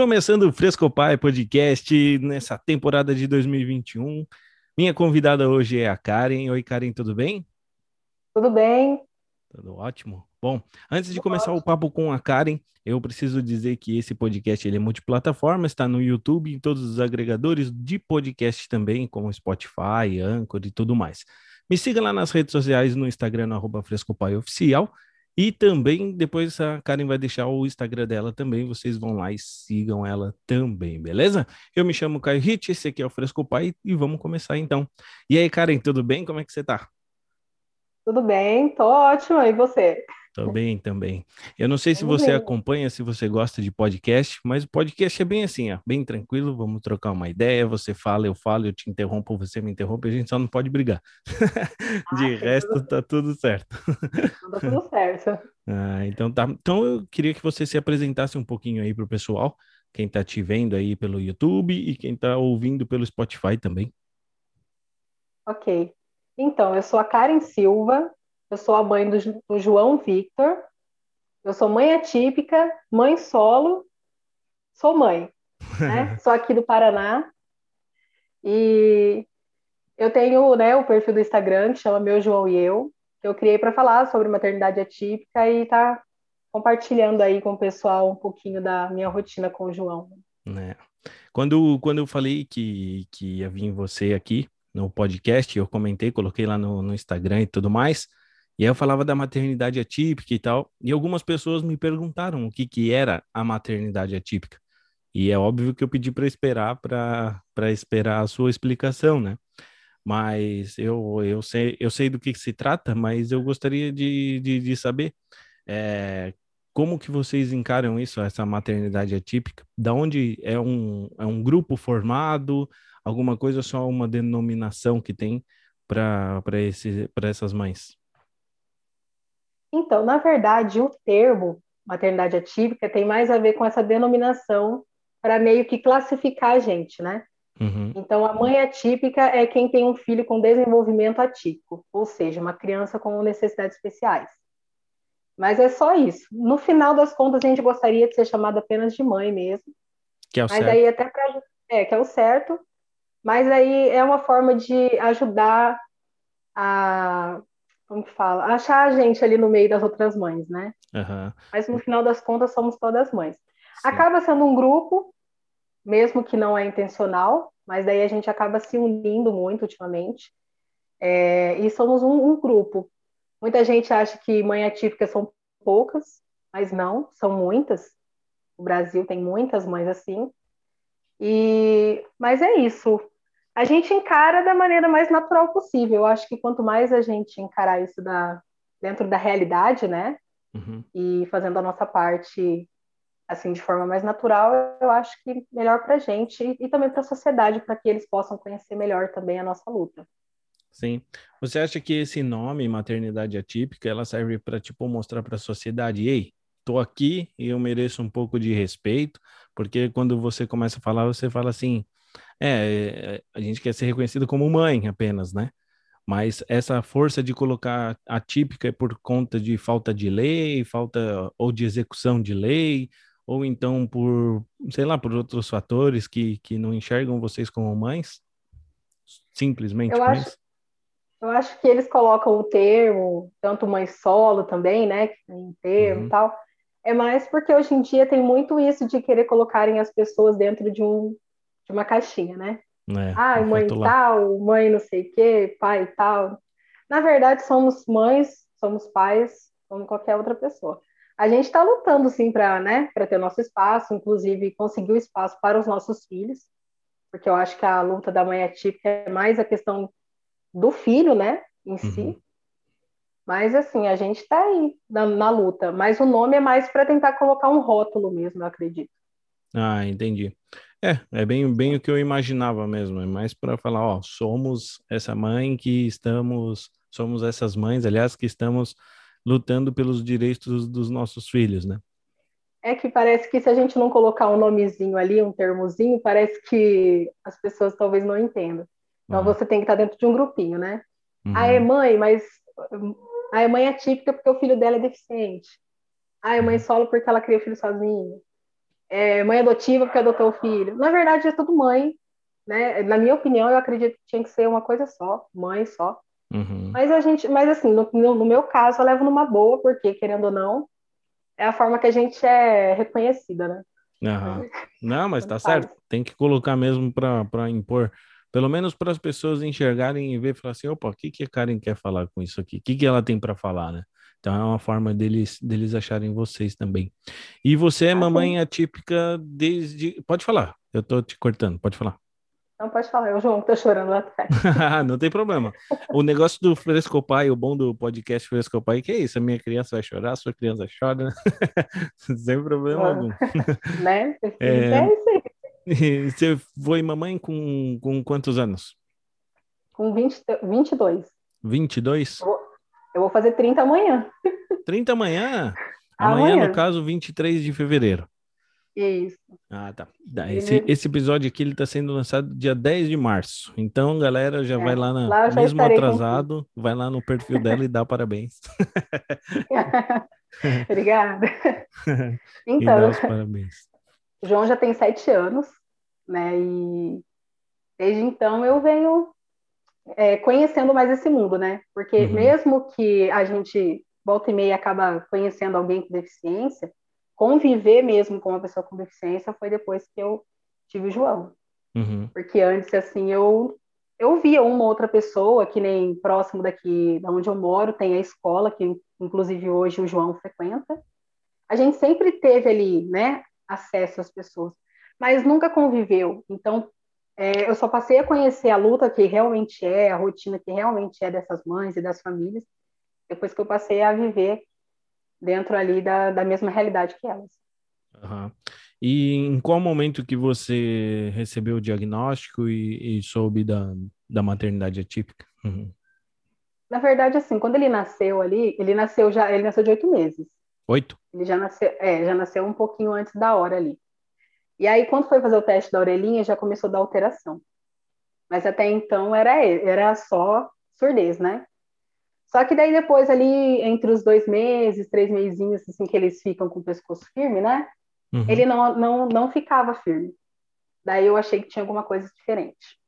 Começando o Fresco Pai Podcast nessa temporada de 2021. Minha convidada hoje é a Karen. Oi, Karen, tudo bem? Tudo bem. Tudo ótimo. Bom, antes de começar o papo com a Karen, eu preciso dizer que esse podcast ele é multiplataforma, está no YouTube, em todos os agregadores de podcast também, como Spotify, Anchor e tudo mais. Me siga lá nas redes sociais, no Instagram, no arroba Frescopai Oficial, e também depois a Karen vai deixar o Instagram dela também. Vocês vão lá e sigam ela também, beleza? Eu me chamo Caio Hit, esse aqui é o Fresco Pai e vamos começar então. E aí, Karen, tudo bem? Como é que você tá? Tudo bem, tô ótima. E você? Tô bem também. Eu não sei se você acompanha, se você gosta de podcast, mas o podcast é bem assim, ó, bem tranquilo. Vamos trocar uma ideia. Você fala, eu falo, eu te interrompo, você me interrompe. A gente só não pode brigar. de ah, resto, tudo... tá tudo certo. Tá tudo certo. ah, então tá. Então eu queria que você se apresentasse um pouquinho aí pro pessoal, quem tá te vendo aí pelo YouTube e quem tá ouvindo pelo Spotify também. Ok. Então, eu sou a Karen Silva, eu sou a mãe do, do João Victor. Eu sou mãe atípica, mãe solo. Sou mãe, né? sou aqui do Paraná. E eu tenho né, o perfil do Instagram que chama Meu João e Eu, que eu criei para falar sobre maternidade atípica e tá compartilhando aí com o pessoal um pouquinho da minha rotina com o João. É. Quando, quando eu falei que, que ia vir você aqui no podcast, eu comentei, coloquei lá no, no Instagram e tudo mais, e aí eu falava da maternidade atípica e tal, e algumas pessoas me perguntaram o que, que era a maternidade atípica. E é óbvio que eu pedi para esperar para esperar a sua explicação, né? Mas eu, eu, sei, eu sei do que, que se trata, mas eu gostaria de, de, de saber é, como que vocês encaram isso, essa maternidade atípica? Da onde é um, é um grupo formado, alguma coisa, só uma denominação que tem para essas mães? Então, na verdade, o termo maternidade atípica tem mais a ver com essa denominação para meio que classificar a gente, né? Uhum. Então, a mãe atípica é quem tem um filho com desenvolvimento atípico, ou seja, uma criança com necessidades especiais. Mas é só isso. No final das contas, a gente gostaria de ser chamada apenas de mãe mesmo. Que é o mas certo. aí até pra, é, que é o certo. Mas aí é uma forma de ajudar a como que fala? Achar a gente ali no meio das outras mães, né? Uhum. Mas no final das contas somos todas mães. Sim. Acaba sendo um grupo, mesmo que não é intencional, mas daí a gente acaba se unindo muito ultimamente. É, e somos um, um, grupo. Muita gente acha que mãe atípica são poucas, mas não, são muitas. O Brasil tem muitas mães assim. E, mas é isso a gente encara da maneira mais natural possível. Eu acho que quanto mais a gente encarar isso da, dentro da realidade, né? Uhum. E fazendo a nossa parte assim de forma mais natural, eu acho que melhor para a gente e, e também para a sociedade, para que eles possam conhecer melhor também a nossa luta. Sim. Você acha que esse nome, maternidade atípica, ela serve para tipo mostrar para a sociedade, ei, tô aqui e eu mereço um pouco de respeito, porque quando você começa a falar, você fala assim, é, é, a gente quer ser reconhecido como mãe apenas, né? Mas essa força de colocar atípica é por conta de falta de lei, falta ou de execução de lei, ou então por, sei lá, por outros fatores que, que não enxergam vocês como mães? Simplesmente eu acho, eu acho que eles colocam o termo, tanto mãe solo também, né? Em termo e uhum. tal. É mais porque hoje em dia tem muito isso de querer colocarem as pessoas dentro de um de uma caixinha, né? É, ah, mãe tal, mãe não sei o quê, pai tal. Na verdade, somos mães, somos pais, como qualquer outra pessoa. A gente está lutando, sim, para né, ter nosso espaço, inclusive conseguir o espaço para os nossos filhos, porque eu acho que a luta da mãe atípica é mais a questão do filho, né, em uhum. si. Mas, assim, a gente está aí na, na, luta. Mas o nome é mais para tentar colocar um rótulo mesmo, eu acredito. Ah, entendi. É, é bem, bem o que eu imaginava mesmo. É mais para falar, ó, somos essa mãe que estamos, somos essas mães, aliás, que estamos lutando pelos direitos dos nossos filhos, né? É que parece que se a gente não colocar um nomezinho ali, um termozinho, parece que as pessoas talvez não entendam. Então você tem que estar dentro de um grupinho, né? Uhum. Ah, é mãe, mas a mãe é típica porque o filho dela é deficiente. Ah, é mãe uhum. solo porque ela cria o filho sozinha. É, mãe adotiva porque adotou o filho. Na verdade, é tudo mãe, né? Na minha opinião, eu acredito que tinha que ser uma coisa só, mãe só. Uhum. Mas a gente, mas assim, no, no, meu caso, eu levo numa boa, porque querendo ou não, é a forma que a gente é reconhecida, né? Uhum. Não, mas tá certo. Tem que colocar mesmo para impor, pelo menos para as pessoas enxergarem e ver e falar assim, opa, o que que a Karen quer falar com isso aqui? O que que ela tem para falar, né? Então é uma forma deles deles acharem vocês também. E você é ah, mamãe atípica desde, pode falar. Eu tô te cortando, pode falar. Não pode falar, o João que chorando lá atrás. não tem problema. O negócio do Frescopai, o bom do podcast Frescopai, que é isso? A minha criança vai chorar, a sua criança chora, né? sem problema algum. né? É, é isso aí. Você foi mamãe com, com quantos anos? Com 20, 22. 22? Eu vou, eu vou fazer 30 amanhã. 30 amanhã? Amanhã, amanhã, no caso, 23 de fevereiro. Isso. Ah, tá. Esse, esse episódio aqui ele está sendo lançado dia 10 de março. Então, galera, já é, vai lá, na, lá mesmo atrasado, vai lá no perfil dela e dá parabéns. Obrigada. Então, parabéns. João já tem sete anos, né? E desde então eu venho é, conhecendo mais esse mundo, né? Porque uhum. mesmo que a gente volta e meia acaba conhecendo alguém com deficiência, conviver mesmo com uma pessoa com deficiência foi depois que eu tive o João. Uhum. Porque antes, assim, eu, eu via uma outra pessoa, que nem próximo daqui, da onde eu moro, tem a escola, que inclusive hoje o João frequenta. A gente sempre teve ali, né, acesso às pessoas, mas nunca conviveu. Então, é, eu só passei a conhecer a luta que realmente é, a rotina que realmente é dessas mães e das famílias, depois que eu passei a viver dentro ali da, da mesma realidade que elas. Uhum. E em qual momento que você recebeu o diagnóstico e, e soube da, da maternidade atípica? Uhum. Na verdade, assim, quando ele nasceu ali, ele nasceu já, ele nasceu de oito meses. Oito? Ele já nasceu, é, já nasceu um pouquinho antes da hora ali. E aí, quando foi fazer o teste da orelhinha, já começou a dar alteração. Mas até então era, era só surdez, né? Só que daí depois ali, entre os dois meses, três mesinhos, assim, que eles ficam com o pescoço firme, né? Uhum. Ele não, não, não ficava firme. Daí eu achei que tinha alguma coisa diferente.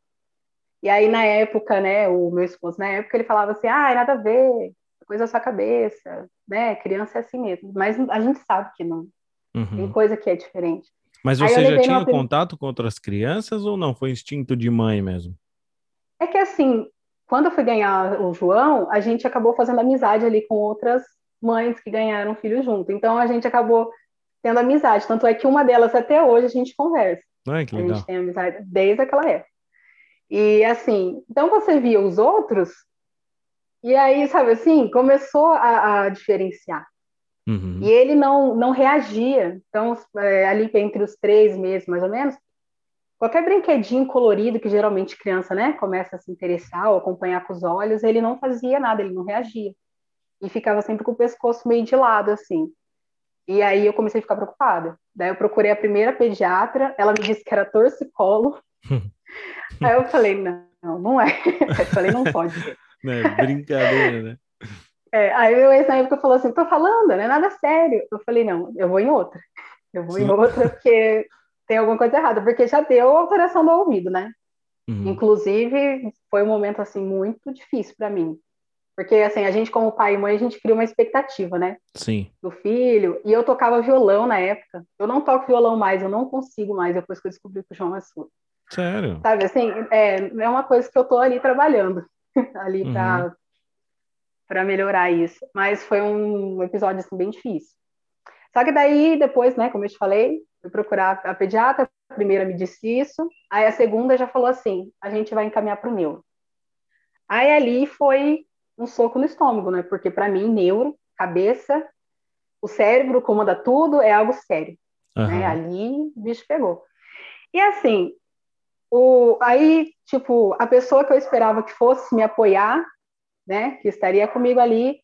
E aí, na época, né, o meu esposo, na época, ele falava assim, ah, nada a ver, coisa da sua cabeça, né, criança é assim mesmo. Mas a gente sabe que não. Uhum. Tem coisa que é diferente. Mas você já tinha contato com outras crianças ou não? Foi instinto de mãe mesmo? É que assim, quando eu fui ganhar o João, a gente acabou fazendo amizade ali com outras mães que ganharam filho junto. Então a gente acabou tendo amizade. Tanto é que uma delas até hoje a gente conversa. Ai. A gente tem amizade desde aquela época. E assim, então você via os outros, e aí, sabe assim, começou a, a diferenciar. Uhum. E ele não, não reagia. Então, é, ali entre os três meses, mais ou menos, Qualquer brinquedinho colorido que geralmente criança, né, começa a se interessar ou acompanhar com os olhos, ele não fazia nada, ele não reagia. E ficava sempre com o pescoço meio de lado, assim. E aí eu comecei a ficar preocupada. Daí eu procurei a primeira pediatra, ela me disse que era torcicolo. aí eu falei, não, não é. eu falei, não pode ser. É, brincadeira, né? É, aí meu ex na época falou assim, tô falando, não é nada sério. Eu falei, não, eu vou em outra. Eu vou Sim. em outra, porque tem alguma coisa errada, porque já deu alteração do ouvido, né? Uhum. Inclusive, foi um momento, assim, muito difícil para mim. Porque, assim, a gente, como pai e mãe, a gente cria uma expectativa, né? Sim. Do filho. E eu tocava violão na época. Eu não toco violão mais, eu não consigo mais, depois que eu descobri que o João é surdo. Sério? Sabe, assim, é, é uma coisa que eu tô ali trabalhando, ali uhum. pra, pra melhorar isso. Mas foi um episódio, assim, bem difícil. Só que daí, depois, né, como eu te falei, fui procurar a pediatra, a primeira me disse isso, aí a segunda já falou assim, a gente vai encaminhar para o neuro. Aí ali foi um soco no estômago, né? Porque para mim, neuro, cabeça, o cérebro comanda tudo, é algo sério. Uhum. Né? Ali o bicho pegou. E assim, o, aí, tipo, a pessoa que eu esperava que fosse me apoiar, né, que estaria comigo ali,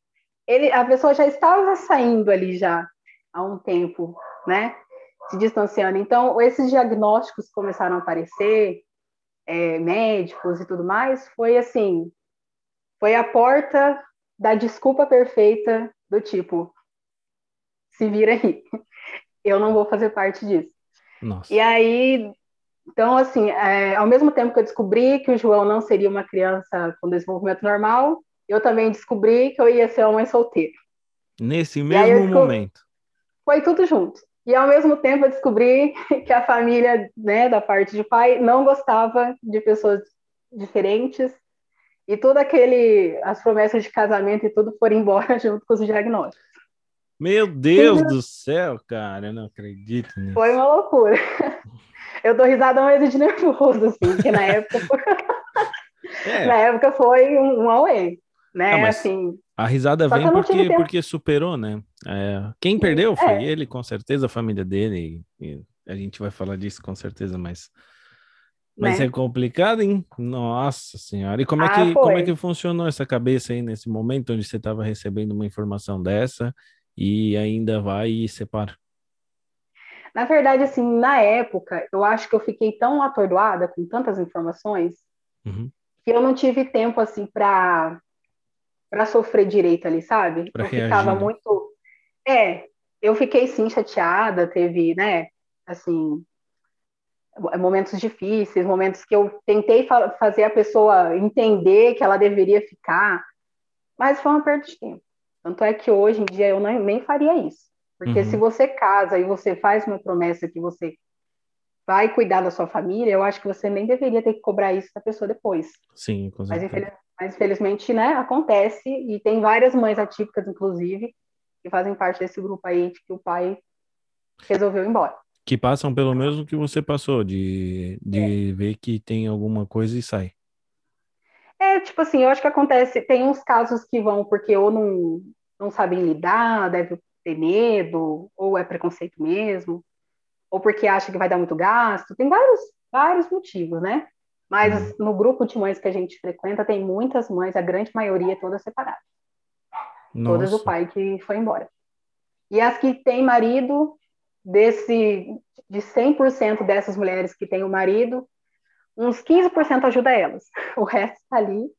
ele, a pessoa já estava saindo ali já há um tempo, né? se distanciando. Então, esses diagnósticos começaram a aparecer, é, médicos e tudo mais, foi assim, foi a porta da desculpa perfeita do tipo, se vira aí, eu não vou fazer parte disso. Nossa. E aí, então, assim, é, ao mesmo tempo que eu descobri que o João não seria uma criança com desenvolvimento normal, eu também descobri que eu ia ser uma mãe solteira. Nesse mesmo momento. Foi tudo junto. E ao mesmo tempo eu descobri que a família, né, da parte de pai, não gostava de pessoas diferentes. E tudo aquele, as promessas de casamento e tudo foram embora junto com os diagnósticos. Meu Deus do céu, cara, eu não acredito nisso. Foi uma loucura. Eu dou risada mais de nervoso, assim, porque na época foi, é. na época foi um, um away, né? Ah, assim, a risada vem porque, porque superou, né? É, quem perdeu foi é. ele, com certeza, a família dele. E, a gente vai falar disso com certeza, mas. Mas né? é complicado, hein? Nossa senhora. E como é, ah, que, como é que funcionou essa cabeça aí nesse momento onde você estava recebendo uma informação dessa e ainda vai e separa? Na verdade, assim, na época, eu acho que eu fiquei tão atordoada com tantas informações uhum. que eu não tive tempo, assim, para para sofrer direito ali, sabe? Pra eu reagir, ficava né? muito. É, eu fiquei sim chateada, teve, né, assim, momentos difíceis, momentos que eu tentei fa fazer a pessoa entender que ela deveria ficar, mas foi uma perda de tempo. Tanto é que hoje em dia eu não, nem faria isso. Porque uhum. se você casa e você faz uma promessa que você vai cuidar da sua família, eu acho que você nem deveria ter que cobrar isso da pessoa depois. Sim, com certeza. Mas, mas infelizmente, né, acontece e tem várias mães atípicas, inclusive, que fazem parte desse grupo aí de que o pai resolveu ir embora. Que passam pelo mesmo que você passou, de, de é. ver que tem alguma coisa e sai. É, tipo assim, eu acho que acontece, tem uns casos que vão porque ou não, não sabem lidar, deve ter medo, ou é preconceito mesmo, ou porque acha que vai dar muito gasto, tem vários, vários motivos, né? Mas uhum. no grupo de mães que a gente frequenta, tem muitas mães, a grande maioria todas separadas. Nossa. Todas o pai que foi embora. E as que têm marido, desse de 100% dessas mulheres que têm o marido, uns 15% ajuda elas. O resto está ali.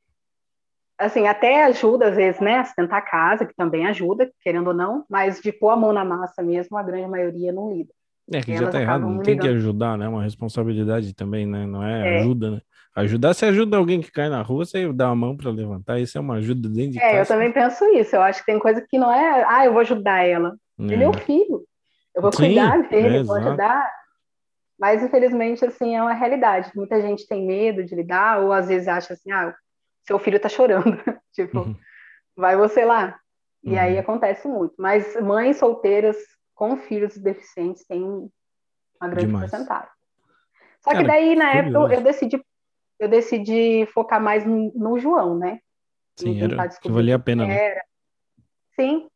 Assim, até ajuda, às vezes, né, a sustentar a casa, que também ajuda, querendo ou não, mas de pôr a mão na massa mesmo, a grande maioria não lida. É que já tá errado, não tem que ajudar, né? Uma responsabilidade também, né? Não é, é, ajuda, né? Ajudar, se ajuda alguém que cai na rua, você dá a mão para levantar, isso é uma ajuda dentro de é, casa. É, eu também penso isso. Eu acho que tem coisa que não é, ah, eu vou ajudar ela. É. Ele é meu filho. Eu vou Sim, cuidar dele, é, vou ajudar. Mas, infelizmente, assim, é uma realidade. Muita gente tem medo de lidar, ou às vezes acha assim, ah, seu filho tá chorando. tipo, uhum. vai você lá. E uhum. aí acontece muito. Mas mães solteiras com filhos deficientes têm uma grande Demais. porcentagem. Só Cara, que daí, na curioso. época, eu decidi, eu decidi focar mais no, no João, né? Sim, era, que valia a pena, né? Sim.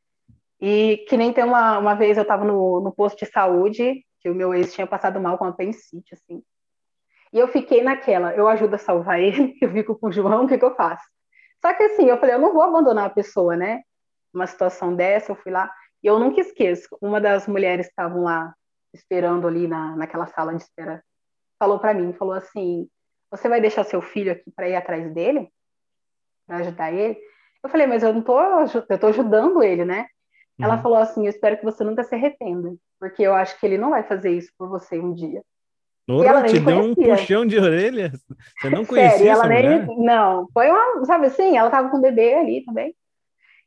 E que nem tem uma, uma vez eu estava no, no posto de saúde, que o meu ex tinha passado mal com apendicite, assim. E eu fiquei naquela, eu ajudo a salvar ele, eu fico com o João, o que, que eu faço? Só que assim, eu falei, eu não vou abandonar a pessoa, né? Uma situação dessa, eu fui lá. E eu nunca esqueço, uma das mulheres que estavam lá esperando ali na, naquela sala de espera falou para mim, falou assim: "Você vai deixar seu filho aqui para ir atrás dele? Para ajudar ele?" Eu falei: "Mas eu não tô, eu tô ajudando ele, né?" Uhum. Ela falou assim: "Eu espero que você nunca se arrependa, porque eu acho que ele não vai fazer isso por você um dia." Ela te deu um puxão de orelha. Você não conhecia Sério, ela nem, Não, foi uma, sabe assim, ela tava com o bebê ali também.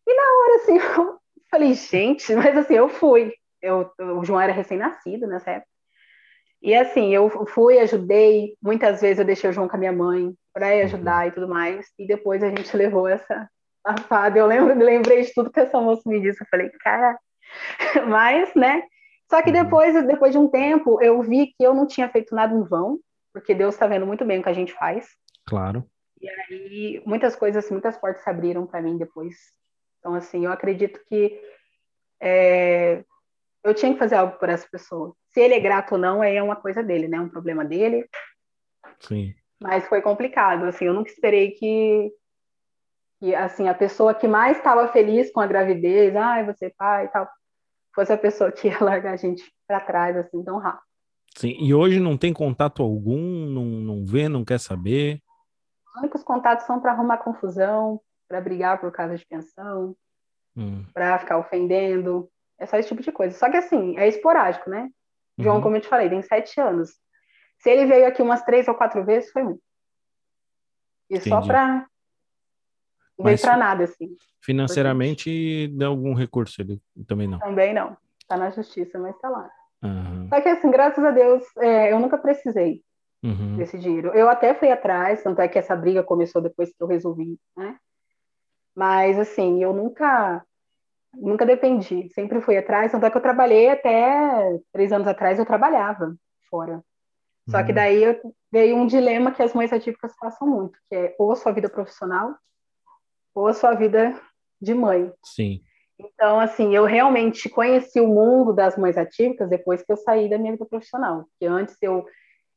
E na hora, assim, Falei, gente, mas assim, eu fui. Eu, o João era recém-nascido nessa época. E assim, eu fui, ajudei. Muitas vezes eu deixei o João com a minha mãe para ajudar uhum. e tudo mais. E depois a gente levou essa safada. Eu lembro, lembrei de tudo que essa moça me disse. Eu falei, cara, mas, né? Só que uhum. depois, depois de um tempo, eu vi que eu não tinha feito nada em vão, porque Deus está vendo muito bem o que a gente faz. Claro. E aí, muitas coisas, muitas portas se abriram para mim depois então, assim, eu acredito que é, eu tinha que fazer algo por essa pessoa. Se ele é grato ou não, aí é uma coisa dele, né? Um problema dele. Sim. Mas foi complicado, assim, eu nunca esperei que, que assim, a pessoa que mais estava feliz com a gravidez, ai, ah, você pai e tal, fosse a pessoa que ia largar a gente para trás, assim, tão rápido. Sim, e hoje não tem contato algum, não, não vê, não quer saber? Os únicos contatos são para arrumar confusão, para brigar por causa de pensão, hum. para ficar ofendendo. É só esse tipo de coisa. Só que assim, é esporádico, né? João, uhum. como eu te falei, tem sete anos. Se ele veio aqui umas três ou quatro vezes, foi muito. E Entendi. só para não veio para nada, assim. Financeiramente, deu algum recurso ele também não? Também não. Tá na justiça, mas tá lá. Uhum. Só que, assim, graças a Deus, é, eu nunca precisei uhum. desse dinheiro. Eu até fui atrás, tanto é que essa briga começou depois que eu resolvi, né? Mas, assim, eu nunca nunca dependi, sempre fui atrás, tanto é que eu trabalhei até três anos atrás, eu trabalhava fora. Só que uhum. daí eu, veio um dilema que as mães atípicas passam muito, que é ou a sua vida profissional ou a sua vida de mãe. Sim. Então, assim, eu realmente conheci o mundo das mães atípicas depois que eu saí da minha vida profissional. Porque antes eu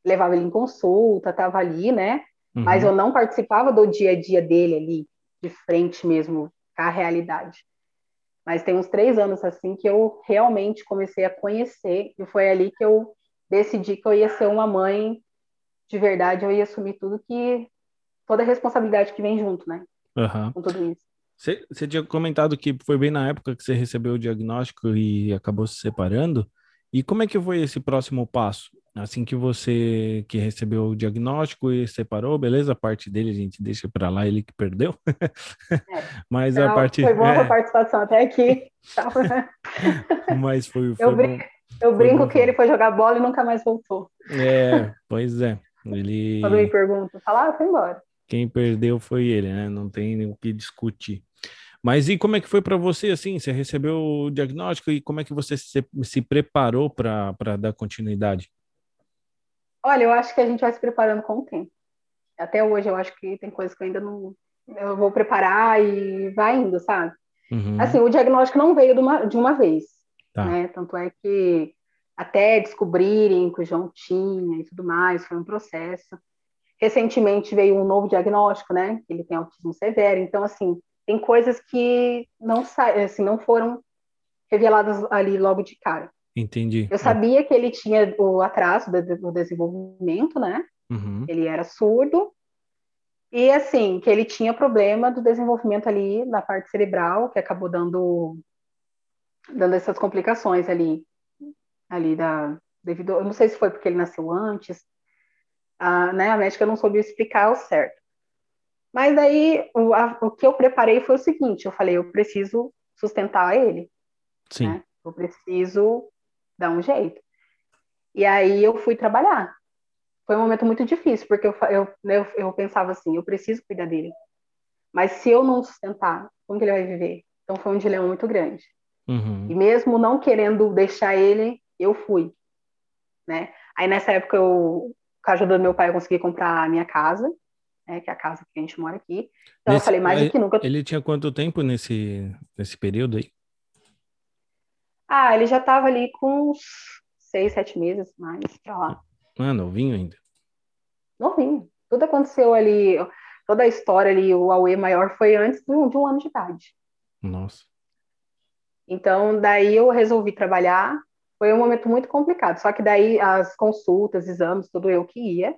levava ele em consulta, estava ali, né? Uhum. Mas eu não participava do dia a dia dele ali, de frente mesmo com a realidade. Mas tem uns três anos, assim, que eu realmente comecei a conhecer, e foi ali que eu decidi que eu ia ser uma mãe de verdade, eu ia assumir tudo que. toda a responsabilidade que vem junto, né? Uhum. Com tudo isso. Você tinha comentado que foi bem na época que você recebeu o diagnóstico e acabou se separando. E como é que foi esse próximo passo? Assim que você que recebeu o diagnóstico e separou, beleza? A parte dele a gente deixa para lá, ele que perdeu. É. Mas então, a parte foi boa é... a participação até aqui. Mas foi, foi eu brinco, eu brinco que ele foi jogar bola e nunca mais voltou. É, pois é. Ele Quando me perguntam, fala, ah, foi embora. Quem perdeu foi ele, né? Não tem o que discutir. Mas e como é que foi para você, assim? Você recebeu o diagnóstico e como é que você se, se preparou para dar continuidade? Olha, eu acho que a gente vai se preparando com o tempo. Até hoje eu acho que tem coisas que eu ainda não. Eu vou preparar e vai indo, sabe? Uhum. Assim, o diagnóstico não veio de uma, de uma vez. Tá. Né? Tanto é que até descobrirem que o João tinha e tudo mais, foi um processo. Recentemente veio um novo diagnóstico, né? Ele tem autismo severo. Então, assim, tem coisas que não, assim, não foram reveladas ali logo de cara. Entendi. Eu sabia que ele tinha o atraso do desenvolvimento, né? Uhum. Ele era surdo. E, assim, que ele tinha problema do desenvolvimento ali na parte cerebral, que acabou dando, dando essas complicações ali, ali da, devido, eu não sei se foi porque ele nasceu antes, a, né, a médica não soube explicar o certo. Mas aí o, a, o que eu preparei foi o seguinte: eu falei, eu preciso sustentar ele. Sim. Né? Eu preciso dar um jeito. E aí eu fui trabalhar. Foi um momento muito difícil, porque eu, eu, eu, eu pensava assim: eu preciso cuidar dele. Mas se eu não sustentar, como que ele vai viver? Então foi um dilema muito grande. Uhum. E mesmo não querendo deixar ele, eu fui. Né? Aí nessa época eu com a ajuda do meu pai, eu consegui comprar a minha casa, né, que é a casa que a gente mora aqui. Então nesse, eu falei, mais do que nunca. Ele tinha quanto tempo nesse, nesse período aí? Ah, ele já estava ali com uns seis, sete meses mais pra lá. Ah, novinho ainda? Novinho. Tudo aconteceu ali, toda a história ali, o Aue maior foi antes de um, de um ano de idade. Nossa. Então, daí eu resolvi trabalhar, foi um momento muito complicado. Só que daí as consultas, exames, tudo eu que ia.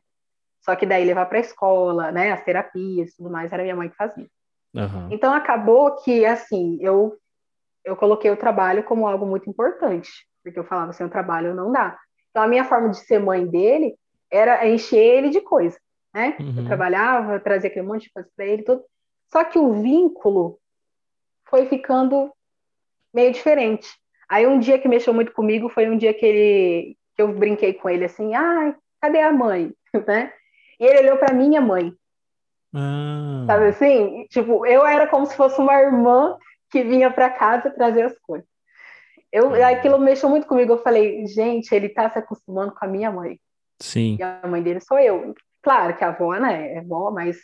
Só que daí levar para a escola, né, as terapias, tudo mais, era minha mãe que fazia. Uhum. Então acabou que assim eu eu coloquei o trabalho como algo muito importante, porque eu falava assim, o trabalho não dá. Então a minha forma de ser mãe dele era encher ele de coisa, né? Uhum. Eu trabalhava, eu trazia aquele monte de coisa para ele, tudo. Só que o vínculo foi ficando meio diferente. Aí um dia que mexeu muito comigo foi um dia que ele que eu brinquei com ele assim, ai, cadê a mãe, né? E ele olhou para minha mãe. Ah. Sabe assim? Tipo, eu era como se fosse uma irmã que vinha para casa trazer as coisas. Eu. Aquilo mexeu muito comigo. Eu falei, gente, ele tá se acostumando com a minha mãe. Sim. E a mãe dele sou eu. Claro que a avó, né, é avó, mas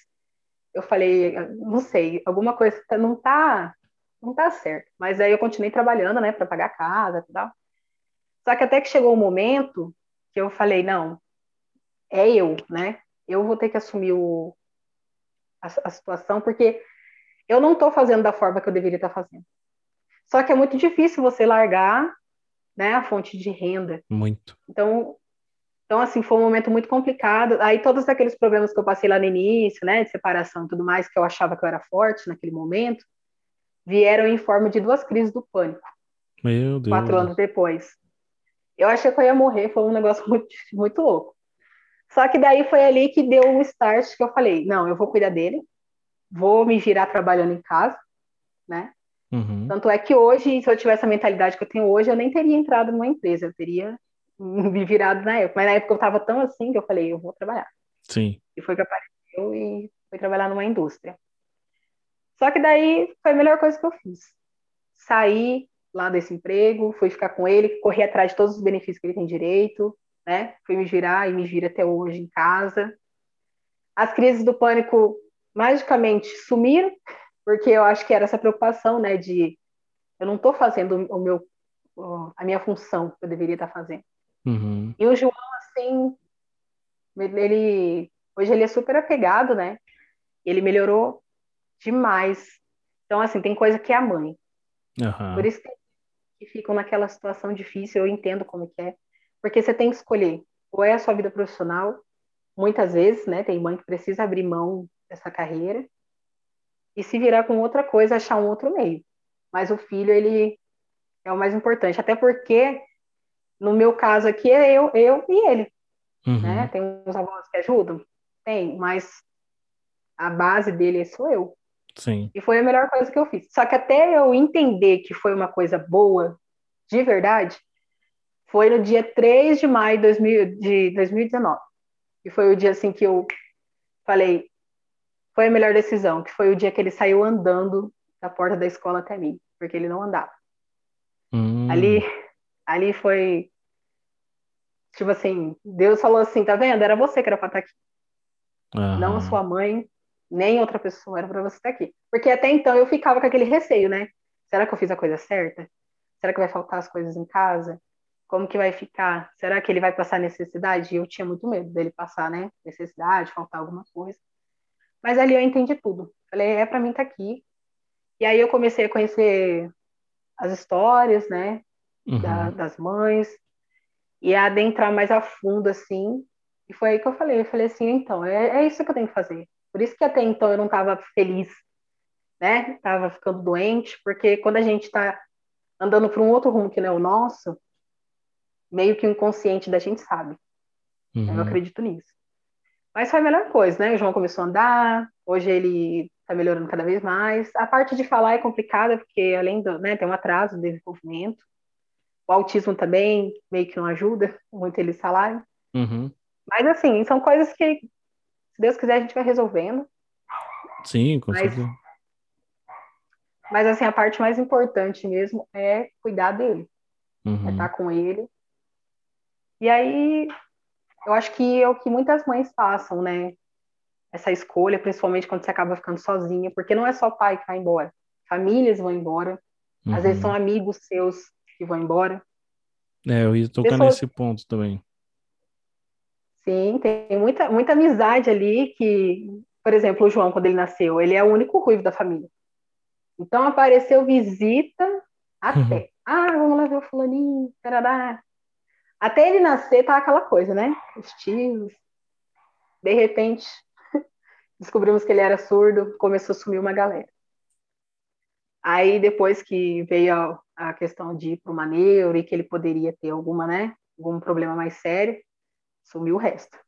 eu falei, não sei, alguma coisa não tá não tá certo. Mas aí eu continuei trabalhando, né, para pagar a casa e tal. Só que até que chegou um momento que eu falei, não, é eu, né? Eu vou ter que assumir o, a, a situação, porque eu não estou fazendo da forma que eu deveria estar tá fazendo. Só que é muito difícil você largar, né, a fonte de renda. Muito. Então, então assim, foi um momento muito complicado. Aí todos aqueles problemas que eu passei lá no início, né, de separação e tudo mais, que eu achava que eu era forte naquele momento, vieram em forma de duas crises do pânico. Meu Deus. Quatro anos depois. Eu achei que eu ia morrer, foi um negócio muito, muito louco. Só que daí foi ali que deu um start que eu falei, não, eu vou cuidar dele, vou me virar trabalhando em casa, né? Uhum. Tanto é que hoje, se eu tivesse a mentalidade que eu tenho hoje, eu nem teria entrado numa empresa, eu teria me virado na época. Mas na época eu estava tão assim que eu falei, eu vou trabalhar. Sim. E foi que apareceu e fui trabalhar numa indústria. Só que daí foi a melhor coisa que eu fiz. Saí lá desse emprego, fui ficar com ele, corri atrás de todos os benefícios que ele tem direito, né? Fui me virar e me vira até hoje em casa. As crises do pânico magicamente sumiram, porque eu acho que era essa preocupação, né, de eu não estou fazendo o meu a minha função que eu deveria estar fazendo. Uhum. E o João, assim, ele hoje ele é super apegado, né? Ele melhorou demais. Então, assim, tem coisa que é a mãe. Uhum. Por isso que ficam naquela situação difícil, eu entendo como que é. Porque você tem que escolher, ou é a sua vida profissional, muitas vezes, né? Tem mãe que precisa abrir mão dessa carreira e se virar com outra coisa, achar um outro meio. Mas o filho, ele é o mais importante, até porque no meu caso aqui é eu, eu e ele. Uhum. Né? Tem uns avós que ajudam? Tem, mas a base dele sou eu. Sim. E foi a melhor coisa que eu fiz. Só que até eu entender que foi uma coisa boa, de verdade, foi no dia 3 de maio de, 2000, de 2019. E foi o dia assim que eu falei, foi a melhor decisão, que foi o dia que ele saiu andando da porta da escola até mim, porque ele não andava. Hum. Ali, ali foi tipo assim, Deus falou assim, tá vendo? Era você que era para estar aqui. Uhum. Não a sua mãe, nem outra pessoa, era para você estar aqui. Porque até então eu ficava com aquele receio, né? Será que eu fiz a coisa certa? Será que vai faltar as coisas em casa? Como que vai ficar? Será que ele vai passar necessidade? E eu tinha muito medo dele passar, né? Necessidade, faltar alguma coisa. Mas ali eu entendi tudo. Falei, é para mim estar tá aqui. E aí eu comecei a conhecer as histórias, né? Uhum. Da, das mães, e adentrar mais a fundo, assim. E foi aí que eu falei, eu falei assim, então, é, é isso que eu tenho que fazer. Por isso que até então eu não estava feliz, né? Tava ficando doente, porque quando a gente está andando para um outro rumo que não é o nosso, meio que o inconsciente da gente sabe. Uhum. Eu acredito nisso. Mas foi a melhor coisa, né? O João começou a andar, hoje ele está melhorando cada vez mais. A parte de falar é complicada, porque além do, né, tem um atraso de desenvolvimento. O autismo também meio que não ajuda muito eles falarem. Uhum. Mas, assim, são coisas que, se Deus quiser, a gente vai resolvendo. Sim, com mas, certeza. Mas, assim, a parte mais importante mesmo é cuidar dele. Uhum. É estar com ele. E aí, eu acho que é o que muitas mães passam, né? Essa escolha, principalmente quando você acaba ficando sozinha, porque não é só pai que vai embora. Famílias vão embora. Uhum. Às vezes são uhum. amigos seus que vão embora. É, eu ia tocar Pessoas... nesse ponto também. Sim, tem muita, muita amizade ali que, por exemplo, o João, quando ele nasceu, ele é o único ruivo da família. Então apareceu visita até. Uhum. Ah, vamos lá ver o fulaninho, tarará. Até ele nascer tá aquela coisa, né? Os tios. De repente, descobrimos que ele era surdo, começou a sumir uma galera. Aí depois que veio a, questão de ir para uma neuro e que ele poderia ter alguma, né, algum problema mais sério, sumiu o resto.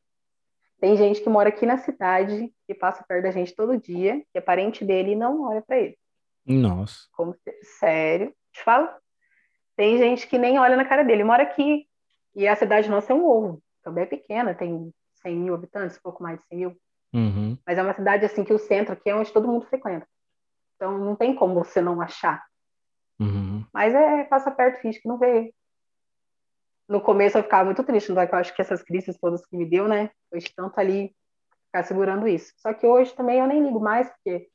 Tem gente que mora aqui na cidade, que passa perto da gente todo dia, que é parente dele e não olha para ele. Nossa. Como, sério, te falo. Tem gente que nem olha na cara dele, mora aqui. E a cidade nossa é um ovo, também é pequena, tem 100 mil habitantes, pouco mais de 100 mil. Uhum. Mas é uma cidade assim que o centro aqui é onde todo mundo frequenta. Então não tem como você não achar. Uhum. Mas é, passa perto, finge que não vê. No começo eu ficava muito triste, não é que eu acho que essas crises todas que me deu, né? De tanto ali ficar segurando isso. Só que hoje também eu nem ligo mais, porque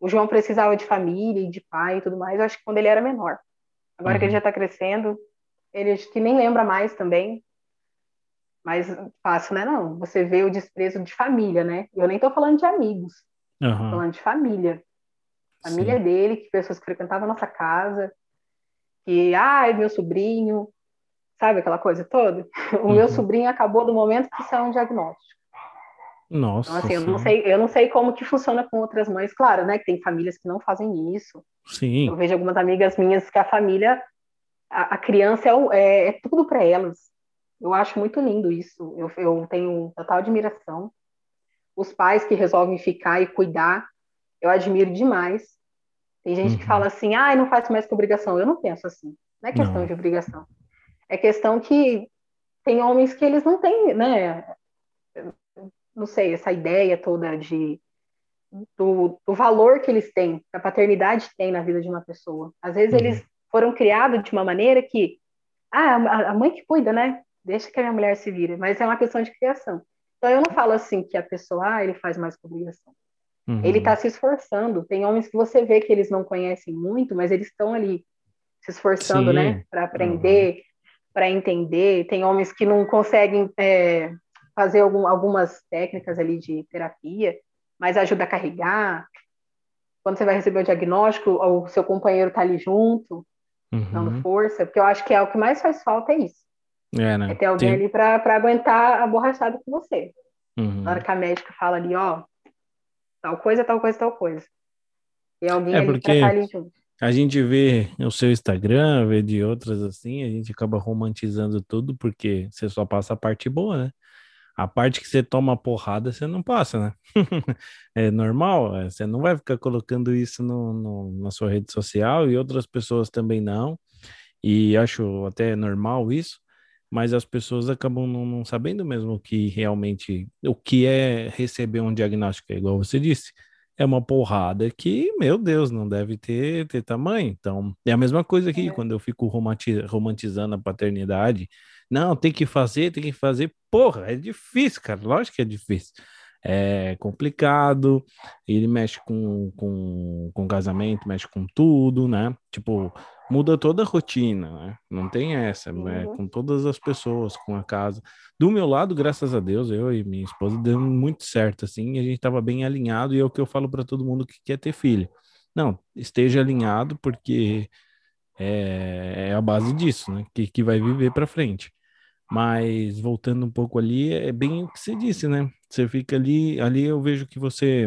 o João precisava de família e de pai e tudo mais, eu acho que quando ele era menor. Agora uhum. que ele uhum. já está crescendo, ele acho que nem lembra mais também. Mas fácil, né? Não. Você vê o desprezo de família, né? Eu nem estou falando de amigos. Uhum. Tô falando de família família Sim. dele, que pessoas que frequentavam a nossa casa, que, ai, meu sobrinho, sabe aquela coisa toda? O uhum. meu sobrinho acabou do momento que saiu um diagnóstico. Nossa. Então, assim, eu não, sei, eu não sei como que funciona com outras mães, claro, né? Que tem famílias que não fazem isso. Sim. Eu vejo algumas amigas minhas que a família a, a criança é, é, é tudo para elas. Eu acho muito lindo isso. Eu, eu tenho total admiração. Os pais que resolvem ficar e cuidar, eu admiro demais. Tem gente uhum. que fala assim, ah, não faz mais que obrigação. Eu não penso assim. Não é questão não. de obrigação. É questão que tem homens que eles não têm, né? Não sei, essa ideia toda de do, do valor que eles têm, que a paternidade tem na vida de uma pessoa. Às vezes uhum. eles foram criados de uma maneira que, ah, a mãe que cuida, né? Deixa que a minha mulher se vire, mas é uma questão de criação. Então eu não falo assim que a pessoa, ah, ele faz mais que obrigação. Uhum. Ele está se esforçando. Tem homens que você vê que eles não conhecem muito, mas eles estão ali se esforçando, né, Sim. né, para aprender, uhum. para entender. Tem homens que não conseguem é, fazer algum, algumas técnicas ali de terapia, mas ajuda a carregar. Quando você vai receber o diagnóstico, o seu companheiro está ali junto, uhum. dando força, porque eu acho que é o que mais faz falta é isso. É, né? é ter alguém Tem... ali para aguentar a borrachada com você. Uhum. Na hora que a médica fala ali, ó, tal coisa, tal coisa, tal coisa. E alguém é ali porque... pra estar ali junto a gente vê o seu Instagram, vê de outras assim, a gente acaba romantizando tudo porque você só passa a parte boa, né? A parte que você toma porrada, você não passa, né? é normal, é, você não vai ficar colocando isso no, no, na sua rede social e outras pessoas também não. E acho até normal isso, mas as pessoas acabam não, não sabendo mesmo o que realmente, o que é receber um diagnóstico, é igual você disse é uma porrada que, meu Deus, não deve ter, ter tamanho. Então, é a mesma coisa aqui, é. quando eu fico romantizando a paternidade. Não, tem que fazer, tem que fazer. Porra, é difícil, cara. Lógico que é difícil é complicado, ele mexe com, com, com casamento, mexe com tudo, né? Tipo, muda toda a rotina, né? Não tem essa, né? Com todas as pessoas, com a casa. Do meu lado, graças a Deus, eu e minha esposa deu muito certo, assim, a gente tava bem alinhado e é o que eu falo para todo mundo que quer ter filho. Não, esteja alinhado porque é, é a base disso, né? Que, que vai viver para frente. Mas voltando um pouco ali, é bem o que você disse, né? Você fica ali, ali eu vejo que você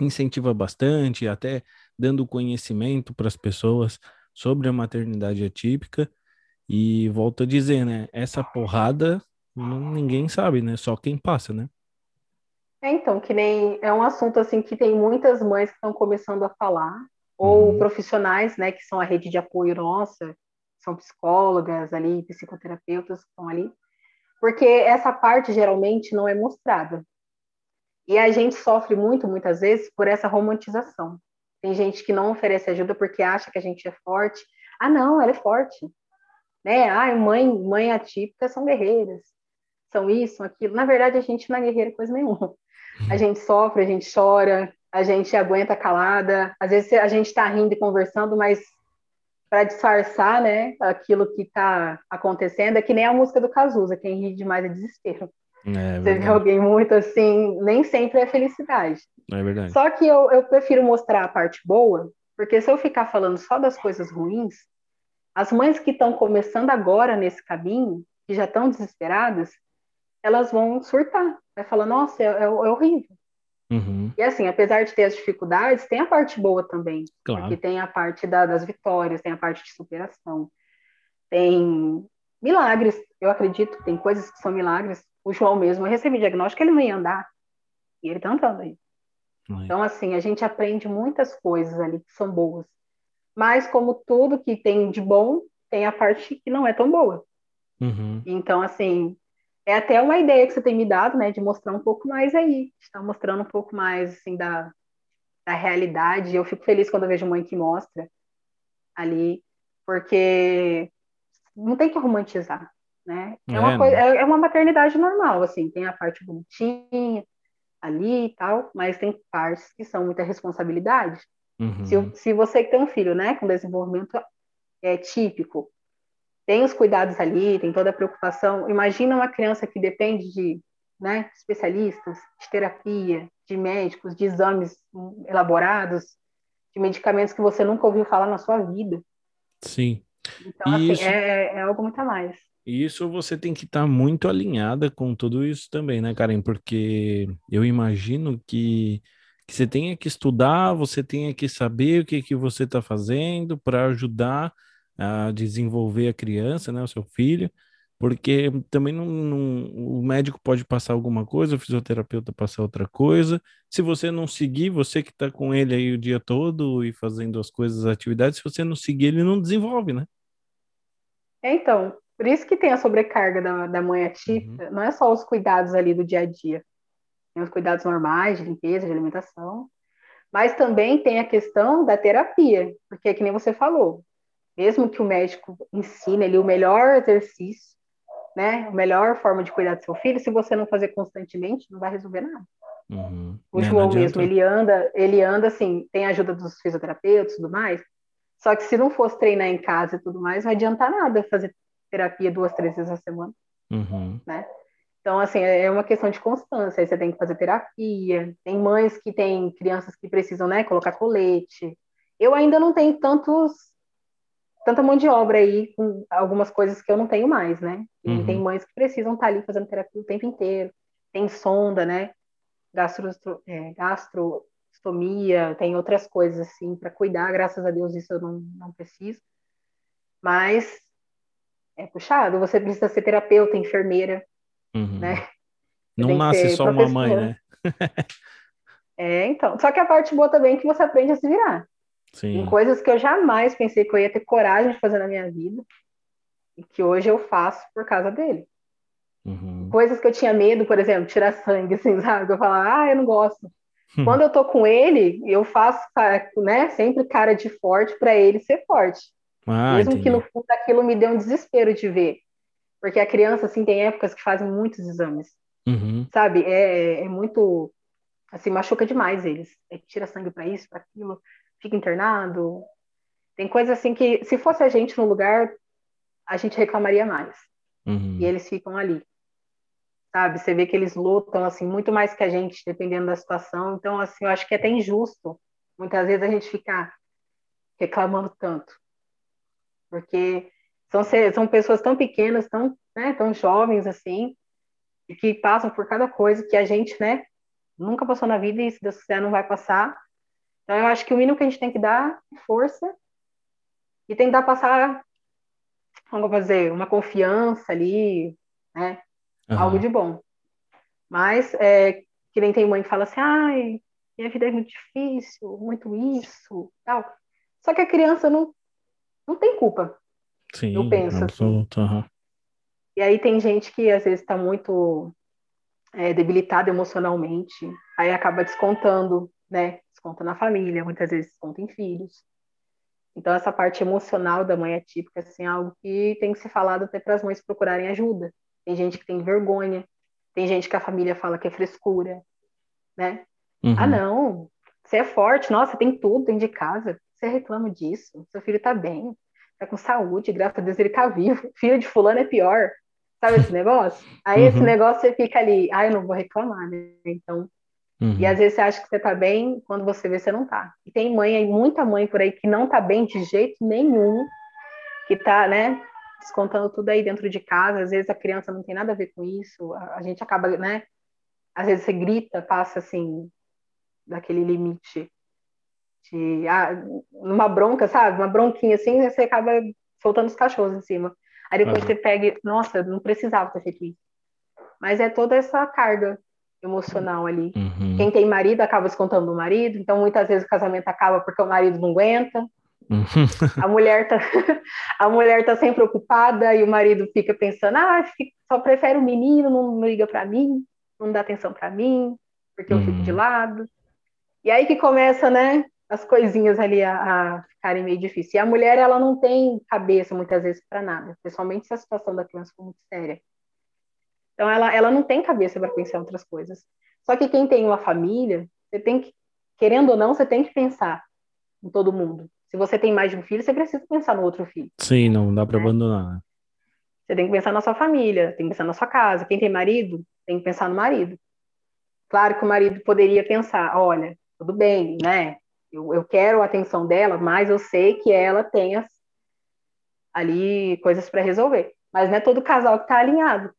incentiva bastante, até dando conhecimento para as pessoas sobre a maternidade atípica. E volto a dizer, né? Essa porrada ninguém sabe, né? Só quem passa, né? É, então, que nem é um assunto assim que tem muitas mães que estão começando a falar, ou uhum. profissionais, né, que são a rede de apoio nossa, são psicólogas ali, psicoterapeutas que estão ali, porque essa parte geralmente não é mostrada. E a gente sofre muito, muitas vezes, por essa romantização. Tem gente que não oferece ajuda porque acha que a gente é forte. Ah, não, ela é forte. Né? Ah, mãe, mãe atípica são guerreiras. São isso, são aquilo. Na verdade, a gente não é guerreira coisa nenhuma. A gente sofre, a gente chora, a gente aguenta calada. Às vezes a gente está rindo e conversando, mas para disfarçar, né, aquilo que está acontecendo, é que nem a música do Cazuza, quem ri demais é desespero. É, Você vê alguém muito assim, nem sempre é felicidade. É verdade. Só que eu, eu prefiro mostrar a parte boa, porque se eu ficar falando só das coisas ruins, as mães que estão começando agora nesse caminho, que já estão desesperadas, elas vão surtar. Vai falar, nossa, é, é, é horrível. Uhum. E assim, apesar de ter as dificuldades, tem a parte boa também. Claro. Porque tem a parte da, das vitórias, tem a parte de superação, tem milagres. Eu acredito que tem coisas que são milagres. O João mesmo, eu recebi diagnóstico, ele não ia andar. E ele tá andando aí. Então, assim, a gente aprende muitas coisas ali que são boas. Mas, como tudo que tem de bom, tem a parte que não é tão boa. Uhum. Então, assim, é até uma ideia que você tem me dado, né, de mostrar um pouco mais aí, está mostrando um pouco mais assim da, da realidade. Eu fico feliz quando eu vejo mãe que mostra ali, porque não tem que romantizar, né? É, é uma, coisa, é, é uma maternidade normal, assim, tem a parte bonitinha ali e tal, mas tem partes que são muita responsabilidade. Uhum. Se, se você tem um filho, né, com desenvolvimento é típico, tem os cuidados ali, tem toda a preocupação. Imagina uma criança que depende de né, especialistas, de terapia, de médicos, de exames elaborados, de medicamentos que você nunca ouviu falar na sua vida. Sim. Então, assim, isso... é, é algo muito a mais. Isso você tem que estar tá muito alinhada com tudo isso também, né, Karen? Porque eu imagino que, que você tenha que estudar, você tenha que saber o que, que você está fazendo para ajudar a desenvolver a criança, né, o seu filho, porque também não, não, o médico pode passar alguma coisa, o fisioterapeuta passar outra coisa. Se você não seguir, você que está com ele aí o dia todo e fazendo as coisas, as atividades, se você não seguir, ele não desenvolve, né? É, então, por isso que tem a sobrecarga da, da mãe atípica, uhum. não é só os cuidados ali do dia a dia, tem os cuidados normais de limpeza, de alimentação, mas também tem a questão da terapia, porque é que nem você falou, mesmo que o médico ensine ali o melhor exercício, né, a melhor forma de cuidar do seu filho, se você não fazer constantemente, não vai resolver nada. Uhum. O João mesmo, ele anda, ele anda assim, tem a ajuda dos fisioterapeutas e tudo mais, só que se não fosse treinar em casa e tudo mais, não adianta nada fazer terapia duas, três vezes a semana, uhum. né? Então, assim, é uma questão de constância, aí você tem que fazer terapia, tem mães que têm crianças que precisam, né, colocar colete. Eu ainda não tenho tantos tanta mão de obra aí com algumas coisas que eu não tenho mais, né? E uhum. tem mães que precisam estar ali fazendo terapia o tempo inteiro. Tem sonda, né? Gastro, é, gastrostomia, tem outras coisas assim para cuidar. Graças a Deus isso eu não, não preciso. Mas é puxado. Você precisa ser terapeuta, enfermeira, uhum. né? não nasce só uma mãe, né? é, então. Só que a parte boa também é que você aprende a se virar. Sim. Em coisas que eu jamais pensei que eu ia ter coragem de fazer na minha vida e que hoje eu faço por causa dele. Uhum. Coisas que eu tinha medo, por exemplo, tirar sangue, assim, sabe? Eu falava, ah, eu não gosto. Uhum. Quando eu tô com ele, eu faço, né, sempre cara de forte para ele ser forte. Ah, Mesmo entendi. que no fundo aquilo me dê um desespero de ver. Porque a criança, assim, tem épocas que fazem muitos exames. Uhum. Sabe? É, é muito. Assim, machuca demais eles. É, tira sangue para isso, para aquilo fica internado. Tem coisas assim que, se fosse a gente no lugar, a gente reclamaria mais. Uhum. E eles ficam ali. Sabe? Você vê que eles lutam, assim, muito mais que a gente, dependendo da situação. Então, assim, eu acho que é até injusto, muitas vezes, a gente ficar reclamando tanto. Porque são, são pessoas tão pequenas, tão, né, tão jovens, assim, que passam por cada coisa que a gente, né, nunca passou na vida e, se Deus quiser, não vai passar. Então, eu acho que o mínimo que a gente tem que dar é força e tentar passar, vamos fazer, uma confiança ali, né? Uhum. Algo de bom. Mas, é, que nem tem mãe que fala assim, ai, minha vida é muito difícil, muito isso, tal. Só que a criança não, não tem culpa. Sim, eu penso. Assim. Uhum. E aí tem gente que às vezes está muito é, debilitada emocionalmente, aí acaba descontando né? Desconta na família, muitas vezes desconta em filhos. Então, essa parte emocional da mãe atípica, assim, é algo que tem que ser falado até para as mães procurarem ajuda. Tem gente que tem vergonha, tem gente que a família fala que é frescura, né? Uhum. Ah, não, você é forte, nossa, tem tudo dentro de casa, você reclama disso, seu filho tá bem, tá com saúde, graças a Deus ele tá vivo, filho de fulano é pior, sabe esse negócio? Aí uhum. esse negócio você fica ali, ah, eu não vou reclamar, né? Então, Uhum. E às vezes você acha que você tá bem, quando você vê, você não tá. E tem mãe, muita mãe por aí que não tá bem de jeito nenhum, que tá, né, descontando tudo aí dentro de casa. Às vezes a criança não tem nada a ver com isso. A, a gente acaba, né, às vezes você grita, passa assim, daquele limite de, ah, numa bronca, sabe? Uma bronquinha assim, você acaba soltando os cachorros em cima. Aí depois uhum. você pega, nossa, não precisava ter feito isso. Mas é toda essa carga emocional ali. Uhum. Quem tem marido acaba descontando o marido, então muitas vezes o casamento acaba porque o marido não aguenta. Uhum. A mulher tá a mulher tá sempre ocupada e o marido fica pensando: "Ah, só prefere o menino, não liga para mim, não dá atenção para mim, porque eu uhum. fico de uhum. lado". E aí que começa, né, as coisinhas ali a, a ficarem meio difíceis. E a mulher, ela não tem cabeça muitas vezes para nada, principalmente se a situação da criança for muito séria. Então, ela, ela não tem cabeça para pensar em outras coisas. Só que quem tem uma família, você tem que, querendo ou não, você tem que pensar em todo mundo. Se você tem mais de um filho, você precisa pensar no outro filho. Sim, não dá para né? abandonar. Né? Você tem que pensar na sua família, tem que pensar na sua casa. Quem tem marido, tem que pensar no marido. Claro que o marido poderia pensar, olha, tudo bem, né? Eu, eu quero a atenção dela, mas eu sei que ela tem as, ali coisas para resolver. Mas não é todo casal que está alinhado.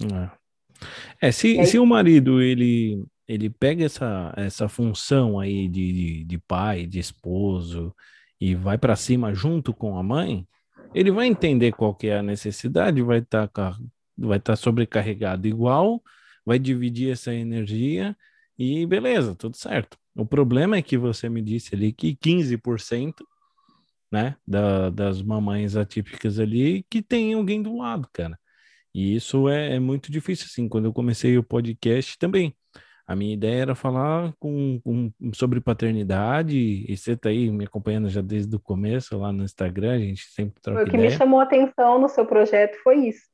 É, é se, aí... se o marido ele, ele pega essa, essa função aí de, de, de pai, de esposo, e vai para cima junto com a mãe, ele vai entender qual que é a necessidade, vai estar tá, vai tá sobrecarregado igual, vai dividir essa energia e beleza, tudo certo. O problema é que você me disse ali que 15% né, da, das mamães atípicas ali que tem alguém do lado, cara. E isso é, é muito difícil, assim. Quando eu comecei o podcast também, a minha ideia era falar com, com, sobre paternidade, e você tá aí me acompanhando já desde o começo lá no Instagram, a gente sempre troca O que ideia. me chamou a atenção no seu projeto foi isso.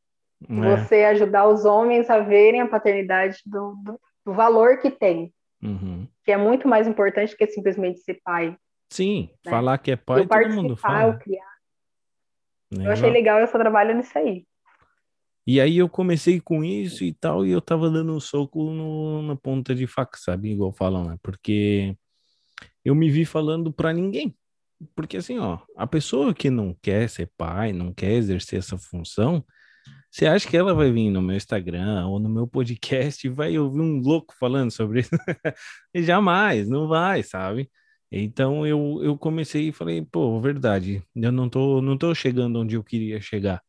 É. Você ajudar os homens a verem a paternidade do, do, do valor que tem. Uhum. Que é muito mais importante que simplesmente ser pai. Sim, né? falar que é pai, eu todo mundo fala. Eu criar. Eu achei legal esse trabalho nisso aí. E aí eu comecei com isso e tal, e eu tava dando um soco no, na ponta de faca, sabe? Igual falam, né? Porque eu me vi falando para ninguém. Porque assim, ó, a pessoa que não quer ser pai, não quer exercer essa função, você acha que ela vai vir no meu Instagram ou no meu podcast e vai ouvir um louco falando sobre isso? Jamais, não vai, sabe? Então eu, eu comecei e falei, pô, verdade, eu não tô, não tô chegando onde eu queria chegar.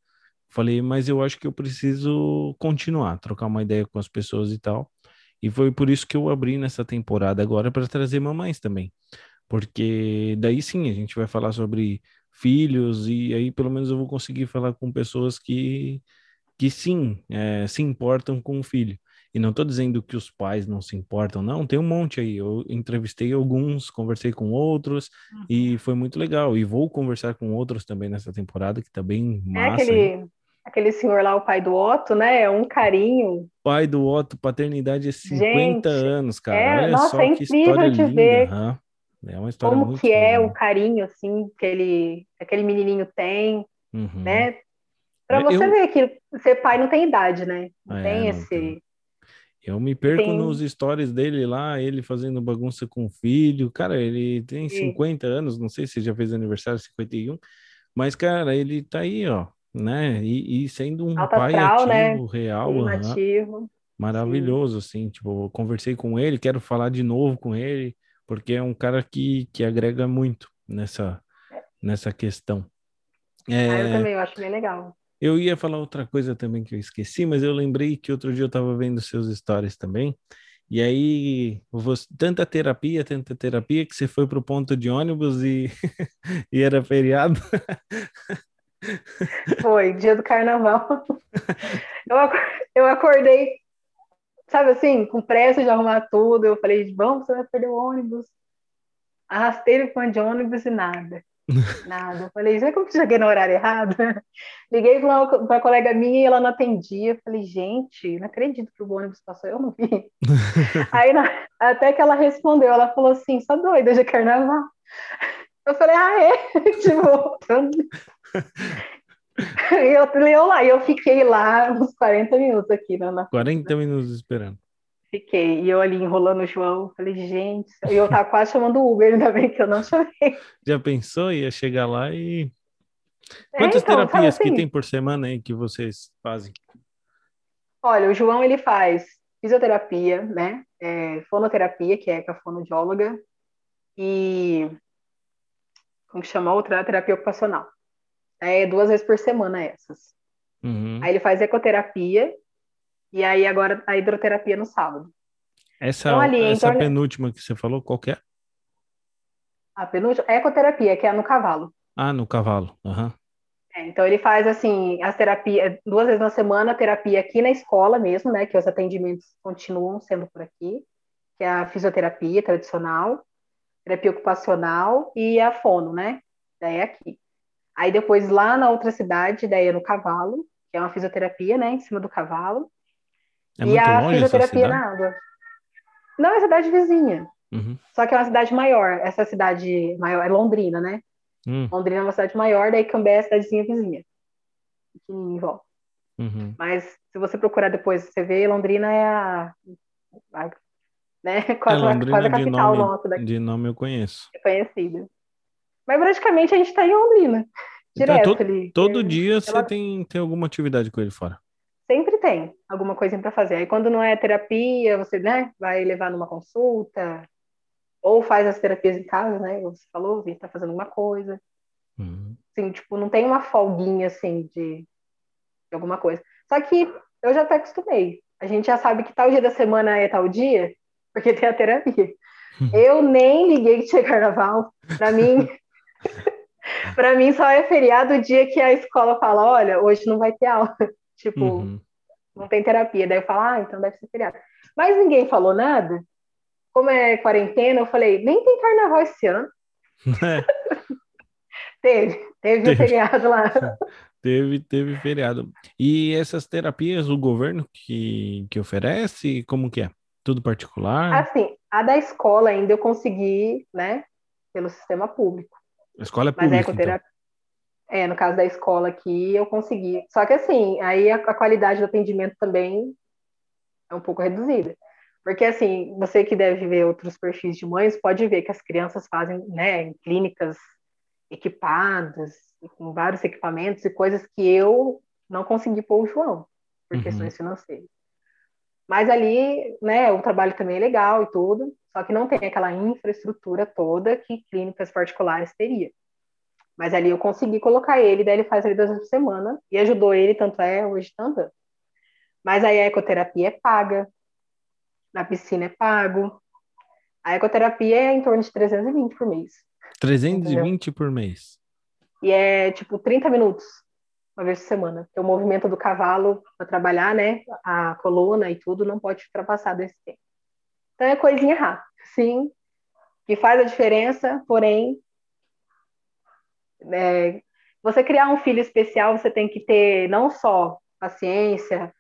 Falei, mas eu acho que eu preciso continuar, trocar uma ideia com as pessoas e tal. E foi por isso que eu abri nessa temporada agora para trazer mamães também. Porque daí sim a gente vai falar sobre filhos e aí pelo menos eu vou conseguir falar com pessoas que, que sim, é, se importam com o filho. E não estou dizendo que os pais não se importam, não, tem um monte aí. Eu entrevistei alguns, conversei com outros uhum. e foi muito legal. E vou conversar com outros também nessa temporada, que está bem é massa. É aquele, aquele senhor lá, o pai do Otto, né? É um carinho. Pai do Otto, paternidade é 50 Gente, anos, cara. É, Olha nossa, só é história de ver. Uhum. É uma história como que é o carinho, assim, que ele, aquele menininho tem, Uhum. né? Pra É, você eu- ver que ser pai não tem idade, né? Não É, tem não esse... tem. Eu me perco Tem- nos stories dele lá, ele fazendo bagunça com o filho. Cara, ele tem Sim. 50 anos, não sei se já fez aniversário 51, mas, cara, ele tá aí, ó, né? E, e sendo um Alto pai astral, né? ativo, real, Sim, aham, ativo. maravilhoso, assim. Tipo, eu conversei com ele, quero falar de novo com ele, porque é um cara que, que agrega muito nessa, nessa questão. Ah, eu É, também, eu acho bem legal. eu ia falar outra coisa também que eu esqueci, mas eu lembrei que outro dia eu estava vendo seus stories também. E aí, você, tanta terapia, tanta terapia, que você foi pro ponto de ônibus e, e era feriado. Foi, dia do carnaval. Eu, eu acordei, sabe assim, com pressa de arrumar tudo. Eu falei, vamos, você vai perder o ônibus. Arrastei o fã de ônibus e nada. Nada. Eu falei, será que eu cheguei no horário errado? Liguei para uma, colega minha e ela não atendia. Eu falei, gente, não acredito que o ônibus passou, eu não vi. Aí, até que ela respondeu, ela falou assim, só doida de carnaval. Eu falei, ah, é? tipo, eu... Eu, lá, eu fiquei lá uns 40 minutos aqui né, na 40 minutos esperando. Fiquei, e eu ali enrolando o João, falei, gente, e eu tava quase chamando o Uber, ainda bem que eu não chamei. Já pensou? Ia chegar lá e. É, Quantas então, sabe terapias que assim? tem por semana aí que vocês fazem? Olha, o João ele faz fisioterapia, né? É, fonoterapia, que é com a fonoaudióloga, e como que chama outra? Terapia ocupacional. É duas vezes por semana essas. Uhum. Aí ele faz ecoterapia e aí agora a hidroterapia no sábado. Essa, então ali, essa então- penúltima que você falou, qual que é? A penúltima ecoterapia, que é no cavalo. Ah, no cavalo. Aham. É, então ele faz assim as terapias duas vezes na semana, terapia aqui na escola mesmo, né? Que os atendimentos continuam sendo por aqui, que é a fisioterapia tradicional, terapia ocupacional e a fono, né? Daí é aqui. Aí depois lá na outra cidade, daí é no cavalo, que é uma fisioterapia, né? Em cima do cavalo. É e a fisioterapia na água. Não, é cidade vizinha. Uhum. Só que é uma cidade maior. Essa cidade maior é Londrina, né? Hum, Londrina é uma cidade maior, daí Cambé é a cidadezinha vizinha. Em volta. uhum. Mas se você procurar depois, você vê, Londrina é a. a- né? Quase, É, a- Londrina quase a capital nome, nossa daqui, de nome eu conheço. conhecida. Mas praticamente a gente está em Londrina. Então, Direto todo, ali. todo É, dia você tem, tem alguma atividade com ele fora. Sempre tem alguma coisinha para fazer. Aí quando não é terapia, você né, vai levar numa consulta, ou faz as terapias em casa, né? Você falou, vi, tá fazendo alguma coisa. Uhum. Assim, tipo, não tem uma folguinha, assim, de, de alguma coisa. Só que eu já até acostumei. A gente já sabe que tal dia da semana é tal dia, porque tem a terapia. Eu nem liguei que tinha carnaval. Para mim, para mim só é feriado o dia que a escola fala, olha, hoje não vai ter aula. tipo, uhum. não tem terapia. Daí eu falo, ah, então deve ser feriado. Mas ninguém falou nada. Como é quarentena, eu falei, nem tem carnaval esse ano. Teve, teve, teve. feriado lá. Teve, teve feriado. E essas terapias, o governo que, que oferece, como que é? Tudo particular? Assim, a da escola ainda eu consegui, né, pelo sistema público. A escola é pública, Mas ecoterapia... Então. É, no caso da escola aqui, eu consegui. Só que assim, aí a, a qualidade do atendimento também é um pouco reduzida. Porque, assim, você que deve ver outros perfis de mães, pode ver que as crianças fazem, né, em clínicas equipadas, com vários equipamentos e coisas que eu não consegui pôr o João, por uhum. questões financeiras. Mas ali, né, o trabalho também é legal e tudo, só que não tem aquela infraestrutura toda que clínicas particulares teria. Mas ali eu consegui colocar ele, daí ele faz ali duas vezes por semana, e ajudou ele, tanto é, hoje tá andando. Mas aí a ecoterapia é paga, na piscina é pago. A ecoterapia é em torno de 320 por mês. 320 entendeu? por mês. E é tipo 30 minutos uma vez por semana. Porque o movimento do cavalo para trabalhar, né, a coluna e tudo, não pode ultrapassar desse tempo. Então é coisinha rápida, sim, que faz a diferença, porém, é, você criar um filho especial, você tem que ter não só paciência,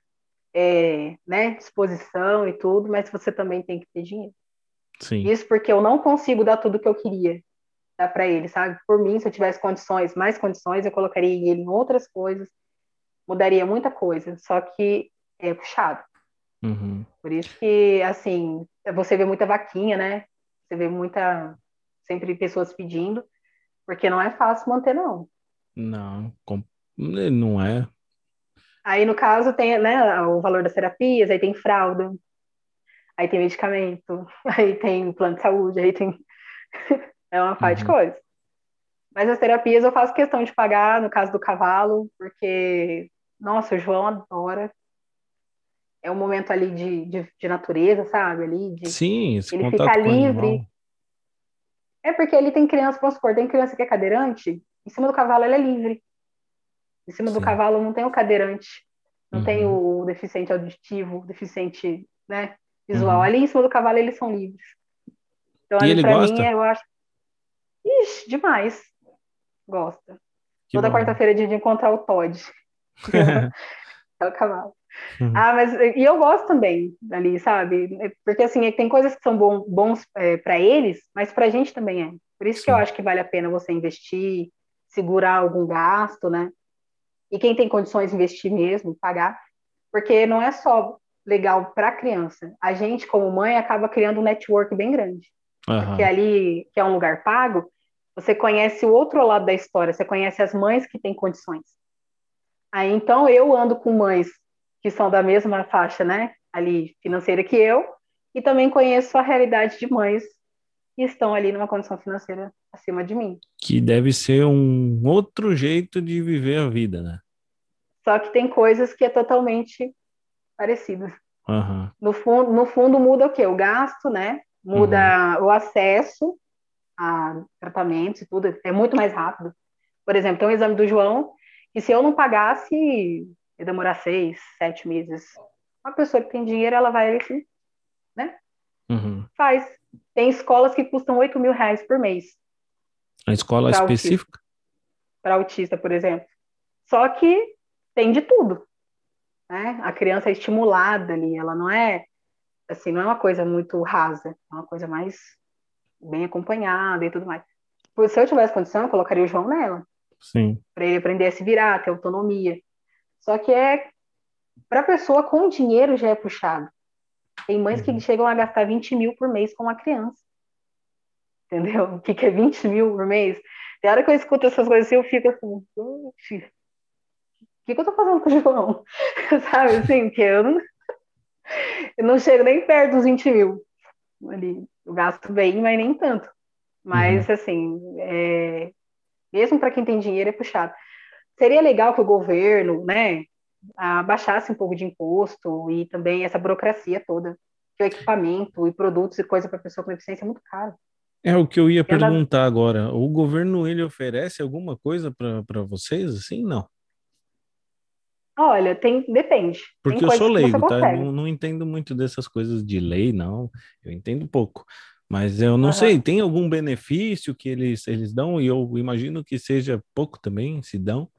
é, né, disposição e tudo, mas você também tem que ter dinheiro. Sim. Isso porque eu não consigo dar tudo que eu queria dar para ele, sabe? Por mim, se eu tivesse condições, mais condições, eu colocaria ele em outras coisas, mudaria muita coisa, só que é puxado. Uhum. Por isso que, assim, você vê muita vaquinha, né? Você vê muita, sempre pessoas pedindo, porque não é fácil manter, não. Não, não é. Aí, no caso, tem né, o valor das terapias, aí tem fralda, aí tem medicamento, aí tem plano de saúde, aí tem É uma parte uhum. de coisa. Mas as terapias eu faço questão de pagar, no caso do cavalo, porque, nossa, o João adora. É um momento ali de, de, de natureza, sabe? Ali de, Sim, esse ele fica livre. É porque ele tem criança, vamos supor, tem criança que é cadeirante, em cima do cavalo ela é livre. Em cima Sim. do cavalo não tem o cadeirante, não uhum. tem o deficiente auditivo, o deficiente né, visual. Uhum. Ali em cima do cavalo eles são livres. Então, e ele gosta? Mim, eu acho Ixi, demais. Gosta. Que Toda quarta-feira é dia de encontrar o Todd. é o cavalo. Uhum. Ah, mas e eu gosto também ali, sabe? Porque assim, é tem coisas que são bom, bons é, para eles, mas para a gente também é. Por isso Sim. que eu acho que vale a pena você investir, segurar algum gasto, né? E quem tem condições de investir mesmo, pagar, porque não é só legal para a criança. A gente, como mãe, acaba criando um network bem grande. Uhum. Porque ali, que é um lugar pago, você conhece o outro lado da história, você conhece as mães que têm condições. Aí então eu ando com mães que são da mesma faixa, né, ali financeira que eu, e também conheço a realidade de mães que estão ali numa condição financeira acima de mim. Que deve ser um outro jeito de viver a vida, né? Só que tem coisas que é totalmente parecidas. Uhum. No, fundo, no fundo muda o quê? O gasto, né? Muda uhum. o acesso a tratamentos e tudo, é muito mais rápido. Por exemplo, tem um exame do João, que se eu não pagasse, ia demorar seis, sete meses. Uma pessoa que tem dinheiro, ela vai aqui, né? Uhum. Faz. Tem escolas que custam 8 mil reais por mês. A escola específica? Para autista, por exemplo. Só que tem de tudo. Né? A criança é estimulada ali, ela não é assim, não é uma coisa muito rasa, é uma coisa mais bem acompanhada e tudo mais. Se eu tivesse condição, eu colocaria o João nela. Sim. Para ele aprender a se virar, ter autonomia. Só que é para a pessoa com dinheiro já é puxado. Tem mães que uhum. chegam a gastar 20 mil por mês com uma criança. Entendeu? O que, que é 20 mil por mês? Tem hora que eu escuto essas coisas assim, eu fico assim, o que, que eu tô fazendo com o João? Sabe assim, que eu não, eu não chego nem perto dos 20 mil. Ali, eu gasto bem, mas nem tanto. Mas, uhum. assim, é... Mesmo para quem tem dinheiro é puxado. Seria legal que o governo, né, abaixasse um pouco de imposto e também essa burocracia toda, que o equipamento e produtos e coisa para pessoa com deficiência é muito caro. É o que eu ia perguntar agora. O governo ele oferece alguma coisa para vocês assim? Não. Olha, tem, depende. Porque tem eu sou leigo, tá? Eu não, não, entendo muito dessas coisas de lei, não. Eu entendo pouco. Mas eu não uhum. sei, tem algum benefício que eles, eles dão? E eu imagino que seja pouco também, se dão.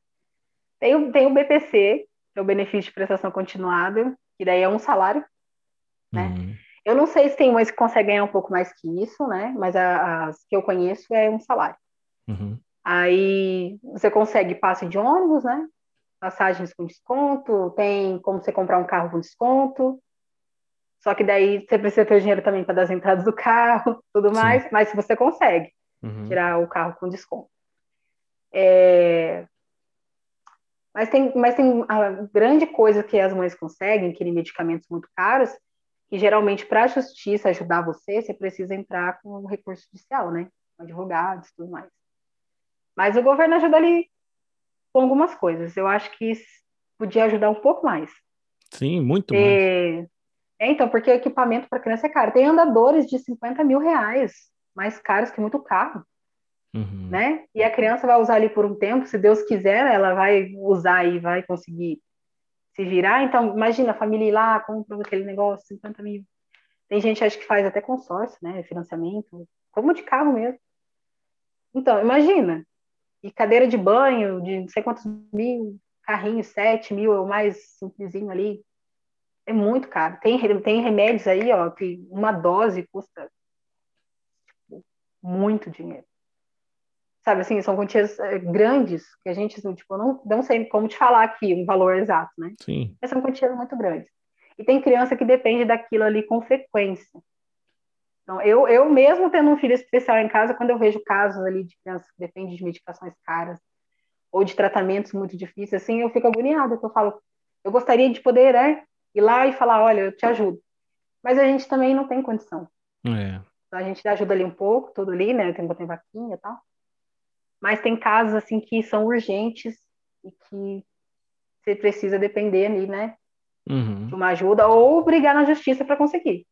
Tem, tem o BPC, que é o benefício de prestação continuada, que daí é um salário, né? Uhum. Eu não sei se tem mães que conseguem ganhar um pouco mais que isso, né? Mas as que eu conheço é um salário. Uhum. Aí você consegue passe de ônibus, né? Passagens com desconto, tem como você comprar um carro com desconto. Só que daí você precisa ter dinheiro também para dar as entradas do carro, tudo mais, Sim. mas você consegue uhum. tirar o carro com desconto. É... Mas tem, mas tem a grande coisa que as mães conseguem, que medicamentos muito caros, que geralmente para a justiça ajudar você, você precisa entrar com recurso judicial, né? Advogados tudo mais. Mas o governo ajuda ali com algumas coisas. Eu acho que podia ajudar um pouco mais. Sim, muito mais. É, então, porque o equipamento para criança é caro. Tem andadores de 50 mil reais, mais caros que muito carro. Uhum. Né? E a criança vai usar ali por um tempo, se Deus quiser, ela vai usar e vai conseguir se virar. Então, imagina a família ir lá, compra aquele negócio, 50 mil. Tem gente acho que faz até consórcio, né? Financiamento, como de carro mesmo. Então, imagina, e cadeira de banho de não sei quantos mil, carrinho, sete mil, é o mais simplesinho ali. É muito caro. Tem, tem remédios aí, ó, que uma dose custa tipo, muito dinheiro. Sabe assim, são quantias é, grandes que a gente, tipo, não, não sei como te falar aqui um valor exato, né? Sim. Mas são quantias muito grandes. E tem criança que depende daquilo ali com frequência. Então, eu, eu mesmo tendo um filho especial em casa, quando eu vejo casos ali de crianças que dependem de medicações caras ou de tratamentos muito difíceis, assim, eu fico agoniada, eu falo, eu gostaria de poder né, ir lá e falar, olha, eu te ajudo. Mas a gente também não tem condição. É. Então, a gente ajuda ali um pouco, tudo ali, né, tem, tem vaquinha e tal. Mas tem casos, assim, que são urgentes e que você precisa depender ali, né, uhum. de uma ajuda ou brigar na justiça para conseguir.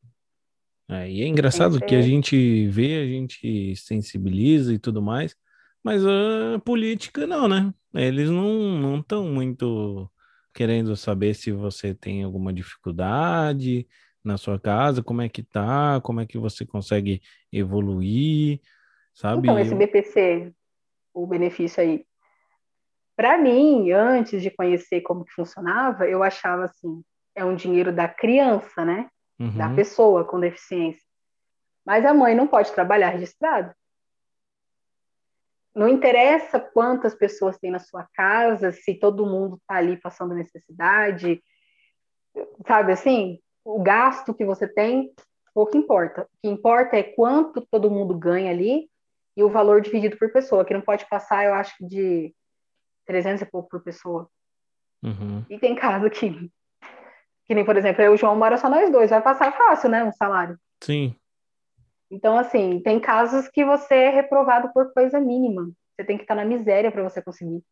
É, e é engraçado que a gente vê, a gente sensibiliza e tudo mais, mas a política não, né? Eles não estão muito querendo saber se você tem alguma dificuldade na sua casa, como é que tá, como é que você consegue evoluir, sabe? Então, esse BPC, o benefício aí, para mim, antes de conhecer como que funcionava, eu achava assim, é um dinheiro da criança, né? Uhum. da pessoa com deficiência. Mas a mãe não pode trabalhar registrado. Não interessa quantas pessoas tem na sua casa, se todo mundo está ali passando necessidade, sabe assim? O gasto que você tem, pouco importa. O que importa é quanto todo mundo ganha ali e o valor dividido por pessoa, que não pode passar, eu acho, de 300 e pouco por pessoa. Uhum. E tem caso que que nem, por exemplo, eu e o João mora só nós dois, vai passar fácil, né? Um salário. Sim. Então, assim, tem casos que você é reprovado por coisa mínima. Você tem que estar na miséria para você conseguir.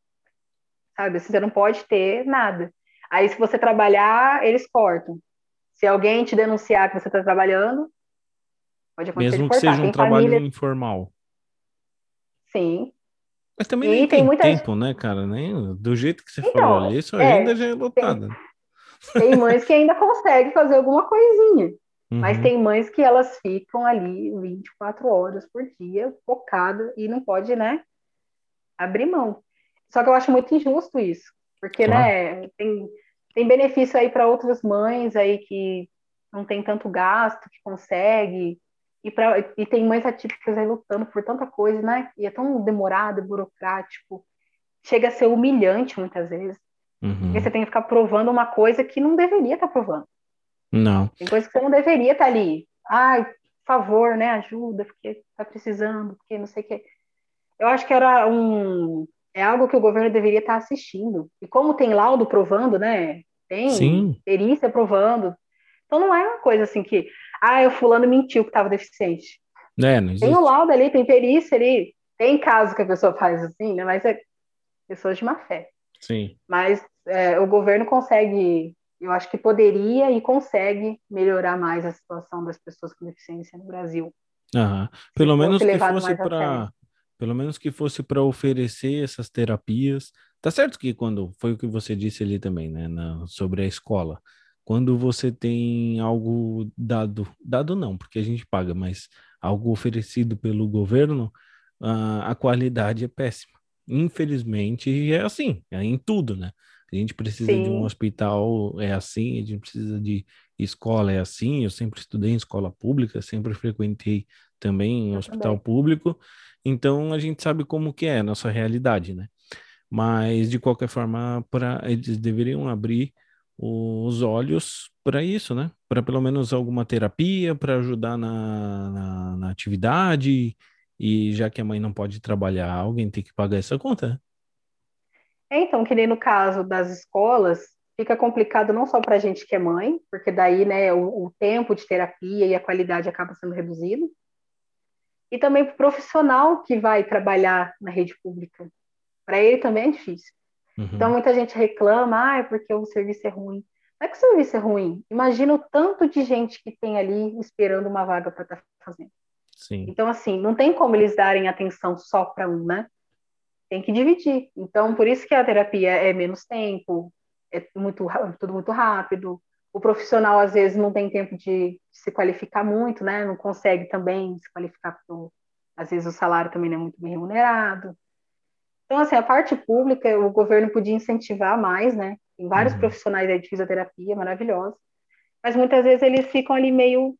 Sabe? Você não pode ter nada. Aí, se você trabalhar, eles cortam. Se alguém te denunciar que você está trabalhando, pode acontecer Mesmo que seja um tem trabalho família... informal. Sim. Mas também e nem tem, tem muita... tempo, né, cara? Nem, do jeito que você então, falou ali, sua é, agenda já é lotada. Tem... Tem mães que ainda conseguem fazer alguma coisinha, uhum. mas tem mães que elas ficam ali 24 horas por dia, focada, e não pode, né, abrir mão. Só que eu acho muito injusto isso, porque, claro. né, tem, tem benefício aí para outras mães aí que não tem tanto gasto, que consegue, e, pra, e tem mães atípicas aí lutando por tanta coisa, né, e é tão demorado, burocrático, chega a ser humilhante muitas vezes. Uhum. Porque você tem que ficar provando uma coisa que não deveria estar tá provando. Não. Tem coisa que você não deveria estar tá ali. Ai, por favor, né? Ajuda, porque tá precisando, porque não sei o quê. Eu acho que era um. É algo que o governo deveria estar tá assistindo. E como tem laudo provando, né? Tem Sim. perícia provando. Então não é uma coisa assim que, ah, o fulano mentiu que estava deficiente. É, não tem o laudo ali, tem perícia ali. Tem casos que a pessoa faz assim, né? Mas é pessoas de má fé. Sim. Mas é, o governo consegue, eu acho que poderia e consegue melhorar mais a situação das pessoas com deficiência no Brasil. Aham. Pelo menos que fosse para pelo menos que fosse para oferecer essas terapias. Tá certo que quando foi o que você disse ali também, né, na, sobre a escola. Quando você tem algo dado, dado não, porque a gente paga, mas algo oferecido pelo governo, a, a qualidade é péssima. Infelizmente é assim, é em tudo, né? A gente precisa Sim. de um hospital, é assim, a gente precisa de escola, é assim. Eu sempre estudei em escola pública, sempre frequentei também em hospital também. público, então a gente sabe como que é a nossa realidade, né? Mas de qualquer forma, para eles deveriam abrir os olhos para isso, né? Para pelo menos alguma terapia, para ajudar na, na, na, atividade. E já que a mãe não pode trabalhar, alguém tem que pagar essa conta. É, então, que nem no caso das escolas, fica complicado não só para a gente que é mãe, porque daí né, o, o tempo de terapia e a qualidade acaba sendo reduzido, e também para o profissional que vai trabalhar na rede pública. Para ele também é difícil. Uhum. Então, muita gente reclama, ah, é porque o serviço é ruim. Não é que o serviço é ruim. Imagina o tanto de gente que tem ali esperando uma vaga para estar tá fazendo. Sim. Então, assim, não tem como eles darem atenção só para um, né? Tem que dividir. Então, por isso que a terapia é menos tempo, é muito, tudo muito rápido. O profissional, às vezes, não tem tempo de se qualificar muito, né? Não consegue também se qualificar, porque, às vezes, o salário também não é muito bem remunerado. Então, assim, a parte pública, o governo podia incentivar mais, né? Tem vários uhum. profissionais aí de fisioterapia maravilhosos, mas muitas vezes eles ficam ali meio,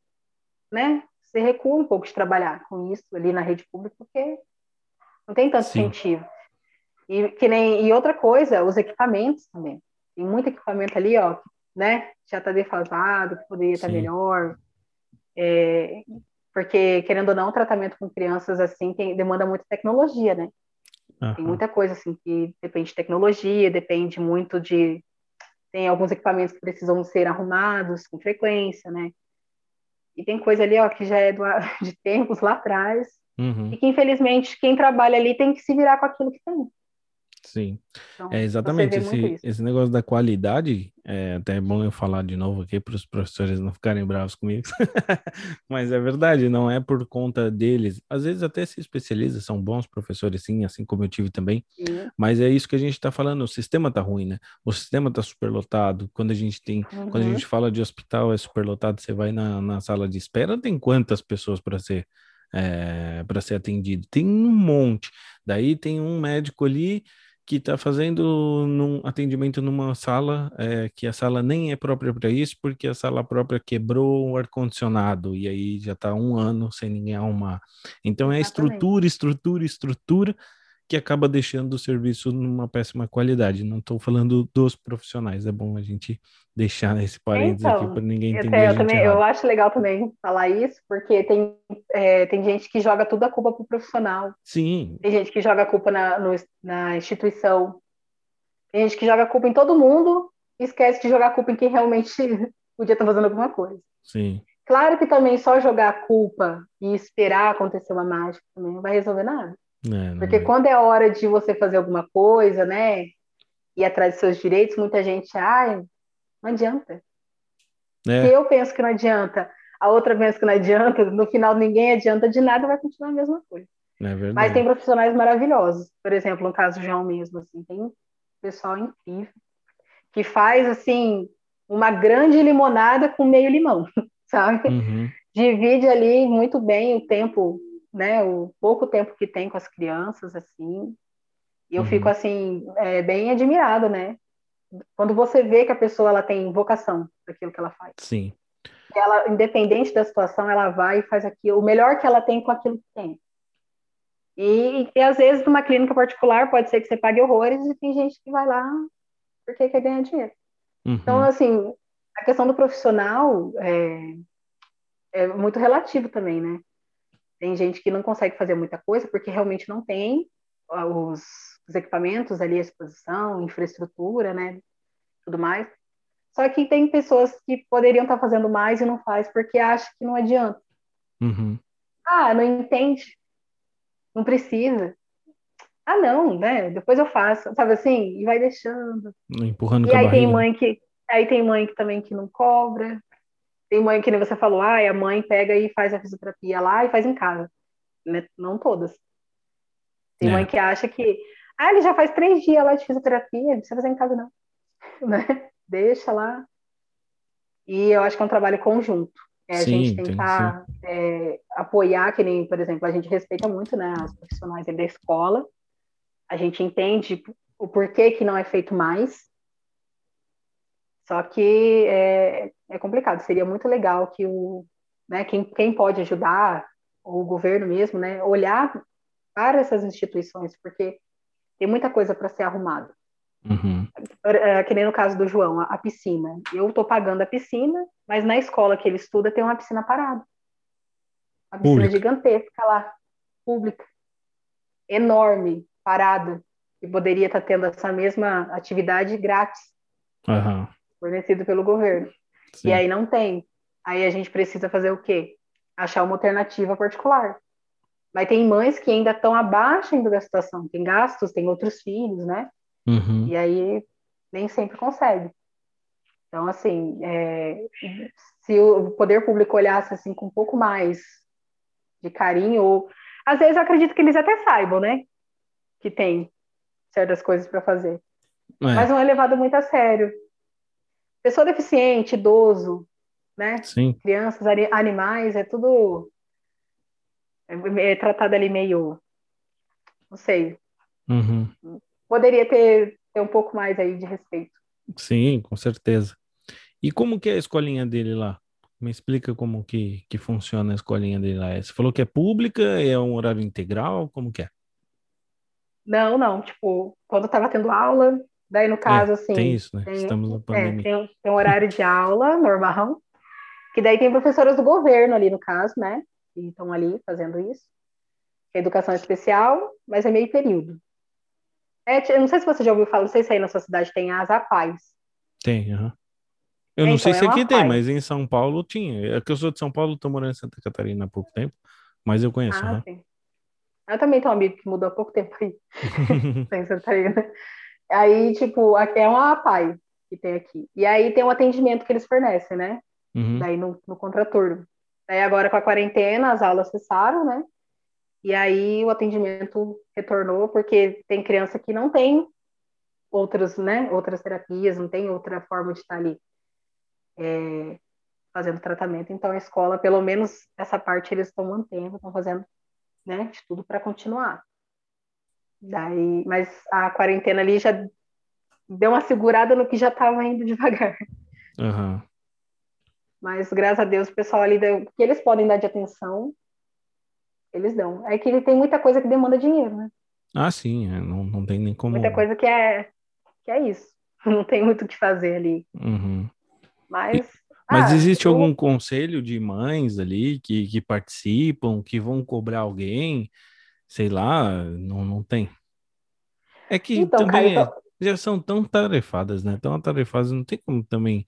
né? Se recuam um pouco de trabalhar com isso ali na rede pública, porque não tem tanto Sim. incentivo. E, que nem, e outra coisa, os equipamentos também. Tem muito equipamento ali, ó, né? Já está defasado, que poderia estar tá melhor. É, porque, querendo ou não, o tratamento com crianças assim tem, demanda muita tecnologia, né? Uhum. Tem muita coisa assim que depende de tecnologia, depende muito de. Tem alguns equipamentos que precisam ser arrumados com frequência, né? E tem coisa ali, ó, que já é do, de tempos lá atrás, uhum. e que infelizmente quem trabalha ali tem que se virar com aquilo que tem. Sim, então, é exatamente esse, esse negócio da qualidade. É até bom eu falar de novo aqui para os professores não ficarem bravos comigo, mas é verdade, não é por conta deles. Às vezes até se especializa, são bons professores, sim, assim como eu tive também. Sim. Mas é isso que a gente está falando. O sistema está ruim, né? O sistema está superlotado. Quando a gente tem, uhum. quando a uhum. gente fala de hospital é superlotado, você vai na, na sala de espera, tem quantas pessoas para ser é, para ser atendido? Tem um monte. Daí tem um médico ali que está fazendo num atendimento numa sala é, que a sala nem é própria para isso, porque a sala própria quebrou o ar-condicionado e aí já está um ano sem ninguém arrumar. Então é estrutura, estrutura, estrutura que acaba deixando o serviço numa péssima qualidade. Não estou falando dos profissionais, é bom a gente deixar esse parênteses então, aqui para ninguém entender. Eu, também, eu acho legal também falar isso, porque tem, é, tem gente que joga tudo a culpa para o profissional. Sim. Tem gente que joga a culpa na, no, na instituição. Tem gente que joga a culpa em todo mundo e esquece de jogar a culpa em quem realmente podia estar fazendo alguma coisa. Sim. Claro que também só jogar a culpa e esperar acontecer uma mágica também não vai resolver nada. É, Porque é. quando é hora de você fazer alguma coisa, né? Ir atrás dos seus direitos, muita gente, ai, não adianta. É. Se eu penso que não adianta, a outra pensa que não adianta, no final ninguém adianta de nada, vai continuar a mesma coisa. É Mas tem profissionais maravilhosos. Por exemplo, no caso do João mesmo, assim, tem pessoal incrível que faz assim uma grande limonada com meio limão, sabe? Uhum. Divide ali muito bem o tempo né, o pouco tempo que tem com as crianças, assim, e eu uhum. fico, assim, é, bem admirado, né? Quando você vê que a pessoa ela tem vocação daquilo que ela faz. Sim. Ela, independente da situação, ela vai e faz aquilo, o melhor que ela tem com aquilo que tem. E, e às vezes, numa clínica particular, pode ser que você pague horrores e tem gente que vai lá porque quer ganhar dinheiro. Uhum. Então, assim, a questão do profissional é, é muito relativo também, né? Tem gente que não consegue fazer muita coisa porque realmente não tem os, os equipamentos ali à disposição, infraestrutura, né, tudo mais. Só que tem pessoas que poderiam estar fazendo mais e não faz porque acha que não adianta. Uhum. Ah, não entende. não precisa. Ah, não, né? Depois eu faço, sabe assim? E vai deixando. Empurrando e aí tem mãe que aí tem mãe que também que não cobra. Tem mãe que nem você falou, ah, a mãe pega e faz a fisioterapia lá e faz em casa. Né? Não todas. Tem é. mãe que acha que, ah, ele já faz três dias lá de fisioterapia, não precisa fazer em casa não. Né? Deixa lá. E eu acho que é um trabalho conjunto. É, sim, a gente tentar é, apoiar, que nem, por exemplo, a gente respeita muito né, as profissionais da escola, a gente entende o porquê que não é feito mais, só que é, é complicado, seria muito legal que o, né, quem, quem pode ajudar, o governo mesmo, né, olhar para essas instituições, porque tem muita coisa para ser arrumada. Uhum. É, que nem no caso do João, a, a piscina. Eu estou pagando a piscina, mas na escola que ele estuda tem uma piscina parada. Uma piscina pública. gigantesca lá, pública, enorme, parada, e poderia estar tá tendo essa mesma atividade grátis, uhum. Fornecido pelo governo. Sim. E aí não tem. Aí a gente precisa fazer o quê? Achar uma alternativa particular. Mas tem mães que ainda estão abaixo da situação, tem gastos, tem outros filhos, né? Uhum. E aí nem sempre consegue. Então, assim, é, se o poder público olhasse assim com um pouco mais de carinho, ou às vezes eu acredito que eles até saibam, né? Que tem certas coisas para fazer. É. Mas não é levado muito a sério. Pessoa deficiente, idoso, né? Sim. Crianças, animais, é tudo é, é tratado ali meio, não sei, uhum poderia ter, ter um pouco mais aí de respeito. Sim, com certeza. E como que é a escolinha dele lá? Me explica como que, que funciona a escolinha dele lá. Você falou que é pública, é um horário integral, como que é? Não, não, tipo, quando estava tendo aula, daí no caso, é, assim... Tem isso, né? Tem, Estamos na é, pandemia. É, tem, tem um horário de aula normal, que daí tem professoras do governo ali no caso, né? Que estão ali fazendo isso. É educação especial, mas é meio período. É, eu não sei se você já ouviu falar, não sei se aí na sua cidade tem as APAES. Tem, aham. Uhum. Eu não então, sei se é aqui tem, mas em São Paulo tinha. É que eu sou de São Paulo, estou morando em Santa Catarina há pouco tempo, mas eu conheço. Ah, uhum. Eu também tenho um amigo que mudou há pouco tempo aí, em Santa Catarina. Aí, tipo, é uma APAI que tem aqui. E aí tem um atendimento que eles fornecem, né? Uhum. Daí no, no contraturno. Aí agora com a quarentena, as aulas cessaram, né? E aí o atendimento retornou, porque tem criança que não tem outras, né, outras terapias, não tem outra forma de estar ali é, fazendo tratamento. Então a escola, pelo menos essa parte eles estão mantendo, estão fazendo né, de tudo para continuar. Daí, mas a quarentena ali já deu uma segurada no que já estava indo devagar. Uhum. Mas graças a Deus o pessoal ali deu, que eles podem dar de atenção, eles dão. É que ele tem muita coisa que demanda dinheiro, né? Ah, sim, é, não, não tem nem como. Muita coisa que é, que é isso. Não tem muito o que fazer ali. Uhum. Mas. E, mas ah, existe eu... algum conselho de mães ali que, que participam, que vão cobrar alguém? Sei lá, não, não tem. É que então, também cara, então... já são tão tarefadas, né? Tão atarefadas, não tem como também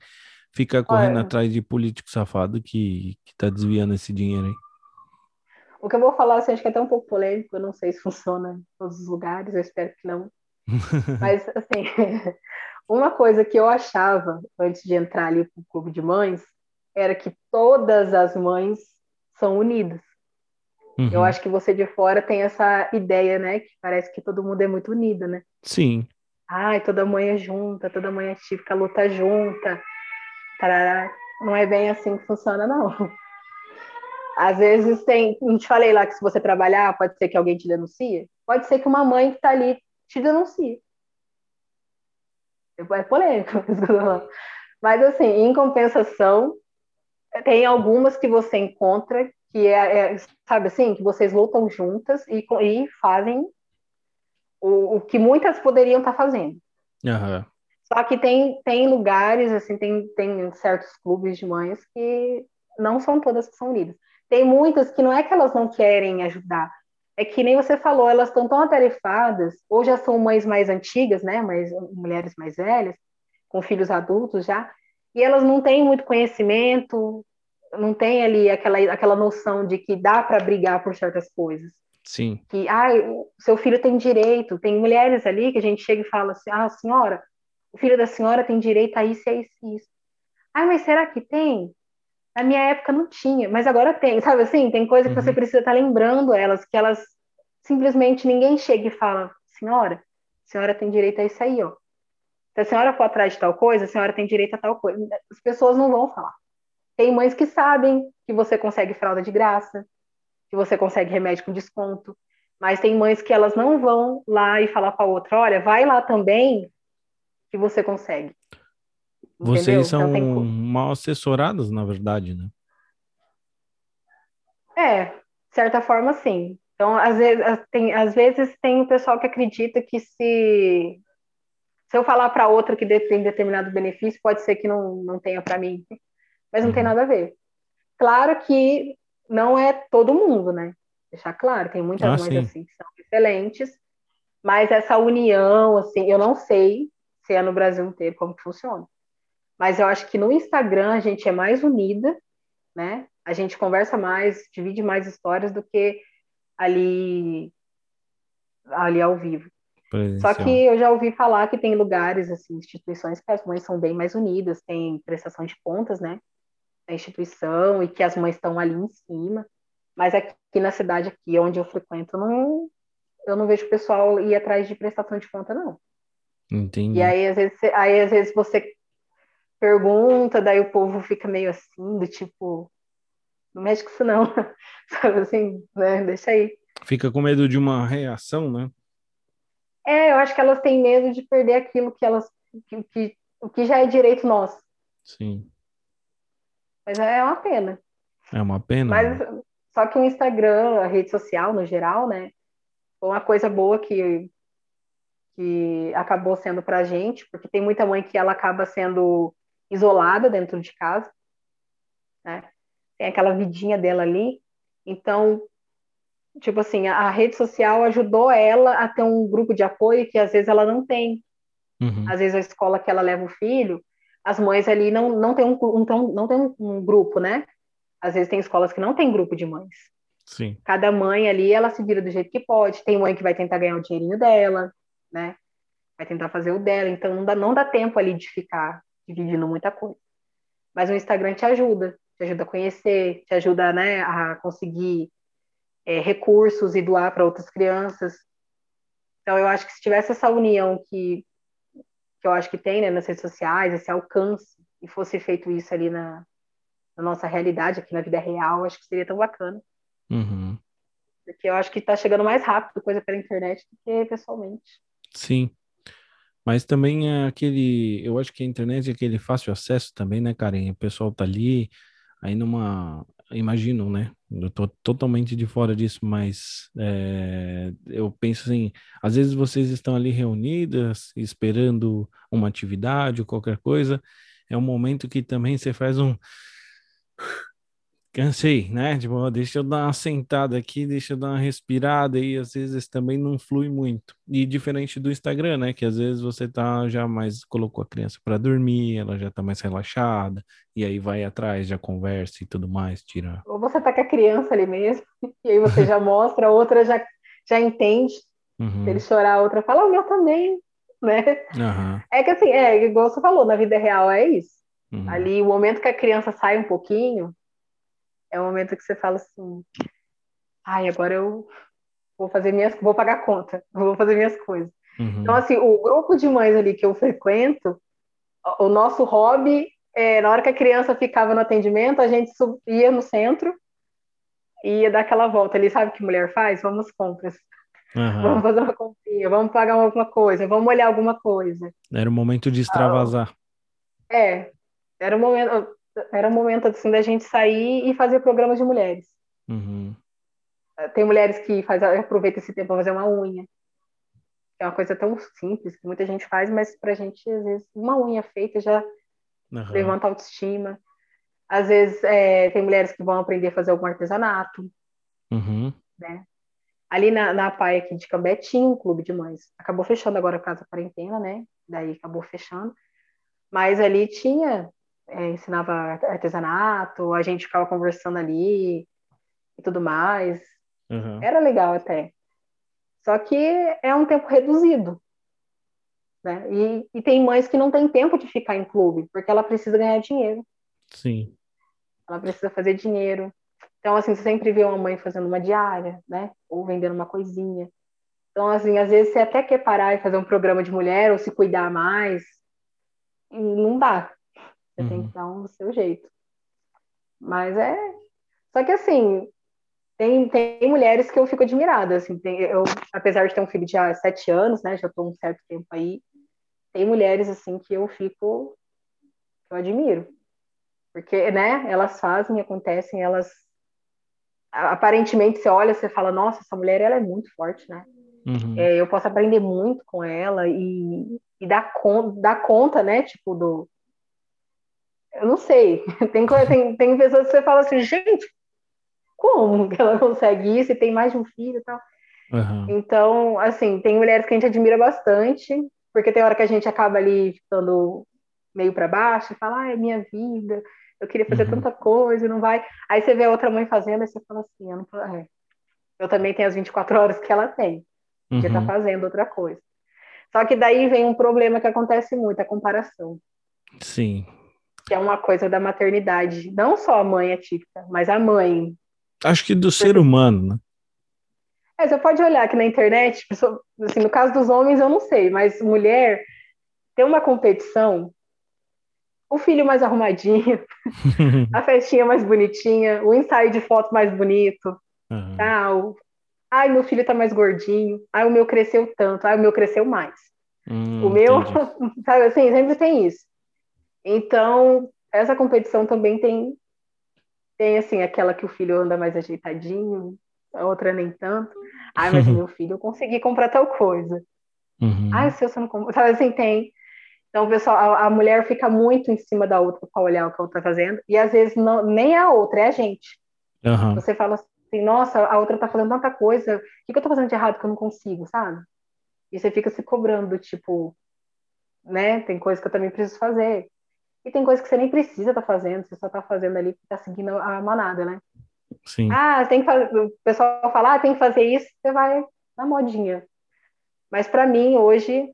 ficar correndo Olha... atrás de político safado que, que tá desviando esse dinheiro aí. O que eu vou falar, assim, acho que é até um pouco polêmico, eu não sei se funciona em todos os lugares, eu espero que não. Mas, assim, uma coisa que eu achava antes de entrar ali para o clube de mães era que todas as mães são unidas. Uhum. Eu acho que você de fora tem essa ideia, né? Que parece que todo mundo é muito unido, né? Sim. Ai, toda mãe é junta, toda mãe é típica, luta junta. Tarará. Não é bem assim que funciona, não. Às vezes tem, não te falei lá que se você trabalhar, pode ser que alguém te denuncie. Pode ser que uma mãe que está ali te denuncie. É polêmico, mas assim, em compensação, tem algumas que você encontra que é, é sabe assim, que vocês lutam juntas e, e fazem o, o, que muitas poderiam estar tá fazendo. Uhum. Só que tem, tem lugares, assim, tem, tem certos clubes de mães que não são todas que são unidas. Tem muitas que não é que elas não querem ajudar, é que nem você falou, elas estão tão atarefadas, ou já são mães mais antigas, né, mais, mulheres mais velhas, com filhos adultos já, e elas não têm muito conhecimento, não têm ali aquela, aquela noção de que dá para brigar por certas coisas. Sim. Que, ah, seu filho tem direito. Tem mulheres ali que a gente chega e fala assim, ah, senhora, o filho da senhora tem direito a isso, a isso, a isso. Ah, mas será que tem? Na minha época não tinha, mas agora tem, sabe assim? Tem coisa que uhum. você precisa estar lembrando elas, que elas simplesmente ninguém chega e fala, senhora, a senhora tem direito a isso aí, ó. Se a senhora for atrás de tal coisa, a senhora tem direito a tal coisa. As pessoas não vão falar. Tem mães que sabem que você consegue fralda de graça, que você consegue remédio com desconto, mas tem mães que elas não vão lá e falar para a outra, olha, vai lá também que você consegue. Vocês são então, mal assessoradas, na verdade, né? É, de certa forma, sim. Então, às vezes tem, às vezes tem o pessoal que acredita que se se eu falar para outra que tem determinado benefício, pode ser que não, não tenha para mim, mas não tem uhum. nada a ver. Claro que não é todo mundo, né? Deixar claro, tem muitas ah, mães sim. assim que são excelentes, mas essa união, assim, eu não sei se é no Brasil inteiro como que funciona. Mas eu acho que no Instagram a gente é mais unida, né? A gente conversa mais, divide mais histórias do que ali ali ao vivo. Só que eu já ouvi falar que tem lugares, assim, instituições que as mães são bem mais unidas, tem prestação de contas, né? Da instituição e que as mães estão ali em cima. Mas aqui na cidade, aqui onde eu frequento, não, eu não vejo o pessoal ir atrás de prestação de conta, não. Entendi. E aí, às vezes, aí, às vezes você pergunta, daí o povo fica meio assim, do tipo, não mexe com isso não, sabe assim, né? Deixa aí. Fica com medo de uma reação, né? É, eu acho que elas têm medo de perder aquilo que elas. que, que o que já é direito nosso. Sim. Mas é uma pena. É uma pena. Mas né? só que o Instagram, a rede social no geral, né? Foi uma coisa boa que, que acabou sendo pra gente, porque tem muita mãe que ela acaba sendo isolada dentro de casa, né? Tem aquela vidinha dela ali. Então, tipo assim, a rede social ajudou ela a ter um grupo de apoio que às vezes ela não tem. Uhum. Às vezes a escola que ela leva o filho, as mães ali não, não tem, um, um, não tem um grupo, né? Às vezes tem escolas que não tem grupo de mães. Sim. Cada mãe ali, ela se vira do jeito que pode. Tem mãe que vai tentar ganhar o dinheirinho dela, né? Vai tentar fazer o dela. Então não dá, não dá tempo ali de ficar dividindo muita coisa. Mas o Instagram te ajuda, te ajuda a conhecer, te ajuda, né, a conseguir é, recursos e doar para outras crianças. Então, eu acho que se tivesse essa união que, que eu acho que tem né, nas redes sociais, esse alcance, e fosse feito isso ali na, na nossa realidade, aqui na vida real, acho que seria tão bacana. Uhum. Porque eu acho que está chegando mais rápido coisa pela internet do que pessoalmente. Sim. Mas também é aquele, eu acho que a internet é aquele fácil acesso também, né, Karen? O pessoal tá ali, aí numa, imagino, né? Eu tô totalmente de fora disso, mas é, eu penso assim, às vezes vocês estão ali reunidas, esperando uma atividade ou qualquer coisa, é um momento que também você faz um cansei, né? Tipo, deixa eu dar uma sentada aqui, deixa eu dar uma respirada e às vezes também não flui muito. E diferente do Instagram, né? Que às vezes você tá já mais colocou a criança para dormir, ela já tá mais relaxada e aí vai atrás, já conversa e tudo mais, tira. Ou você tá com a criança ali mesmo e aí você já mostra, a outra já já entende. Uhum. Se ele chorar, a outra fala, o meu também, né? Uhum. É que assim, é igual você falou, na vida real é isso. Uhum. Ali, o momento que a criança sai um pouquinho, é o momento que você fala assim, ai, agora eu vou fazer minhas, vou pagar conta, vou fazer minhas coisas. Uhum. Então, assim, o grupo de mães ali que eu frequento, o nosso hobby, é, na hora que a criança ficava no atendimento, a gente subia no centro e ia dar aquela volta ali, sabe o que mulher faz? Vamos às compras. Uhum. Vamos fazer uma comprinha, vamos pagar alguma coisa, vamos olhar alguma coisa. Era o momento de extravasar. É, era o momento era um momento assim da gente sair e fazer programas de mulheres. Uhum. Tem mulheres que faz, aproveita esse tempo para fazer uma unha. É uma coisa tão simples que muita gente faz, mas pra gente, às vezes, uma unha feita já uhum. levanta a autoestima. Às vezes, é, tem mulheres que vão aprender a fazer algum artesanato. Uhum. Né? Ali na, na PAI aqui de Cambé tinha um clube de mães. Acabou fechando agora a casa quarentena, né? Daí acabou fechando. Mas ali tinha é, ensinava artesanato, a gente ficava conversando ali e tudo mais. Uhum. Era legal até. Só que é um tempo reduzido. Né? E, e tem mães que não têm tempo de ficar em clube, porque ela precisa ganhar dinheiro. Sim. Ela precisa fazer dinheiro. Então, assim, você sempre vê uma mãe fazendo uma diária, né? Ou vendendo uma coisinha. Então, assim, às vezes você até quer parar e fazer um programa de mulher ou se cuidar mais. E não dá. Você uhum. tem que dar um do seu jeito. Mas é. Só que, assim, tem, tem mulheres que eu fico admirada. Assim, tem, eu, apesar de ter um filho de há sete anos, né? Já estou um certo tempo aí. Tem mulheres, assim, que eu fico. eu admiro. Porque, né? Elas fazem, acontecem, elas aparentemente você olha, você fala, nossa, essa mulher ela é muito forte, né? Uhum. É, eu posso aprender muito com ela e, e dar, con dar conta, né? Tipo, do. Eu não sei. Tem, tem, tem pessoas que você fala assim, gente, como que ela consegue isso e tem mais de um filho e tal? Uhum. Então, assim, tem mulheres que a gente admira bastante, porque tem hora que a gente acaba ali ficando meio para baixo e fala, ah, é minha vida, eu queria fazer uhum. tanta coisa e não vai. Aí você vê a outra mãe fazendo e você fala assim, eu, não... É. eu também tenho as 24 horas que ela tem, tá uhum. tá fazendo outra coisa. Só que daí vem um problema que acontece muito, a comparação. Sim. Que é uma coisa da maternidade. Não só a mãe é típica, mas a mãe. Acho que do ser humano, né? É, você pode olhar aqui na internet, assim, no caso dos homens eu não sei, mas mulher tem uma competição o filho mais arrumadinho, a festinha mais bonitinha, o ensaio de foto mais bonito, uhum. tal. Ai, meu filho tá mais gordinho. Ai, o meu cresceu tanto. Ai, o meu cresceu mais. Hum, o meu, entendi. sabe assim, sempre tem isso. Então, essa competição também tem, tem assim, aquela que o filho anda mais ajeitadinho, a outra nem tanto. Ai, mas o meu filho eu consegui comprar tal coisa. Uhum. Ai, se você não comprou. Sabe assim, tem. Então, o pessoal, a, a mulher fica muito em cima da outra para olhar o que a outra está fazendo, e às vezes não, nem a outra, é a gente. Uhum. Você fala assim, nossa, a outra está fazendo tanta coisa, o que, que eu estou fazendo de errado que eu não consigo, sabe? E você fica se cobrando, tipo, né? Tem coisa que eu também preciso fazer. E tem coisa que você nem precisa estar tá fazendo, você só está fazendo ali porque está seguindo a manada, né? Sim. Ah, tem que fazer, o pessoal fala, ah, tem que fazer isso, você vai na modinha. Mas para mim, hoje,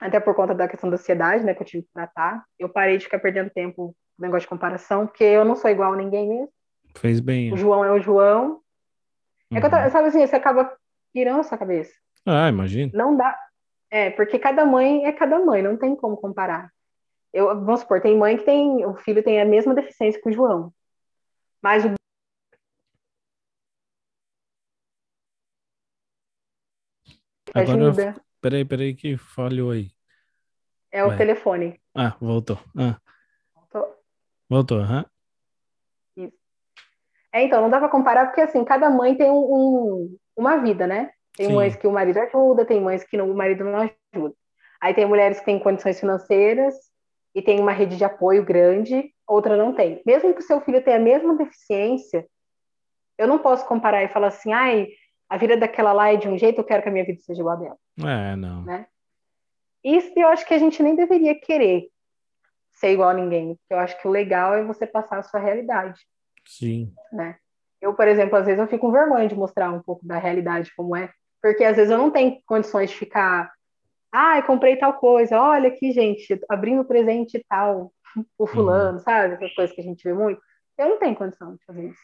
até por conta da questão da ansiedade, né, que eu tive que tratar. Eu parei de ficar perdendo tempo no negócio de comparação, porque eu não sou igual a ninguém mesmo. Fez bem. O João é o João. Uhum. É que eu, uhum. sabe assim, você acaba pirando a sua cabeça. Ah, imagina. Não dá. É, porque cada mãe é cada mãe, não tem como comparar. Eu, vamos supor, tem mãe que tem, o filho tem a mesma deficiência que o João. Mas o Agora. Peraí, peraí, que falhou aí. É o Vai. telefone. Ah, voltou. Ah. Voltou? Voltou, aham. Uhum. Isso. É, então, não dá para comparar porque, assim, cada mãe tem um, um, uma vida, né? Tem Sim. mães que o marido ajuda, tem mães que não, o marido não ajuda. Aí tem mulheres que têm condições financeiras e tem uma rede de apoio grande, outra não tem. Mesmo que o seu filho tenha a mesma deficiência, eu não posso comparar e falar assim, ai, a vida daquela lá é de um jeito, eu quero que a minha vida seja igual a dela. É, não. Né? Isso eu acho que a gente nem deveria querer ser igual a ninguém, eu acho que o legal é você passar a sua realidade. Sim. Né? Eu, por exemplo, às vezes eu fico com vergonha de mostrar um pouco da realidade como é, porque às vezes eu não tenho condições de ficar, ah, comprei tal coisa, olha aqui, gente, abrindo presente tal, o fulano, uhum. sabe? Essas coisas que a gente vê muito. Eu não tenho condição de fazer isso.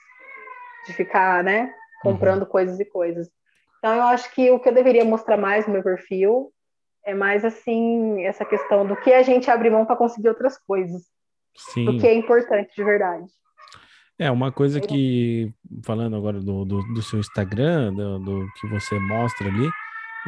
De ficar, né? comprando uhum. coisas e coisas. Então, eu acho que o que eu deveria mostrar mais no meu perfil é mais assim, essa questão do que a gente abre mão para conseguir outras coisas. Sim. Do que é importante de verdade. É, uma coisa que, falando agora do, do, do seu Instagram, do, do, que você mostra ali,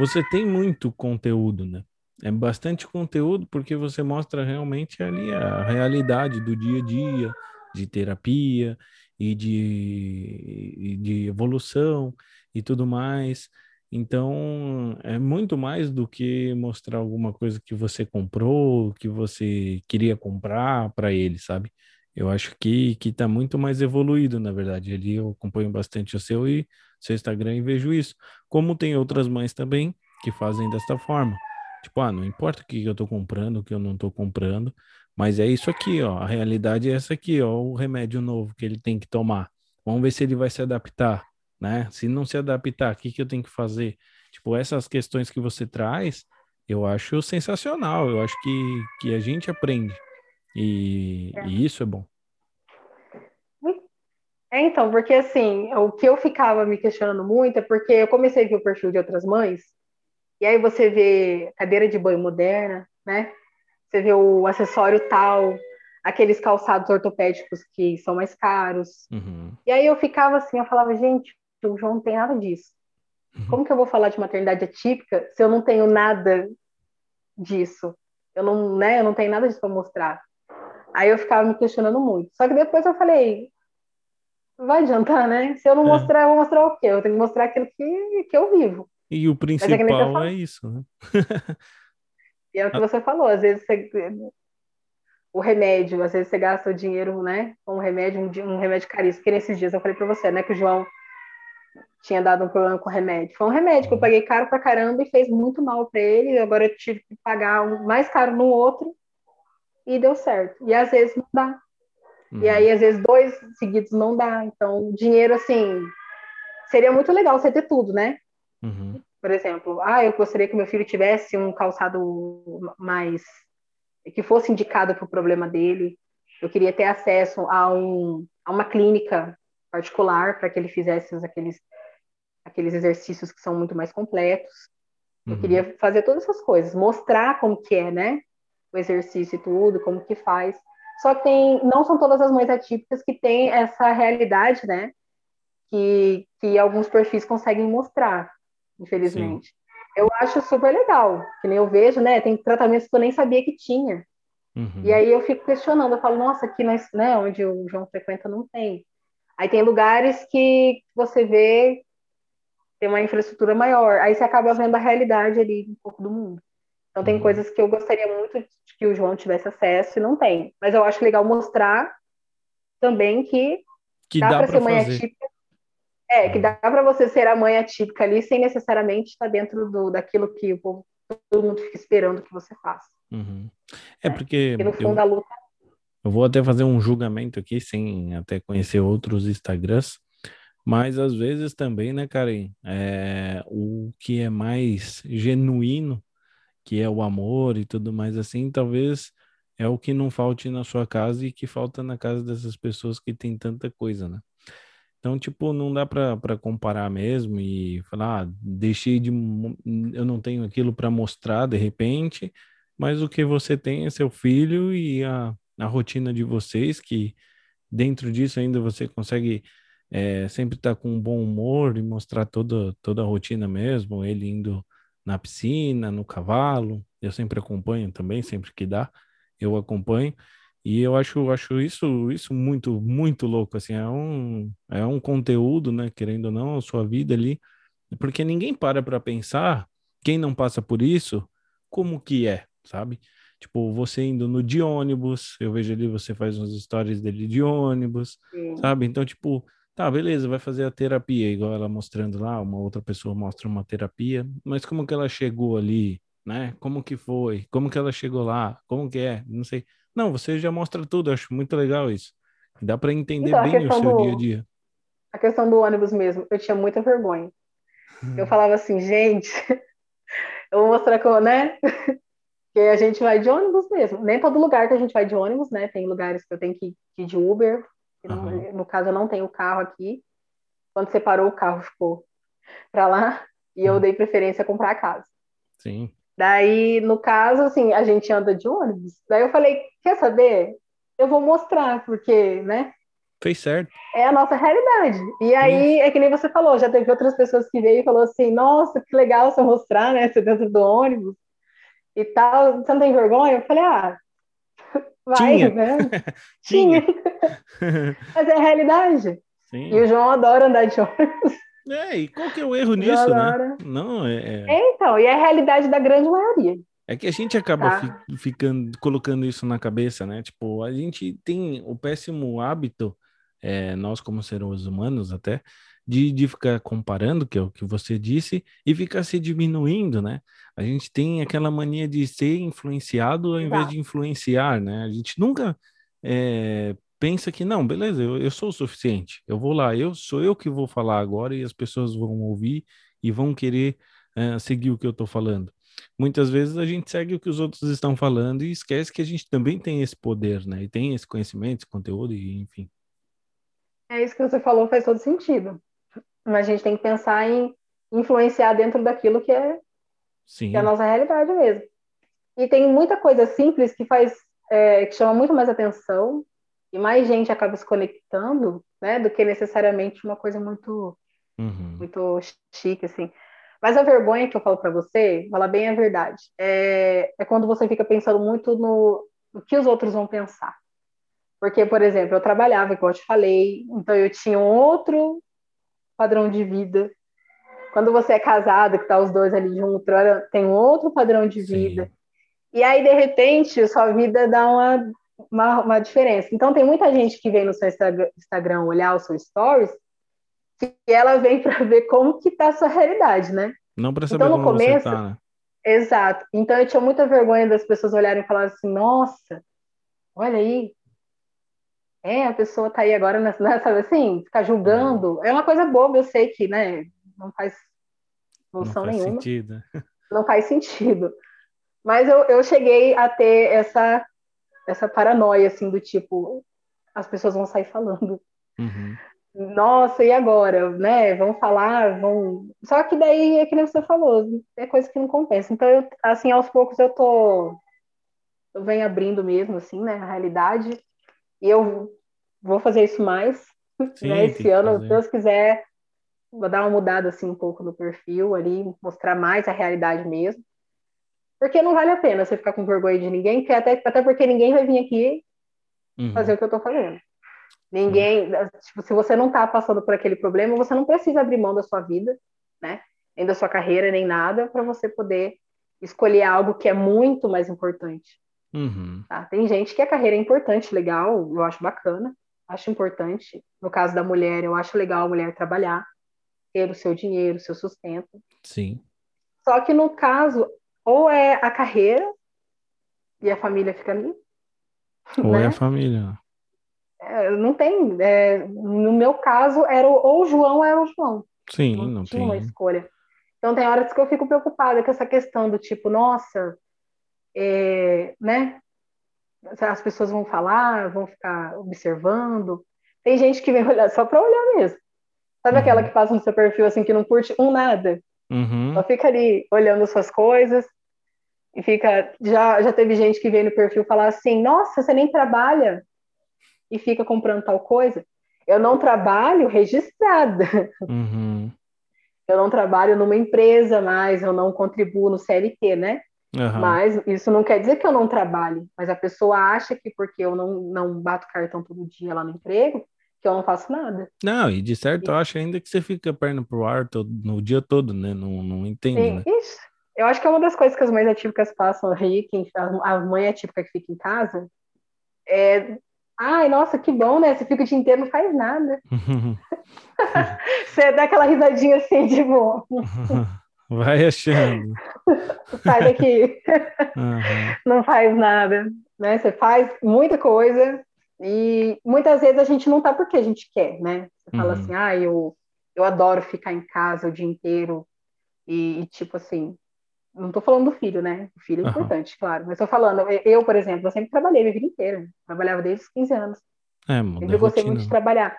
você tem muito conteúdo, né? É bastante conteúdo porque você mostra realmente ali a realidade do dia a dia, de terapia, e de, de evolução e tudo mais. Então, é muito mais do que mostrar alguma coisa que você comprou, que você queria comprar para ele, sabe? Eu acho que que está muito mais evoluído, na verdade. Ali eu acompanho bastante o seu e seu Instagram e vejo isso. Como tem outras mães também que fazem desta forma. Tipo, ah, não importa o que eu estou comprando, o que eu não estou comprando, mas é isso aqui, ó. A realidade é essa aqui, ó. O remédio novo que ele tem que tomar. Vamos ver se ele vai se adaptar. né? Se não se adaptar, o que, que eu tenho que fazer? Tipo, essas questões que você traz, eu acho sensacional. Eu acho que, que a gente aprende. E, é. e isso é bom. É, então, porque assim, o que eu ficava me questionando muito é porque eu comecei a ver o perfil de outras mães, e aí você vê cadeira de banho moderna, né? Você vê o acessório tal, aqueles calçados ortopédicos que são mais caros. Uhum. E aí eu ficava assim, eu falava, gente, o João não tem nada disso. Uhum. Como que eu vou falar de maternidade atípica se eu não tenho nada disso? Eu não, né, eu não tenho nada disso para mostrar. Aí eu ficava me questionando muito. Só que depois eu falei, vai adiantar, né? Se eu não é. mostrar, eu vou mostrar o quê? Eu tenho que mostrar aquilo que, que eu vivo. E o é principal é, é, isso, né? e é o que ah. você falou, às vezes você, o remédio, às vezes você gasta o dinheiro, né, com um remédio, um, remédio caríssimo, que nesses dias eu falei para você, né, que o João tinha dado um problema com remédio. Foi um remédio que eu paguei caro pra caramba e fez muito mal para ele, agora eu tive que pagar um mais caro no outro e deu certo. E às vezes não dá. Uhum. E aí, às vezes, dois seguidos não dá. Então, dinheiro, assim, seria muito legal você ter tudo, né? Uhum. Por exemplo, ah, eu gostaria que meu filho tivesse um calçado mais que fosse indicado para o problema dele. Eu queria ter acesso a, um, a uma clínica particular para que ele fizesse aqueles, aqueles exercícios que são muito mais completos. Uhum. Eu queria fazer todas essas coisas, mostrar como que é, né? O exercício e tudo, como que faz. Só que tem, não são todas as mães atípicas que têm essa realidade, né? Que, que alguns perfis conseguem mostrar, infelizmente. Sim. Eu acho super legal, que nem eu vejo, né? Tem tratamentos que eu nem sabia que tinha. Uhum. E aí eu fico questionando, eu falo, nossa, aqui nós, né, onde o João frequenta não tem. Aí tem lugares que você vê tem uma infraestrutura maior, aí você acaba vendo a realidade ali um pouco do mundo. Então tem uhum. coisas que eu gostaria muito de que o João tivesse acesso e não tem. Mas eu acho legal mostrar também que, que dá, dá para ser mãe fazer. atípica é, que dá para você ser a mãe atípica ali sem necessariamente estar dentro do, daquilo que o povo, todo mundo fica esperando que você faça. Uhum. É, é porque. no fundo eu, da luta. Eu vou até fazer um julgamento aqui, sem até conhecer outros Instagrams, mas às vezes também, né, Karen? É, o que é mais genuíno, que é o amor e tudo mais assim, talvez é o que não falte na sua casa e que falta na casa dessas pessoas que tem tanta coisa, né? Então, tipo, não dá para comparar mesmo e falar, ah, deixei de. Eu não tenho aquilo para mostrar de repente, mas o que você tem é seu filho e a, a rotina de vocês, que dentro disso ainda você consegue é, sempre estar tá com um bom humor e mostrar toda, toda a rotina mesmo, ele indo na piscina, no cavalo. Eu sempre acompanho também, sempre que dá, eu acompanho. E eu acho, acho isso, isso muito, muito louco, assim, é um, é um conteúdo, né, querendo ou não, a sua vida ali, porque ninguém para para pensar, quem não passa por isso, como que é, sabe? Tipo, você indo no de ônibus, eu vejo ali, você faz umas histórias dele de ônibus, Sim. sabe? Então, tipo, tá, beleza, vai fazer a terapia, igual ela mostrando lá, uma outra pessoa mostra uma terapia, mas como que ela chegou ali, né? Como que foi? Como que ela chegou lá? Como que é? Não sei. Não, você já mostra tudo, acho muito legal isso. Dá para entender então, bem o seu do, dia a dia. A questão do ônibus mesmo, eu tinha muita vergonha. Eu hum. falava assim, gente, eu vou mostrar como, né? que a gente vai de ônibus mesmo. Nem todo lugar que a gente vai de ônibus, né? Tem lugares que eu tenho que ir de Uber. Uhum. No, caso, eu não tenho carro aqui. Quando separou, o carro ficou para lá. E eu uhum. dei preferência a comprar a casa. Sim. Daí, no caso, assim, a gente anda de ônibus. Daí eu falei, quer saber? Eu vou mostrar, porque, né? Fez certo. É a nossa realidade. E aí, Isso. é que nem você falou, já teve outras pessoas que veio e falou assim, nossa, que legal você mostrar, né? Você dentro do ônibus e tal. Você não tem vergonha? Eu falei, ah, vai, Tinha. né? Tinha. Mas é a realidade. Sim. E o João adora andar de ônibus. É, e qual que é o erro nisso, né? Não, é, é... é, então, e é a realidade da grande maioria. É que a gente acaba tá. fi, ficando, colocando isso na cabeça, né? Tipo, a gente tem o péssimo hábito, é, nós como seres humanos até, de, de ficar comparando, que é o que você disse, e ficar se diminuindo, né? A gente tem aquela mania de ser influenciado ao invés de influenciar, né? A gente nunca é, pensa que não, beleza, eu, eu sou o suficiente. Eu vou lá, eu sou eu que vou falar agora e as pessoas vão ouvir e vão querer uh, seguir o que eu estou falando. Muitas vezes a gente segue o que os outros estão falando e esquece que a gente também tem esse poder, né? E tem esse conhecimento, esse conteúdo, e enfim. É isso que você falou, faz todo sentido. Mas a gente tem que pensar em influenciar dentro daquilo que é, que é a nossa realidade mesmo. E tem muita coisa simples que faz, é, que chama muito mais atenção e mais gente acaba se conectando, né, do que necessariamente uma coisa muito, uhum. muito chique, assim. Mas a vergonha que eu falo para você, falar bem a verdade, é, é quando você fica pensando muito no, no que os outros vão pensar. Porque, por exemplo, eu trabalhava, como eu te falei, então eu tinha outro padrão de vida. Quando você é casado, que tá os dois ali juntos, tem um outro padrão de vida. Sim. E aí, de repente, sua vida dá uma uma, uma diferença. Então, tem muita gente que vem no seu Instagram olhar o seu stories que ela vem para ver como que tá a sua realidade, né? Não para saber então, no como começo, tá, né? Exato. Então, eu tinha muita vergonha das pessoas olharem e falarem assim, nossa, olha aí, é, a pessoa tá aí agora, né, sabe assim, ficar julgando. Uhum. É uma coisa boba, eu sei que, né, não faz função não faz nenhuma. Sentido. Não faz sentido. Mas eu, eu cheguei a ter essa essa paranoia, assim, do tipo, as pessoas vão sair falando. Uhum. Nossa, e agora? Né? Vão falar, vão. Só que daí é que nem você falou, é coisa que não compensa. Então, eu, assim, aos poucos eu tô. Eu venho abrindo mesmo, assim, né? A realidade. E eu vou fazer isso mais. Sim, né? Esse ano, se Deus quiser, vou dar uma mudada assim um pouco no perfil ali, mostrar mais a realidade mesmo. Porque não vale a pena você ficar com vergonha de ninguém, que até, até porque ninguém vai vir aqui uhum. fazer o que eu estou fazendo. Ninguém, uhum. tipo, se você não está passando por aquele problema, você não precisa abrir mão da sua vida, né? Nem da sua carreira, nem nada, para você poder escolher algo que é muito mais importante. Uhum. Tá? Tem gente que a carreira é importante, legal, eu acho bacana, acho importante. No caso da mulher, eu acho legal a mulher trabalhar, ter o seu dinheiro, o seu sustento. Sim. Só que no caso, ou é a carreira e a família fica ali. Ou né? é a família. É, não tem. É, no meu caso, era o, ou o João era o João. Sim, não, não tinha tem. uma escolha. Então tem horas que eu fico preocupada com essa questão do tipo, nossa, é, né? As pessoas vão falar, vão ficar observando. Tem gente que vem olhar só para olhar mesmo. Sabe uhum. aquela que passa no seu perfil assim que não curte um nada? Uhum. Só fica ali olhando suas coisas e fica. Já, já teve gente que veio no perfil falar assim: Nossa, você nem trabalha e fica comprando tal coisa. Eu não trabalho registrada. Uhum. Eu não trabalho numa empresa mais, eu não contribuo no CLT, né? Uhum. Mas isso não quer dizer que eu não trabalhe. Mas a pessoa acha que porque eu não, não bato cartão todo dia lá no emprego, que eu não faço nada. Não, e de certo e... eu acho ainda que você fica perna pro ar todo, no dia todo, né? Não, não entende, Sim, né? Isso. Eu acho que é uma das coisas que as mães atípicas passam aí, quem, a mãe atípica que fica em casa, é. Ai, nossa, que bom, né? Você fica o dia inteiro, não faz nada. você dá aquela risadinha assim, de bom. Vai achando. Sai daqui. Uhum. Não faz nada. Né? Você faz muita coisa, e muitas vezes a gente não tá porque a gente quer, né? Você fala uhum. assim, ah, eu, eu adoro ficar em casa o dia inteiro. E, e tipo assim, não tô falando do filho, né? O filho é uhum. importante, claro. Mas tô falando, eu, por exemplo, eu sempre trabalhei a vida inteira. Trabalhava desde os 15 anos. É, sempre gostei muito de trabalhar.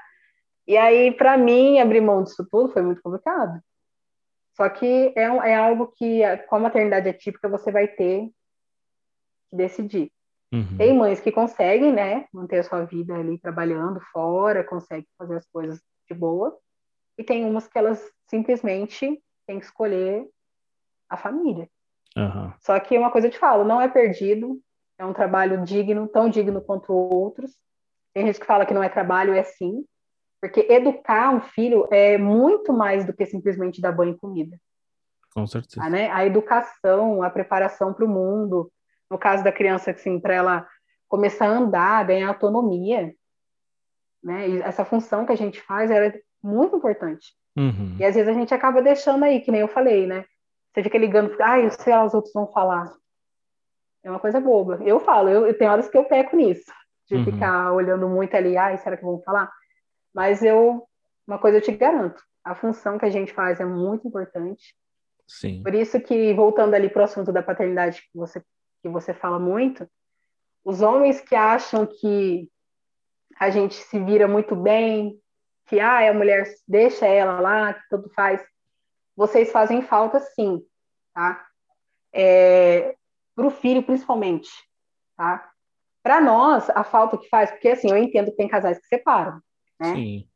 E aí, para mim, abrir mão disso tudo foi muito complicado. Só que é, é algo que, com a maternidade atípica, você vai ter que decidir. Uhum. Tem mães que conseguem, né, manter a sua vida ali trabalhando fora, conseguem fazer as coisas de boa, e tem umas que elas simplesmente têm que escolher a família. Uhum. Só que uma coisa eu te falo, não é perdido, é um trabalho digno, tão digno quanto outros. Tem gente que fala que não é trabalho, é sim, porque educar um filho é muito mais do que simplesmente dar banho e comida. Com certeza. A, né? a educação, a preparação para o mundo, no caso da criança, assim, para ela começar a andar, ganhar autonomia, né? E essa função que a gente faz era é muito importante. Uhum. E às vezes a gente acaba deixando aí, que nem eu falei, né? Você fica ligando, ah, eu sei lá, os outros vão falar. É uma coisa boba. Eu falo, eu, tenho horas que eu peco nisso. de uhum. ficar olhando muito ali, ai, será que vão falar? Mas eu, uma coisa eu te garanto, a função que a gente faz é muito importante. Sim. Por isso que, voltando ali para o assunto da paternidade que você, que você fala muito, os homens que acham que a gente se vira muito bem, que ah, a mulher deixa ela lá, que tudo faz, vocês fazem falta sim, tá? É, para o filho, principalmente, tá? Para nós, a falta que faz, porque assim, eu entendo que tem casais que separam, né? Sim.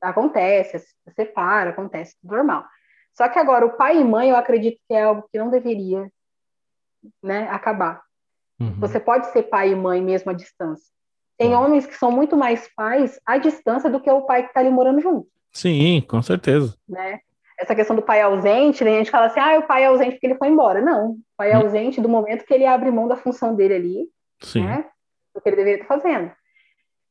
Acontece, separa, acontece, tudo normal. Só que agora, o pai e mãe, eu acredito que é algo que não deveria né, acabar. Uhum. Você pode ser pai e mãe mesmo à distância. Tem uhum. homens que são muito mais pais à distância do que o pai que está ali morando junto. Sim, com certeza. Né? Essa questão do pai ausente, né, a gente fala assim, ah, o pai é ausente porque ele foi embora. Não, o pai é uhum. ausente do momento que ele abre mão da função dele ali, Sim. né? Do que ele deveria estar fazendo.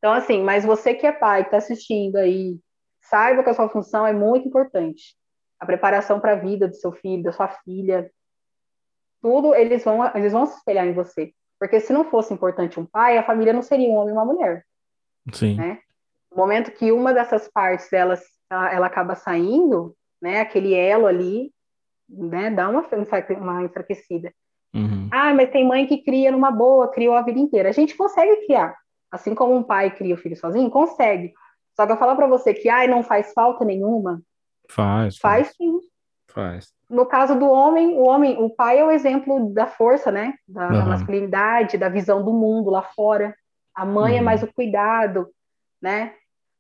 Então, assim, mas você que é pai, que está assistindo aí, saiba que a sua função é muito importante. A preparação para a vida do seu filho, da sua filha, tudo eles vão, eles vão se espelhar em você. Porque se não fosse importante um pai, a família não seria um homem e uma mulher. Sim. Né? No momento que uma dessas partes delas, ela, ela acaba saindo, né, aquele elo ali, né, dá uma, uma enfraquecida. Uhum. Ah, mas tem mãe que cria numa boa, criou a vida inteira. A gente consegue criar. Assim como um pai cria o filho sozinho, consegue. Só que eu falar para você que ai, não faz falta nenhuma. Faz. Faz, faz sim. Faz. No caso do homem, o homem, o pai é o exemplo da força, né? Da, uhum. da masculinidade, da visão do mundo lá fora. A mãe é uhum. é mais o cuidado, né?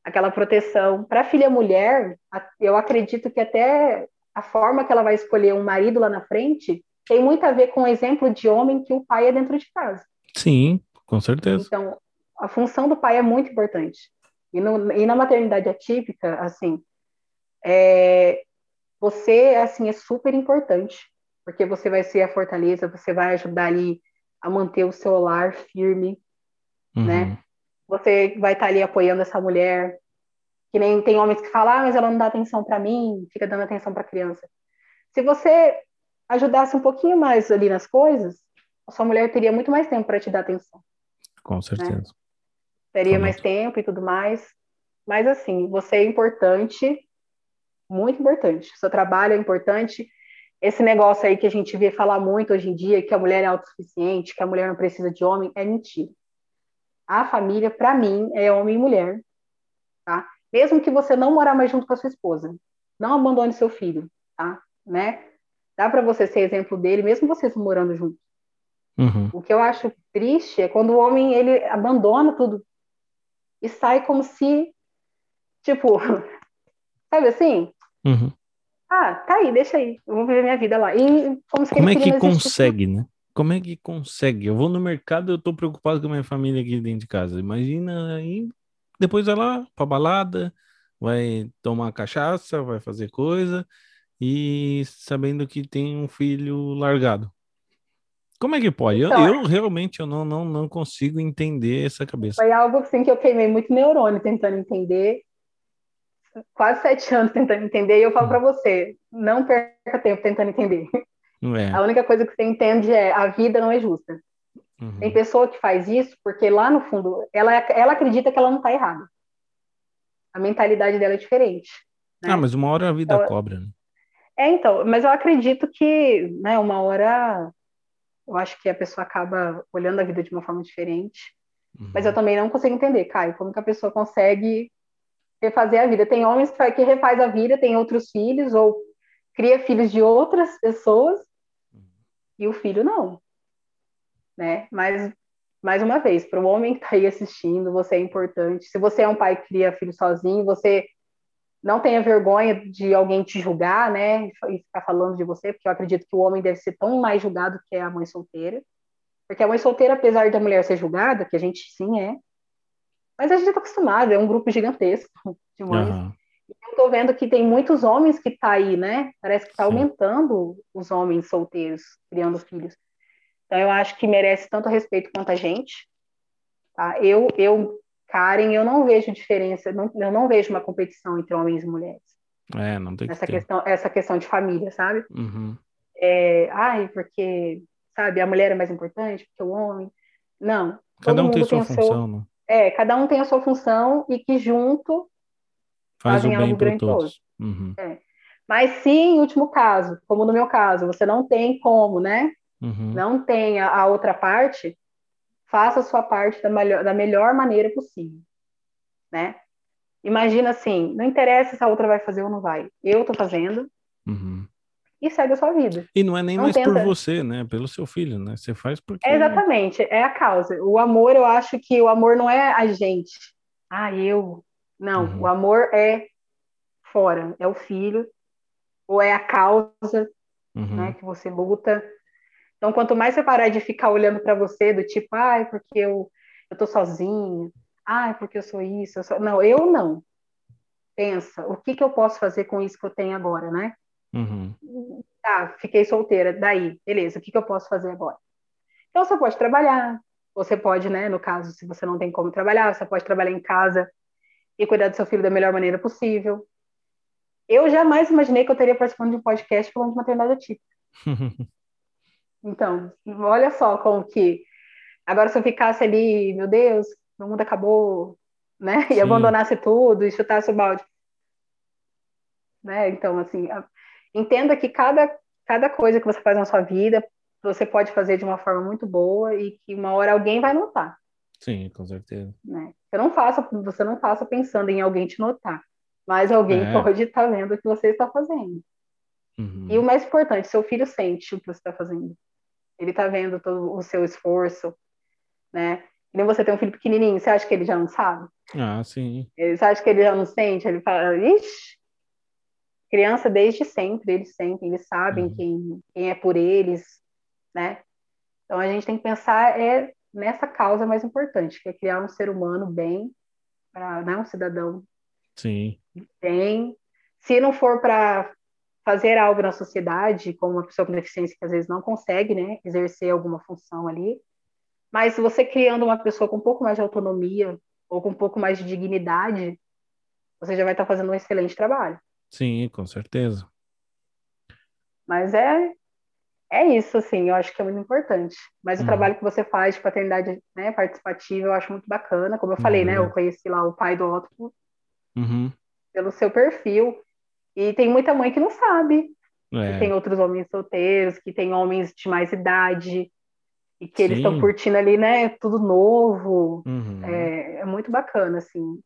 Aquela proteção. Para a filha mulher, eu acredito que até a forma que ela vai escolher um marido lá na frente tem muito a ver com o exemplo de homem que o pai é dentro de casa. Sim, com certeza. Então, a função do pai é muito importante. E, no, e na maternidade atípica, assim, é, você assim é super importante, porque você vai ser a fortaleza, você vai ajudar ali a manter o seu lar firme, uhum. né? Você vai estar ali apoiando essa mulher, que nem tem homens que falam, ah, mas ela não dá atenção para mim, fica dando atenção para a criança. Se você ajudasse um pouquinho mais ali nas coisas, a sua mulher teria muito mais tempo para te dar atenção. Com né? certeza. Né? Teria mais tempo e tudo mais. Mas assim, você é importante muito importante. seu trabalho é importante. Esse negócio aí que a gente vê falar muito hoje em dia, que a mulher é autossuficiente, que a mulher não precisa de homem, é mentira. A família, para mim, é homem e mulher, tá? Mesmo que você não morar mais junto com a sua esposa, não abandone seu filho, tá? Né? Dá para você ser exemplo dele, mesmo vocês morando juntos. Uhum. O que eu acho triste é quando o homem ele abandona tudo e sai como se, tipo, sabe assim? Uhum. Ah, tá aí, deixa aí. Eu vou viver minha vida lá. E como, como é que consegue, né? Como é que consegue? Eu vou no mercado, eu tô preocupado com a minha família aqui dentro de casa. Imagina aí, depois vai lá pra balada, vai tomar cachaça, vai fazer coisa e sabendo que tem um filho largado. Como é que pode? Então, eu, eu, realmente eu não, não, não consigo entender essa cabeça. Foi algo assim que eu queimei muito neurônio tentando entender quase sete anos tentando entender e eu falo para você, não perca tempo tentando entender. É. A única coisa que você entende é a vida não é justa. Uhum. Tem pessoa que faz isso porque lá no fundo ela, ela acredita que ela não está errada. A mentalidade dela é diferente. Né? Ah, mas uma hora a vida então, cobra, né? É, então, mas eu acredito que, né, uma hora eu acho que a pessoa acaba olhando a vida de uma forma diferente. Uhum. Mas eu também não consigo entender, Caio, como que a pessoa consegue refazer a vida. Tem homens que refaz a vida, tem outros filhos, ou cria filhos de outras pessoas, e o filho não. Né? Mas, mais uma vez, para o homem que está aí assistindo, você é importante. Se você é um pai que cria filho sozinho, você não tenha vergonha de alguém te julgar, né? E ficar falando de você, porque eu acredito que o homem deve ser tão mais julgado que a mãe solteira. Porque a mãe solteira, apesar da mulher ser julgada, que a gente sim é, mas a gente está acostumado, é um grupo gigantesco de mães. Uhum. Eu estou vendo que tem muitos homens que tá aí, né? Parece que está aumentando os homens solteiros criando filhos. Então eu acho que merece tanto respeito quanto a gente. Tá? Eu, eu, Karen, eu não vejo diferença, não, eu não vejo uma competição entre homens e mulheres. É, não tem essa que questão, essa questão de família, sabe? Uhum. É, ai, porque, sabe, a mulher é mais importante que o homem. Não. Cada um tem sua função, seu, né? é, cada um tem a sua função e que junto Faz fazem algo grandioso. Uhum. É. Mas se em último caso, como no meu caso, você não tem como, né? Uhum. Não tem a, a, outra parte, faça a sua parte da melhor, da melhor maneira possível, né? Imagina assim, não interessa se a outra vai fazer ou não vai. Eu tô fazendo. Uhum. E segue a sua vida. E não é nem não mais tenta... por você, né? Pelo seu filho, né? Você faz porque. É exatamente, é a causa. O amor, eu acho que o amor não é a gente. Ah, eu. Não, uhum. o amor é fora, é o filho, ou é a causa uhum. né, que você luta. Então, quanto mais você parar de ficar olhando para você, do tipo, ai, porque eu, eu tô sozinha, ai, porque eu sou isso, eu sou... não, eu não. Pensa, o que, que eu posso fazer com isso que eu tenho agora, né? Uhum. Ah, fiquei solteira, daí, beleza, o que, que eu posso fazer agora? Então, você pode trabalhar, você pode, né, no caso, se você não tem como trabalhar, você pode trabalhar em casa e cuidar do seu filho da melhor maneira possível. Eu jamais imaginei que eu teria participando de um podcast falando de maternidade atípica. então, olha só como que. Agora, se eu ficasse ali, meu Deus, meu mundo acabou, né? E Sim. abandonasse tudo e chutasse o balde. Né? Então, assim, entenda que cada, cada coisa que você faz na sua vida, você pode fazer de uma forma muito boa e que uma hora alguém vai notar. Sim, com certeza. Né? Você não faça, você não faça pensando em alguém te notar mas alguém é. pode estar tá vendo o que você está fazendo. Uhum. E o mais importante, seu filho sente o que você está fazendo. Ele está vendo todo o seu esforço, né? E nem você tem um filho pequenininho, você acha que ele já não sabe? Ah, sim. Ele, você acha que ele já não sente? Ele fala, ixi, criança desde sempre, eles sentem, eles sabem uhum. quem, quem é por eles, né? Então a gente tem que pensar é nessa causa mais importante, que é criar um ser humano bem, para né, um cidadão Sim. Tem. Se não for para fazer algo na sociedade, como uma pessoa com deficiência que às vezes não consegue, né, exercer alguma função ali, mas você criando uma pessoa com um pouco mais de autonomia ou com um pouco mais de dignidade, você já vai estar fazendo um excelente trabalho. Sim, com certeza. Mas é é isso, assim, eu acho que é muito importante. Mas uhum. o trabalho que você faz de paternidade né, participativa, eu acho muito bacana. Como eu falei, né, uhum. né, eu conheci lá o pai do Otto uhum. pelo seu perfil. E tem muita mãe que não sabe. É. Que tem outros homens solteiros, que tem homens de mais idade, e que Sim. eles estão curtindo ali, né? Tudo novo. Uhum. É, é, muito bacana, assim.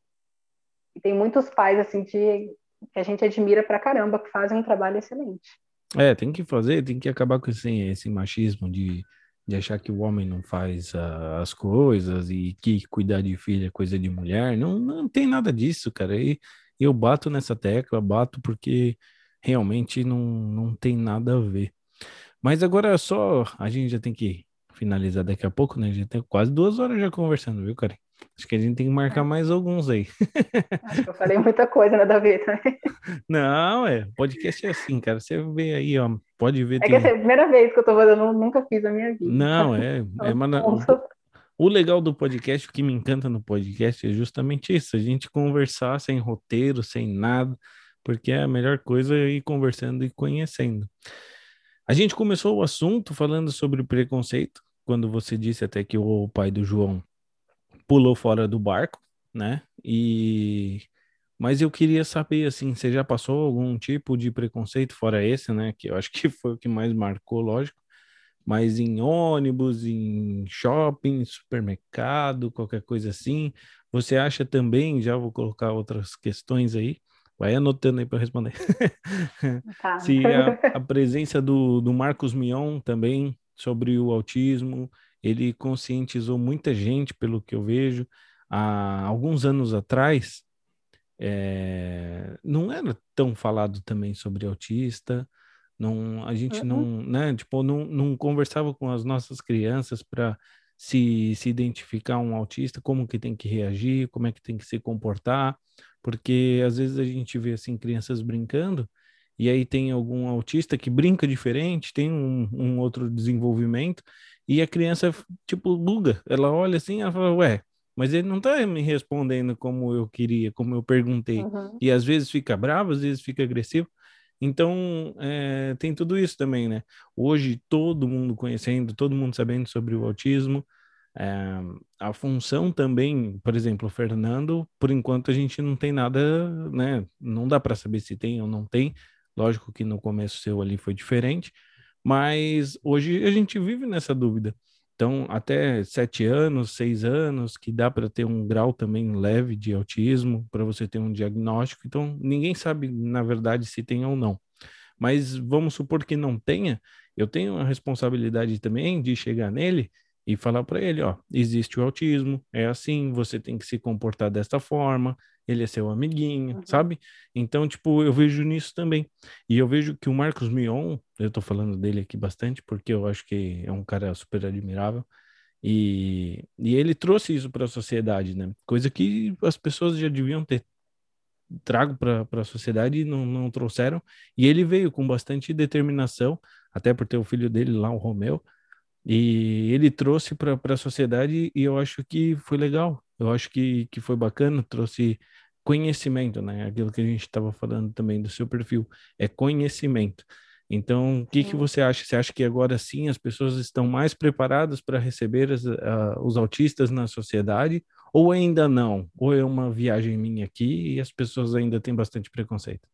E tem muitos pais, assim, de, que a gente admira pra caramba, que fazem um trabalho excelente. É, tem que fazer, tem que acabar com esse, esse machismo de de achar que o homem não faz uh, as coisas e que cuidar de filho é coisa de mulher. Não, não tem nada disso, cara. E eu bato nessa tecla, bato porque realmente não, não tem nada a ver. Mas agora é só a gente já tem que finalizar daqui a pouco, né? A gente tem quase duas horas já conversando, viu, cara? Acho que a gente tem que marcar é. mais alguns aí. Acho que eu falei muita coisa, né, Davi? Não, é. Podcast é assim, cara. Você vê aí, ó. Pode ver. É tem... que essa é a primeira vez que eu tô fazendo, eu nunca fiz na minha vida. Não, é. é O legal do podcast, o que me encanta no podcast é justamente isso: a gente conversar sem roteiro, sem nada, porque é a melhor coisa é ir conversando e conhecendo. A gente começou o assunto falando sobre preconceito, quando você disse até que o pai do João pulou fora do barco, né? E mas eu queria saber assim, você já passou algum tipo de preconceito fora esse, né? Que eu acho que foi o que mais marcou, lógico. Mas em ônibus, em shopping, supermercado, qualquer coisa assim, você acha também? Já vou colocar outras questões aí. Vai anotando aí para responder. Tá. Se a, a presença do, do Marcos Mion também sobre o autismo, ele conscientizou muita gente, pelo que eu vejo. Há alguns anos atrás, é, não era tão falado também sobre autista, não, a gente uhum. não, né, tipo, não, não conversava com as nossas crianças para se, se identificar um autista, como que tem que reagir, como é que tem que se comportar, porque às vezes a gente vê assim crianças brincando e aí tem algum autista que brinca diferente, tem um, um outro desenvolvimento e a criança, tipo, buga. Ela olha assim, ela fala, ué, mas ele não tá me respondendo como eu queria, como eu perguntei. Uhum. E às vezes fica bravo, às vezes fica agressivo. Então, é, tem tudo isso também, né? Hoje, todo mundo conhecendo, todo mundo sabendo sobre o autismo, É, a função também, por exemplo, o Fernando, por enquanto a gente não tem nada, né? Não dá para saber se tem ou não tem. Lógico que no começo seu ali foi diferente, mas hoje a gente vive nessa dúvida. Então, até sete anos, seis anos, que dá para ter um grau também leve de autismo, para você ter um diagnóstico. Então, ninguém sabe, na verdade, se tem ou não. Mas vamos supor que não tenha, eu tenho a responsabilidade também de chegar nele e falar para ele, ó, existe o autismo, é assim, você tem que se comportar desta forma, ele é seu amiguinho, uhum. sabe? Então, tipo, eu vejo nisso também. E eu vejo que o Marcos Mion, eu tô falando dele aqui bastante, porque eu acho que é um cara super admirável, e, e ele trouxe isso para a sociedade, né? Coisa que as pessoas já deviam ter trago para a sociedade e não, não trouxeram. E ele veio com bastante determinação, até por ter o filho dele lá, o Romeu, e ele trouxe para a sociedade e eu acho que foi legal. Eu acho que, que foi bacana, trouxe conhecimento, né? Aquilo que a gente estava falando também do seu perfil, é conhecimento. Então, o que, que você acha? Você acha que agora sim as pessoas estão mais preparadas para receber as, uh, os autistas na sociedade? Ou ainda não? Ou é uma viagem minha aqui e as pessoas ainda têm bastante preconceito?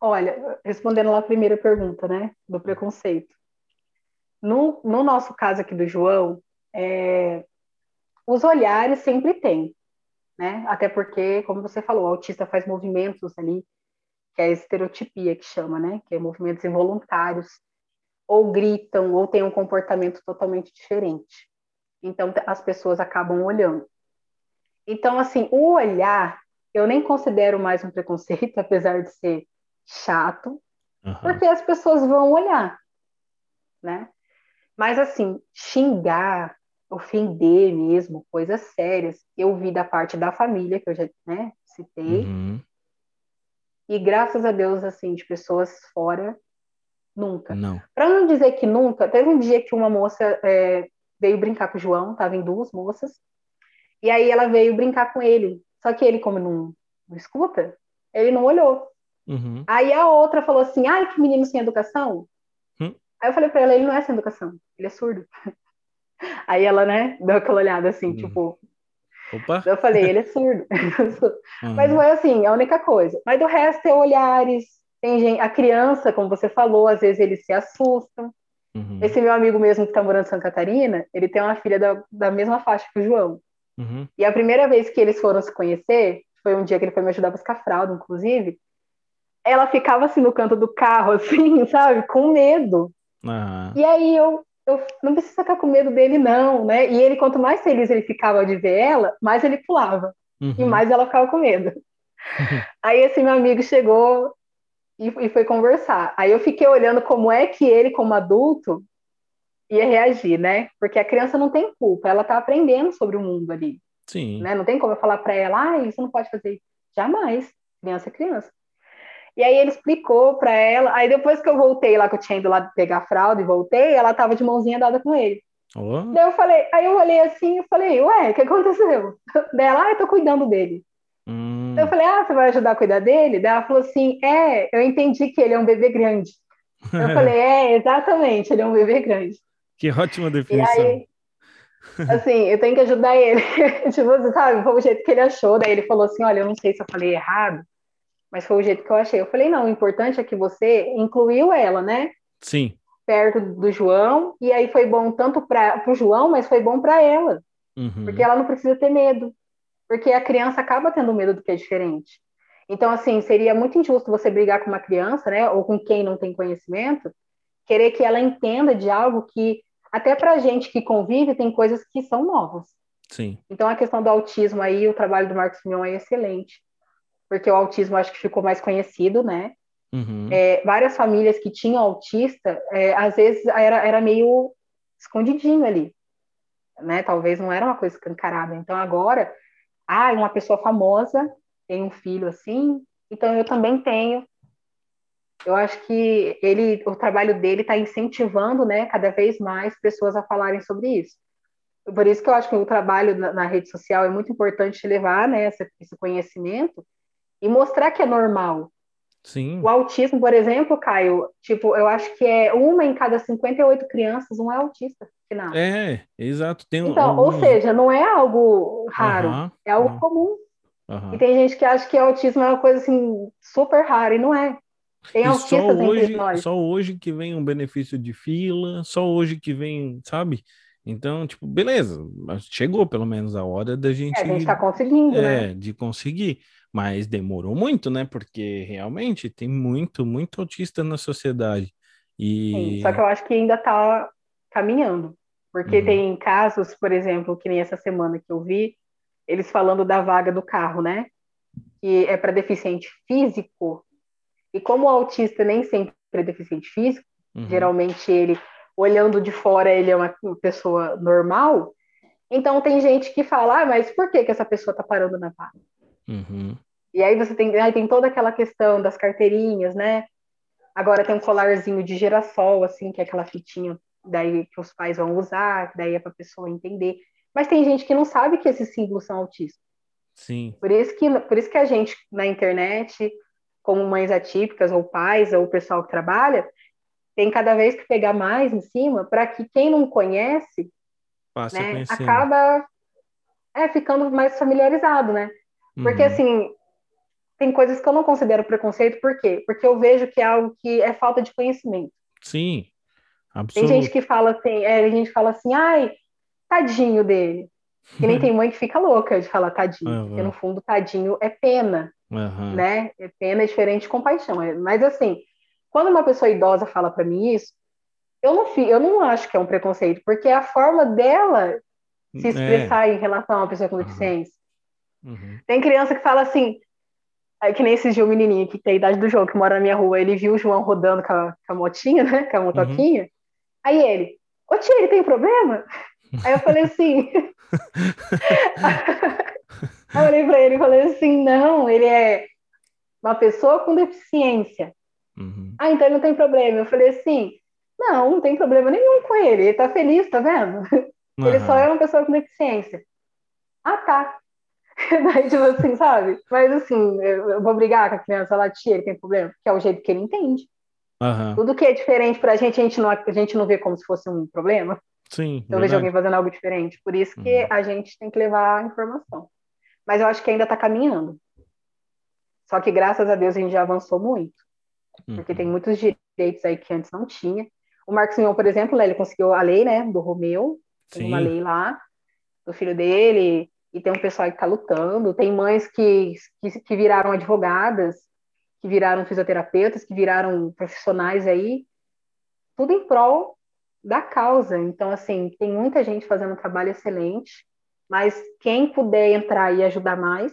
Olha, respondendo lá a primeira pergunta, né, do preconceito. No, no nosso caso aqui do João, é, os olhares sempre tem, né? Até porque, como você falou, o autista faz movimentos ali, que é a estereotipia que chama, né? Que é movimentos involuntários, ou gritam, ou tem um comportamento totalmente diferente. Então, as pessoas acabam olhando. Então, assim, o olhar, eu nem considero mais um preconceito, apesar de ser chato, uhum. porque as pessoas vão olhar, né? Mas, assim, xingar, ofender mesmo, coisas sérias, eu vi da parte da família, que eu já né, citei. Uhum. E graças a Deus, assim, de pessoas fora, nunca. Não. Para não dizer que nunca, teve um dia que uma moça é, veio brincar com o João, tava em duas moças, e aí ela veio brincar com ele. Só que ele, como não, não escuta, ele não olhou. Uhum. Aí a outra falou assim: ai, que menino sem educação. Aí eu falei pra ela, ele não é sem educação, ele é surdo. Aí ela, né, deu aquela olhada assim, uhum. tipo. Opa! Eu falei, ele é surdo. uhum. Mas é assim, é a única coisa. Mas do resto é olhares. Tem gente, a criança, como você falou, às vezes eles se assustam. Uhum. Esse meu amigo mesmo que tá morando em Santa Catarina, ele tem uma filha da, da mesma faixa que o João. Uhum. E a primeira vez que eles foram se conhecer, foi um dia que ele foi me ajudar a buscar fralda, inclusive, ela ficava assim no canto do carro, assim, sabe, com medo. Uhum. E aí eu, eu não preciso ficar com medo dele, não, né? E ele, quanto mais feliz ele ficava de ver ela, mais ele pulava. Uhum. E mais ela ficava com medo. Aí esse meu amigo chegou e, e foi conversar. Aí eu fiquei olhando como é que ele, como adulto, ia reagir, né? Porque a criança não tem culpa, ela tá aprendendo sobre o mundo ali. Sim. Né? Não tem como eu falar para ela, ah, isso não pode fazer. Jamais. Criança é criança. E aí ele explicou para ela. Aí depois que eu voltei lá, que eu tinha ido lá pegar a fralda e voltei, ela tava de mãozinha dada com ele. Oh. Daí eu falei, aí eu olhei assim e falei, ué, o que aconteceu? Daí ela, ah, eu tô cuidando dele. Hum. eu falei, ah, você vai ajudar a cuidar dele? Daí ela falou assim, é, eu entendi que ele é um bebê grande. eu falei, é, exatamente, ele é um bebê grande. Que ótima definição. Aí, assim, eu tenho que ajudar ele. tipo, sabe, foi o jeito que ele achou. Daí ele falou assim, olha, eu não sei se eu falei errado, mas foi o jeito que eu achei. Eu falei, não, o importante é que você incluiu ela, né? Sim. Perto do João, e aí foi bom tanto para o João, mas foi bom para ela. Uhum. Porque ela não precisa ter medo. Porque a criança acaba tendo medo do que é diferente. Então, assim, seria muito injusto você brigar com uma criança, né? Ou com quem não tem conhecimento, querer que ela entenda de algo que, até para gente que convive, tem coisas que são novas. Sim. Então, a questão do autismo aí, o trabalho do Marcos Mion é excelente porque o autismo acho que ficou mais conhecido, né? Uhum. É, várias famílias que tinham autista, é, às vezes era, era meio escondidinho ali, né? Talvez não era uma coisa escancarada. Então agora, ah, uma pessoa famosa tem um filho assim, então eu também tenho. Eu acho que ele, o trabalho dele está incentivando, né, cada vez mais pessoas a falarem sobre isso. Por isso que eu acho que o trabalho na, na rede social é muito importante levar, né, esse, esse conhecimento e mostrar que é normal. Sim. O autismo, por exemplo, Caio, tipo, eu acho que é uma em cada 58 crianças, um é autista. nasce. É, exato. Tem então, alguns... ou seja, não é algo raro, uhum, é algo uhum. comum. Uhum. E tem gente que acha que autismo é uma coisa assim super rara, e não é. Tem e só hoje, só hoje que vem um benefício de fila, só hoje que vem, sabe? Então, tipo, beleza, chegou pelo menos a hora da gente. É, a gente tá conseguindo, é, né? de conseguir. Mas demorou muito, né? Porque realmente tem muito, muito autista na sociedade. E... Sim, só que eu acho que ainda tá caminhando. Porque uhum. tem casos, por exemplo, que nem essa semana que eu vi, eles falando da vaga do carro, né? Que é para deficiente físico. E como o autista nem sempre é deficiente físico, uhum. geralmente ele, olhando de fora, ele é uma pessoa normal. Então tem gente que fala, ah, mas por que, que essa pessoa está parando na vaga? Uhum. E aí você tem, aí tem toda aquela questão das carteirinhas, né? Agora tem um colarzinho de girassol, assim, que é aquela fitinha daí que os pais vão usar, daí é para a pessoa entender. Mas tem gente que não sabe que esses símbolos são autistas. Sim. Por isso que, por isso que a gente na internet, como mães atípicas ou pais ou o pessoal que trabalha, tem cada vez que pegar mais em cima para que quem não conhece, né, acaba é, ficando mais familiarizado, né? Porque, uhum. assim, tem coisas que eu não considero preconceito, por quê? Porque eu vejo que é algo que é falta de conhecimento. Sim, absoluto. Tem gente que fala assim, é, a gente fala assim, ai, tadinho dele. Que nem tem mãe que fica louca de falar tadinho, uhum. porque no fundo tadinho é pena, uhum. né? É pena é diferente de compaixão. É, mas assim, quando uma pessoa idosa fala para mim isso, eu não, eu não acho que é um preconceito, porque é a forma dela se é. expressar é. em relação a uma pessoa com deficiência. Uhum. Tem criança que fala assim, é que nem esse dia o menininho que tem a idade do João, que mora na minha rua, ele viu o João rodando com a, com a motinha, né, com a motoquinha, uhum. aí ele, ô tia, ele tem problema? Aí eu falei assim... aí eu olhei pra ele e falei assim, não, ele é uma pessoa com deficiência. Uhum. Ah, então ele não tem problema. Eu falei assim, não, não tem problema nenhum com ele, ele tá feliz, tá vendo? Uhum. Ele só é uma pessoa com deficiência. Ah, tá. Daí, tipo assim, sabe? Mas assim, eu vou brigar com a criança tia, ele tem problema, que é o jeito que ele entende. Uhum. Tudo que é diferente pra gente, a gente, não, a gente não vê como se fosse um problema. Sim. Eu vejo alguém fazendo algo diferente. Por isso que uhum. a gente tem que levar a informação. Mas eu acho que ainda tá caminhando. Só que graças a Deus a gente já avançou muito. Porque tem uhum. muitos direitos aí que antes não tinha. O Marcos Mion, por exemplo, né, ele conseguiu a lei, né, do Romeu, tem uma lei lá, do filho dele, e tem um pessoal que está lutando, tem mães que, que, que, viraram advogadas, que viraram fisioterapeutas, que viraram profissionais aí, tudo em prol da causa. Então, assim, tem muita gente fazendo um trabalho excelente, mas quem puder entrar e ajudar mais.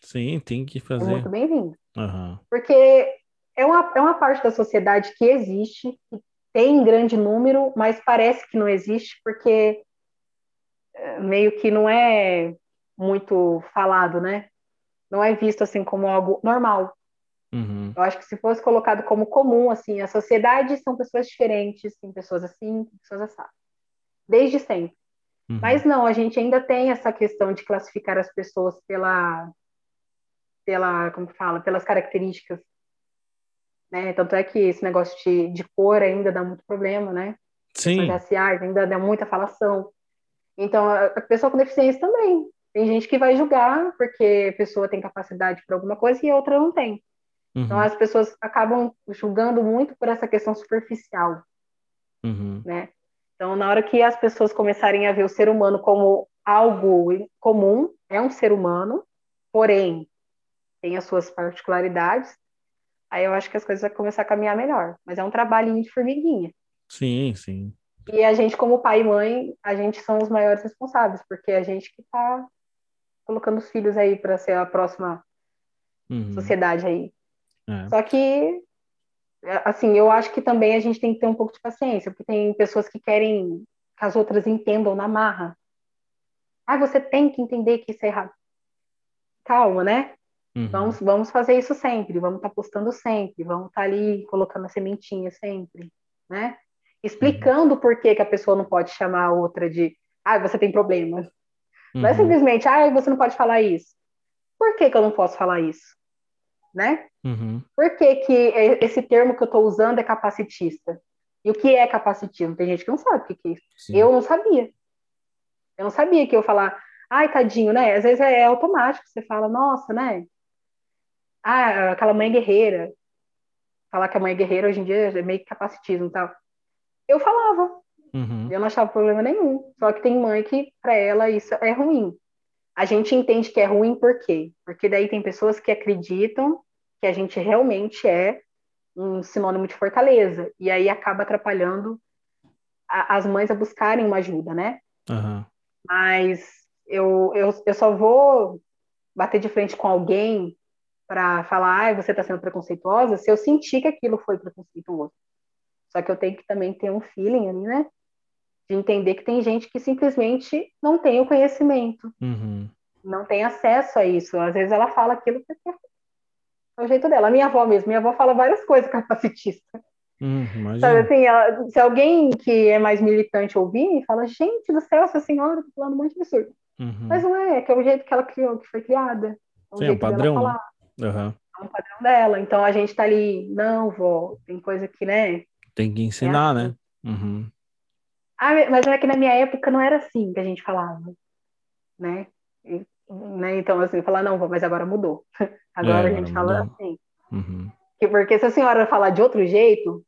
Sim, tem que fazer. É muito bem-vindo. Uhum. Porque é uma, é uma parte da sociedade que existe, que tem grande número, mas parece que não existe, porque eh, meio que não é muito falado, né? Não é visto assim como algo normal. Uhum. Eu acho que se fosse colocado como comum, assim, a sociedade são pessoas diferentes, tem pessoas assim, tem pessoas assim, desde sempre. Uhum. Mas não, a gente ainda tem essa questão de classificar as pessoas pela, pela, como fala, pelas características, né? Tanto é que esse negócio de, de cor ainda dá muito problema, né? Sim. raciais ainda dá muita falação. Então, a, a pessoa com deficiência também tem gente que vai julgar porque a pessoa tem capacidade para alguma coisa e a outra não tem. Então, uhum. Então as pessoas acabam julgando muito por essa questão superficial, uhum. né? Então na hora que as pessoas começarem a ver o ser humano como algo comum, é um ser humano, porém tem as suas particularidades, aí eu acho que as coisas vão começar a caminhar melhor. Mas é um trabalhinho de formiguinha. Sim, sim. E a gente, como pai e mãe, a gente são os maiores responsáveis, porque é a gente que está colocando os filhos aí para ser a próxima uhum. sociedade aí. É. Só que, assim, eu acho que também a gente tem que ter um pouco de paciência, porque tem pessoas que querem que as outras entendam na marra. Ah, você tem que entender que isso é errado. Calma, né? Uhum. Vamos, vamos fazer isso sempre, vamos estar tá postando sempre, vamos estar tá ali colocando a sementinha sempre, né? Explicando uhum. por que, que a pessoa não pode chamar a outra de ah, você tem problema. Uhum. Não é uhum. simplesmente, ah, você não pode falar isso. Por que, que eu não posso falar isso? Né? Uhum. Por que, que esse termo que eu estou usando é capacitista? E o que é capacitismo? Tem gente que não sabe o que é isso. Sim. Eu não sabia. Eu não sabia que eu falar, ai, tadinho, né? Às vezes é, é automático, você fala, nossa, né? Ah, aquela mãe guerreira. Falar que a mãe é guerreira hoje em dia é meio que capacitismo e tal. Eu falava. Uhum. Eu não achava problema nenhum. Só que tem mãe que, para ela, isso é ruim. A gente entende que é ruim por quê? Porque daí tem pessoas que acreditam que a gente realmente é um sinônimo de fortaleza. E aí acaba atrapalhando a, as mães a buscarem uma ajuda, né? Uhum. Mas eu, eu, eu só vou bater de frente com alguém para falar, ah, você está sendo preconceituosa, se eu sentir que aquilo foi preconceituoso. Só que eu tenho que também ter um feeling ali, né? De entender que tem gente que simplesmente não tem o conhecimento, uhum. não tem acesso a isso. Às vezes ela fala aquilo porque é o jeito dela. A minha avó mesmo, minha avó fala várias coisas capacitista. Hum, Sabe assim, ela, se alguém que é mais militante ouvir, fala, gente do céu, essa senhora tá falando um monte de absurdo. Uhum. Mas não é, é, que é o jeito que ela criou, que foi criada. É o Sim, é o padrão. Falar. Uhum. É um padrão dela. Então a gente tá ali, não, vó, tem coisa que, né? Tem que ensinar, é assim. né? Uhum. Ah, mas é que na minha época não era assim que a gente falava, né? E, né? Então, assim, falar, não, mas agora mudou. Agora é, a gente fala mudou. assim. Uhum. Porque se a senhora falar de outro jeito,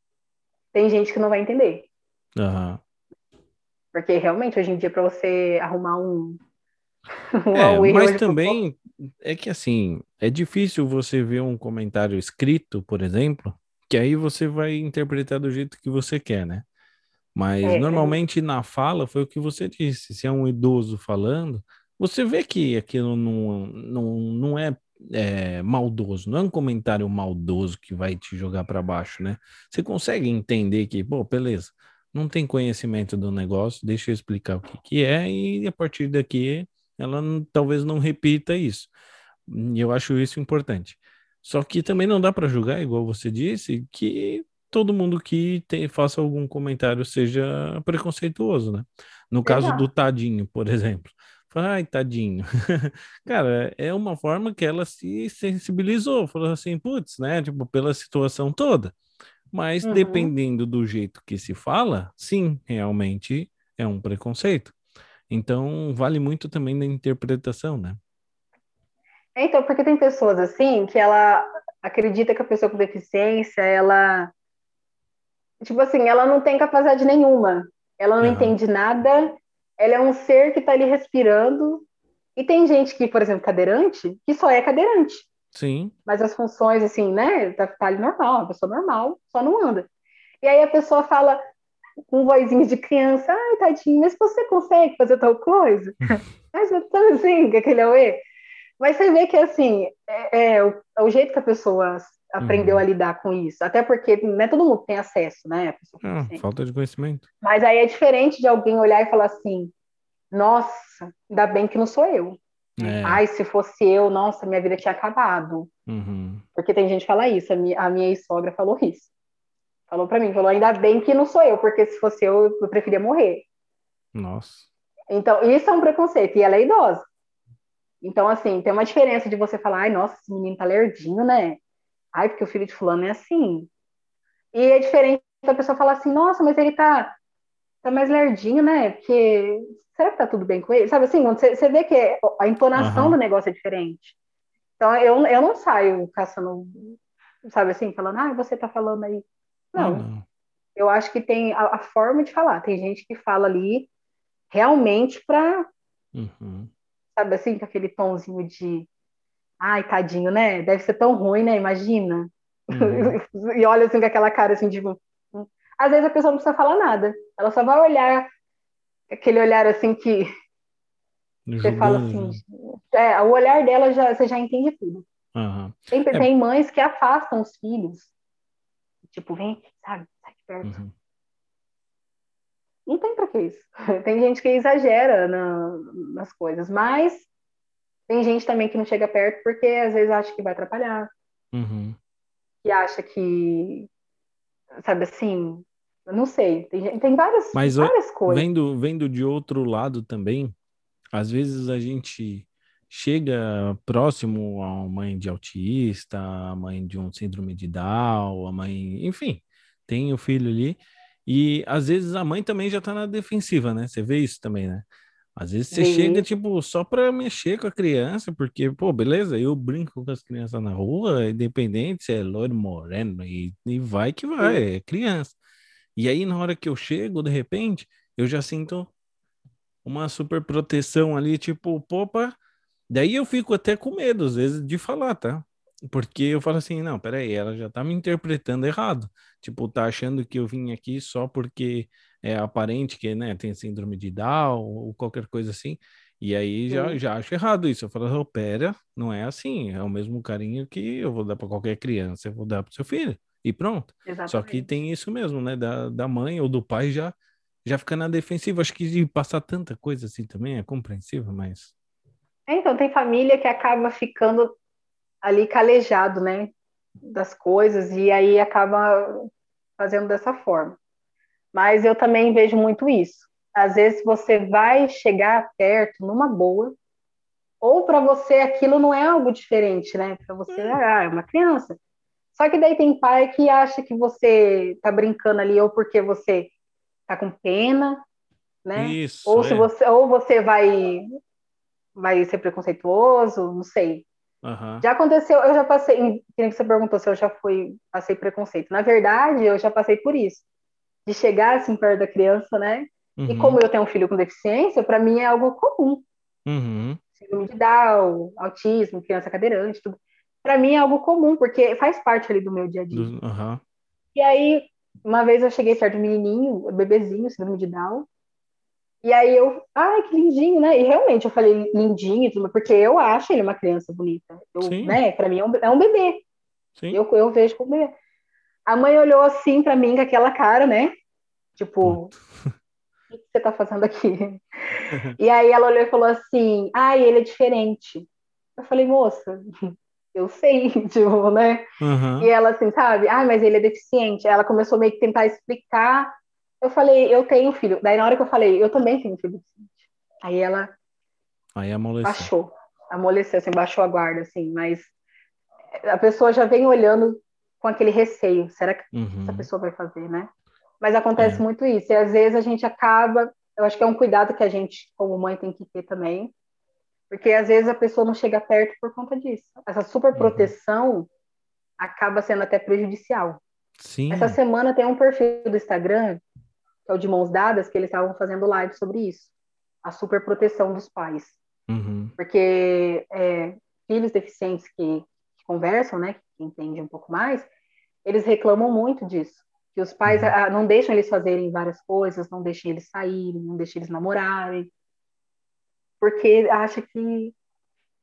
tem gente que não vai entender. Uhum. Porque realmente, hoje em dia, para você arrumar um. um é, mas também é que assim, é difícil você ver um comentário escrito, por exemplo, que aí você vai interpretar do jeito que você quer, né? Mas é, é. normalmente é. na fala foi o que você disse. Se é um idoso falando, você vê que aquilo não, não, não é, é maldoso, não é um comentário maldoso que vai te jogar para baixo, né? Você consegue entender que, pô, beleza, não tem conhecimento do negócio, deixa eu explicar o que, que é, e a partir daqui ela não, talvez não repita isso. E eu acho isso importante. Só que também não dá para julgar, igual você disse, que todo mundo que tem, faça algum comentário seja preconceituoso, né? No caso do tadinho, por exemplo. Ai, tadinho. Cara, é uma forma que ela se sensibilizou, falou assim, putz, né? Tipo, pela situação toda. Mas uhum. dependendo do jeito que se fala, sim, realmente é um preconceito. Então, vale muito também da interpretação, né? É, então, porque tem pessoas assim que ela acredita que a pessoa com deficiência, ela tipo assim, ela não tem capacidade nenhuma. Ela não uhum. entende nada ela é um ser que está ali respirando. E tem gente que, por exemplo, cadeirante, que só é cadeirante. Sim. Mas as funções, assim, né? Tá, tá ali normal, uma pessoa normal, só não anda. E aí a pessoa fala com vozinho de criança, ai, tadinho, mas você consegue fazer tal coisa? mas sabe assim, aquele auê? Mas você vê que, assim, é, é, o, é o jeito que a pessoa aprendeu uhum. a lidar com isso. Até porque não é todo mundo tem acesso, né? Ah, falta de conhecimento. Mas aí é diferente de alguém olhar e falar assim: nossa, ainda bem que não sou eu. É. Ai, se fosse eu, nossa, minha vida tinha acabado. Uhum. Porque tem gente que fala isso, a minha, a minha ex-sogra falou isso. Falou para mim, falou, ainda bem que não sou eu, porque se fosse eu, eu preferia morrer. Nossa. Então, isso é um preconceito, e ela é idosa. Então, assim, tem uma diferença de você falar, ai, nossa, esse menino tá lerdinho, né? Ai, porque o filho de fulano é assim. E é diferente da pessoa falar assim, nossa, mas ele tá, tá mais lerdinho, né? Porque será que tá tudo bem com ele? Sabe assim, você, você vê que a entonação uhum. do negócio é diferente. Então, eu, eu não saio caçando, sabe assim, falando, ah, você tá falando aí. Não. Uhum. Eu acho que tem a, a, forma de falar. Tem gente que fala ali realmente pra, uhum. sabe assim, com aquele tomzinho de ai, tadinho, né? Deve ser tão ruim, né? Imagina. Uhum. e olha assim com aquela cara assim, tipo. Às vezes a pessoa não precisa falar nada. Ela só vai olhar aquele olhar assim que você fala assim. É, o olhar dela já, você já entende tudo. Uhum. Tem, é... tem mães que afastam os filhos. Tipo, vem, sabe, sai de perto. Uhum. Não tem pra que isso. Tem gente que exagera na, nas coisas, mas tem gente também que não chega perto porque às vezes acha que vai atrapalhar. Uhum. Que acha que, sabe assim, eu não sei, tem, tem várias, Mas, várias coisas. Vendo, vendo de outro lado também, às vezes a gente chega próximo a mãe de autista, a mãe de um síndrome de Down, a mãe, enfim, tem o filho ali, E às vezes a mãe também já tá na defensiva, né? Você vê isso também, né? Às vezes você chega, tipo, só pra mexer com a criança, porque, pô, beleza, eu brinco com as crianças na rua, independente se é loiro, moreno, e, e vai que vai, é criança. E aí, na hora que eu chego, de repente, eu já sinto uma super proteção ali, tipo, popa. Daí eu fico até com medo, às vezes, de falar, tá? Porque eu falo assim, não, peraí, ela já tá me interpretando errado. Tipo, tá achando que eu vim aqui só porque é aparente que, né, tem síndrome de Down ou qualquer coisa assim. E aí já, já acho errado isso. Eu falo, oh, pera, não é assim. É o mesmo carinho que eu vou dar para qualquer criança, eu vou dar para seu filho. E pronto. Exatamente. Só que tem isso mesmo, né? Da, da mãe ou do pai já, já fica na defensiva. Acho que de passar tanta coisa assim também é compreensível, mas. É, então, tem família que acaba ficando ali calejado, né, das coisas e aí acaba fazendo dessa forma. Mas eu também vejo muito isso. Às vezes você vai chegar perto numa boa, ou para você aquilo não é algo diferente, né? Para você ah, é uma criança. Só que daí tem pai que acha que você tá brincando ali ou porque você tá com pena, né? Isso, ou se é. você ou você vai vai ser preconceituoso, não sei. Uhum. Já aconteceu, eu já passei, que você perguntou se eu já fui, passei preconceito. Na verdade, eu já passei por isso. De chegar assim perto da criança, né? Uhum. E como eu tenho um filho com deficiência, para mim é algo comum. Uhum. Síndrome de Down, autismo, criança cadeirante, tudo. Para mim é algo comum, porque faz parte ali do meu dia a dia. Uhum. E aí, uma vez eu cheguei perto do menininho, bebezinho, síndrome de Down, e aí eu, ai, que lindinho, né? E realmente eu falei lindinho, porque eu acho ele uma criança bonita. Eu, Sim. né? Para mim é um, é um bebê. Sim. Eu, eu vejo como bebê. A mãe olhou assim para mim com aquela cara, né? Tipo, o que você tá fazendo aqui? e aí ela olhou e falou assim: ai, ele é diferente. Eu falei, moça, eu sei, tipo, né? Uhum. E ela assim, sabe? Ah, mas ele é deficiente. Ela começou meio que tentar explicar eu falei, eu tenho filho. Daí na hora que eu falei, eu também tenho filho Aí ela Aí amoleceu. baixou. Amoleceu, assim, baixou a guarda, assim, mas a pessoa já vem olhando com aquele receio. Será que uhum. essa pessoa vai fazer, né? Mas acontece é. muito isso. E às vezes a gente acaba. Eu acho que é um cuidado que a gente, como mãe, tem que ter também. Porque às vezes a pessoa não chega perto por conta disso. Essa super proteção uhum. acaba sendo até prejudicial. Sim. Essa semana tem um perfil do Instagram que é o de mãos dadas, que eles estavam fazendo live sobre isso, a super proteção dos pais. Uhum. Porque é, filhos deficientes que, conversam, né, que entendem um pouco mais, eles reclamam muito disso, que os pais uhum. a, não deixam eles fazerem várias coisas, não deixam eles saírem, não deixam eles namorarem, porque acha que,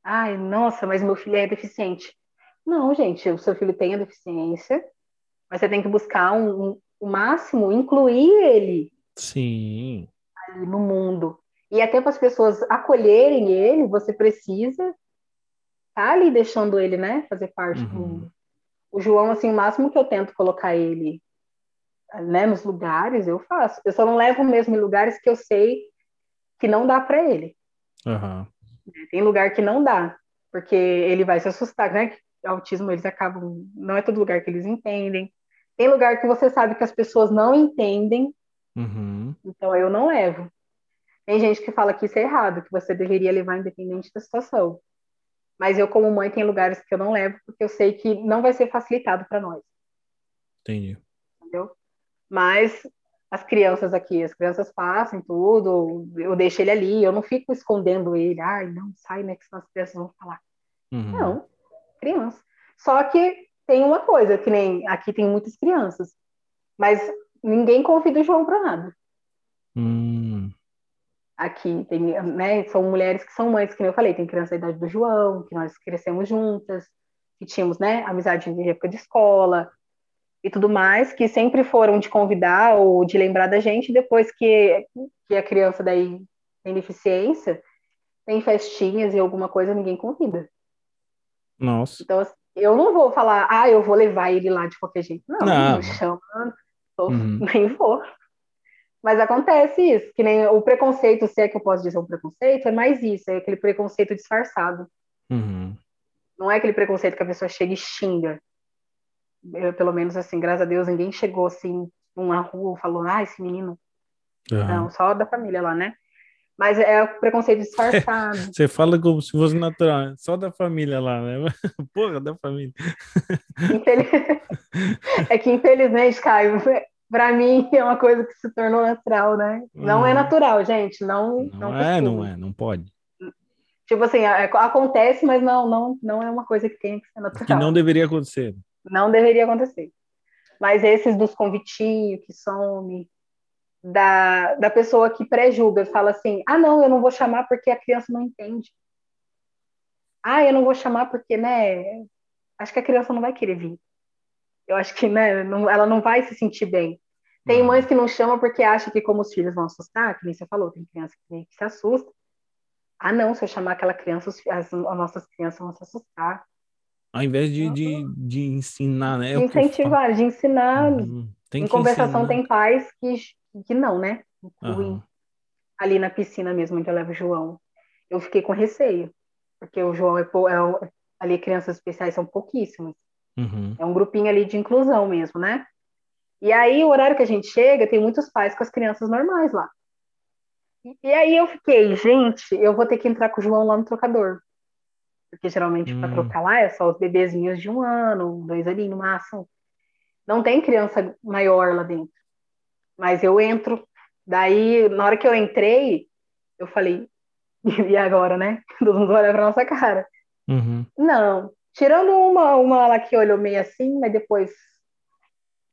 ai, nossa, mas meu filho é deficiente. Não, gente, o seu filho tem a deficiência, mas você tem que buscar um, o máximo, incluir ele Sim. no mundo. E até para as pessoas acolherem ele, você precisa tá ali deixando ele, né, fazer parte uhum. do o João, assim, o máximo que eu tento colocar ele né, nos lugares, eu faço. Eu só não levo mesmo em lugares que eu sei que não dá para ele. Uhum. Tem lugar que não dá, porque ele vai se assustar, né? Autismo, eles acabam. Não é todo lugar que eles entendem. Tem lugar que você sabe que as pessoas não entendem, uhum. então eu não levo. Tem gente que fala que isso é errado, que você deveria levar independente da situação. Mas eu, como mãe, tem lugares que eu não levo, porque eu sei que não vai ser facilitado para nós. Entendi. Entendeu? Mas as crianças aqui, as crianças passam tudo, eu deixo ele ali, eu não fico escondendo ele, ai, não, sai, né, que senão as crianças vão falar. Uhum. Não, criança. Só que tem uma coisa, que nem aqui tem muitas crianças, mas ninguém convida o João para nada. Hum. Aqui tem, né, são mulheres que são mães, que nem eu falei, tem criança da idade do João, que nós crescemos juntas, que tínhamos, né, amizade de época de escola e tudo mais, que sempre foram de convidar ou de lembrar da gente, depois que, que a criança daí tem deficiência, tem festinhas e alguma coisa, ninguém convida. Nossa. Então, assim, eu não vou falar, ah, eu vou levar ele lá de qualquer jeito. Não, não. me chama, uhum. nem vou. Mas acontece isso, que nem o preconceito, se é que eu posso dizer um preconceito, é mais isso, é aquele preconceito disfarçado. Uhum. Não é aquele preconceito que a pessoa chega e xinga. Eu, pelo menos assim, graças a Deus, ninguém chegou assim, numa rua falou, ah, esse menino. Uhum. Não, só da família lá, né? Mas é o preconceito disfarçado. Você fala como se fosse natural, só da família lá, né? Porra, da família. É que infelizmente, Caio, para mim é uma coisa que se tornou natural, né? Não é uhum. natural, gente. Não, não, não é, não é, não pode. Tipo assim, é, acontece, mas não, não, não é uma coisa que tem que ser natural. Que não deveria acontecer. Não deveria acontecer. Mas esses dos convitinhos que some, da, da pessoa que pré-julga, fala assim: ah, não, eu não vou chamar porque a criança não entende. Ah, eu não vou chamar porque, né? Acho que a criança não vai querer vir. Eu acho que, né, não, ela não vai se sentir bem. Tem mães que não chamam porque acham que, como os filhos vão assustar, que nem você falou, tem criança que se assusta. Ah, não, se eu chamar aquela criança, as, as nossas crianças vão se assustar. Ao invés de, de, de ensinar, né? De incentivar, de ensinar. Uhum. em conversação, ensinar. tem pais que que não, né? Incluem uhum. ali na piscina mesmo, onde eu levo o João. Eu fiquei com receio, porque o João é, é ali crianças especiais são pouquíssimas. Uhum. É um grupinho ali de inclusão mesmo, né? E aí, o horário que a gente chega, tem muitos pais com as crianças normais lá. E, aí eu fiquei, gente, eu vou ter que entrar com o João lá no trocador. Porque geralmente para hum. trocar lá é só os bebezinhos de um ano, dois ali no máximo. Não tem criança maior lá dentro. Mas eu entro, daí, na hora que eu entrei, eu falei, e agora, né? Todo mundo olha pra nossa cara. Uhum. Não, tirando uma, uma lá que olhou meio assim, mas depois,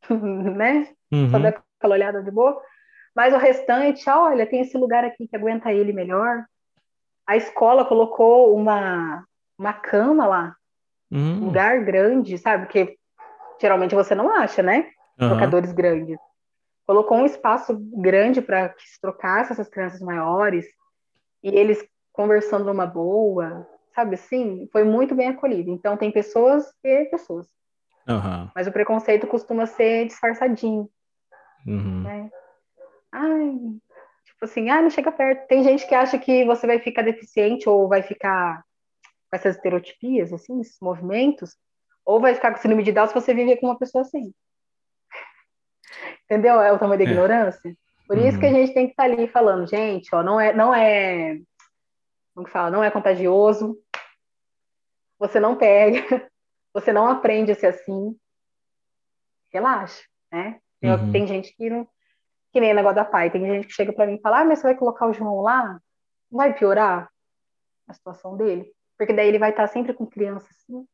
né? Uhum. Só deu aquela olhada de boa. Mas o restante, olha, tem esse lugar aqui que aguenta ele melhor. A escola colocou uma, uma cama lá, uhum. um lugar grande, sabe? Porque geralmente você não acha, né? Trocadores grandes colocou um espaço grande para que se trocasse essas crianças maiores e eles conversando numa boa, sabe assim? Foi muito bem acolhido. Então, tem pessoas e pessoas. Uhum. Mas o preconceito costuma ser disfarçadinho. Uhum. Né? Ai, tipo assim, ah, não chega perto. Tem gente que acha que você vai ficar deficiente ou vai ficar com essas estereotipias, assim, esses movimentos, ou vai ficar com síndrome de Down se você viver com uma pessoa assim. Entendeu? É o tamanho da é. ignorância. Por isso uhum. que a gente tem que estar tá ali falando, gente, ó, não é, não é, como que fala, não é contagioso, você não pega, você não aprende a ser assim, relaxa, né? Tem, uhum. tem gente que não, que nem o negócio da pai, tem gente que chega para mim e fala, ah, mas você vai colocar o João lá, não vai piorar a situação dele? Porque daí ele vai estar sempre com criança assim,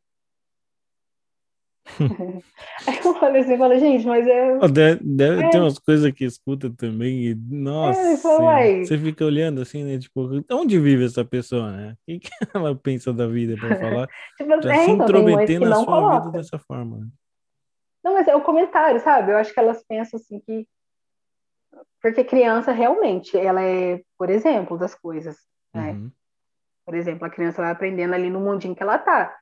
Aí eu falei assim, falei, gente, mas é. Deve, deve é. ter umas coisas que escuta também, e nossa, é, você fica olhando assim, né? Tipo, onde vive essa pessoa, né? O que, que ela pensa da vida para falar? tipo, assim, é, se então, intrometer na sua coloca. vida dessa forma. Né? Não, mas é o comentário, sabe? Eu acho que elas pensam assim que. Porque criança realmente, ela é, por exemplo, das coisas, né? Uhum. Por exemplo, a criança vai aprendendo ali no mundinho que ela tá.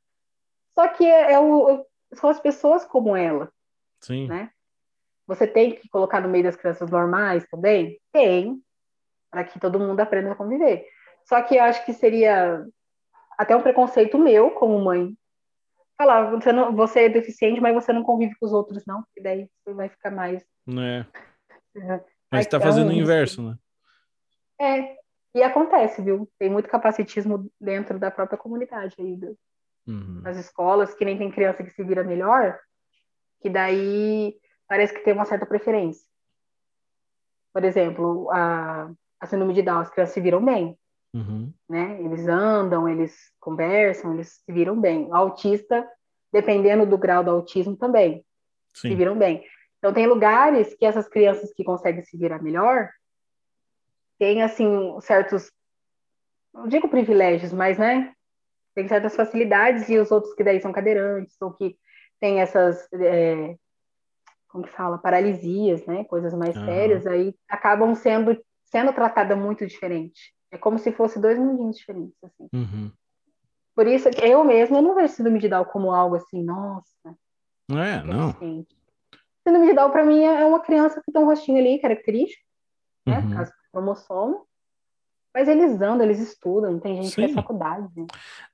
Só que é, é o, são as pessoas como ela. Sim. Né? Você tem que colocar no meio das crianças normais também? Tem, para que todo mundo aprenda a conviver. Só que eu acho que seria até um preconceito meu, como mãe, falar, você, não, você é deficiente, mas você não convive com os outros, não, porque daí você vai ficar mais. É. Mas está fazendo o inverso, né? É, e acontece, viu? Tem muito capacitismo dentro da própria comunidade aí, uhum. nas escolas, que nem tem criança que se vira melhor, que daí parece que tem uma certa preferência. Por exemplo, a, a síndrome de Down, as crianças se viram bem, uhum. né? Eles andam, eles conversam, eles se viram bem. O autista, dependendo do grau do autismo também, Sim. se viram bem. Então, tem lugares que essas crianças que conseguem se virar melhor têm, assim, certos, não digo privilégios, mas, né, tem certas facilidades e os outros que daí são cadeirantes ou que têm essas é, como que fala? Paralisias né? Coisas mais uhum. sérias aí acabam sendo sendo tratada muito diferente. É como se fosse dois mundinhos diferentes assim. Uhum. por isso eu mesma eu não vejo síndrome de Down como algo assim nossa é não. síndrome de Down para mim é uma criança que tem um rostinho ali característico né? Uhum. cromossomo Mas eles andam, eles estudam, tem gente Sim. que faz faculdade.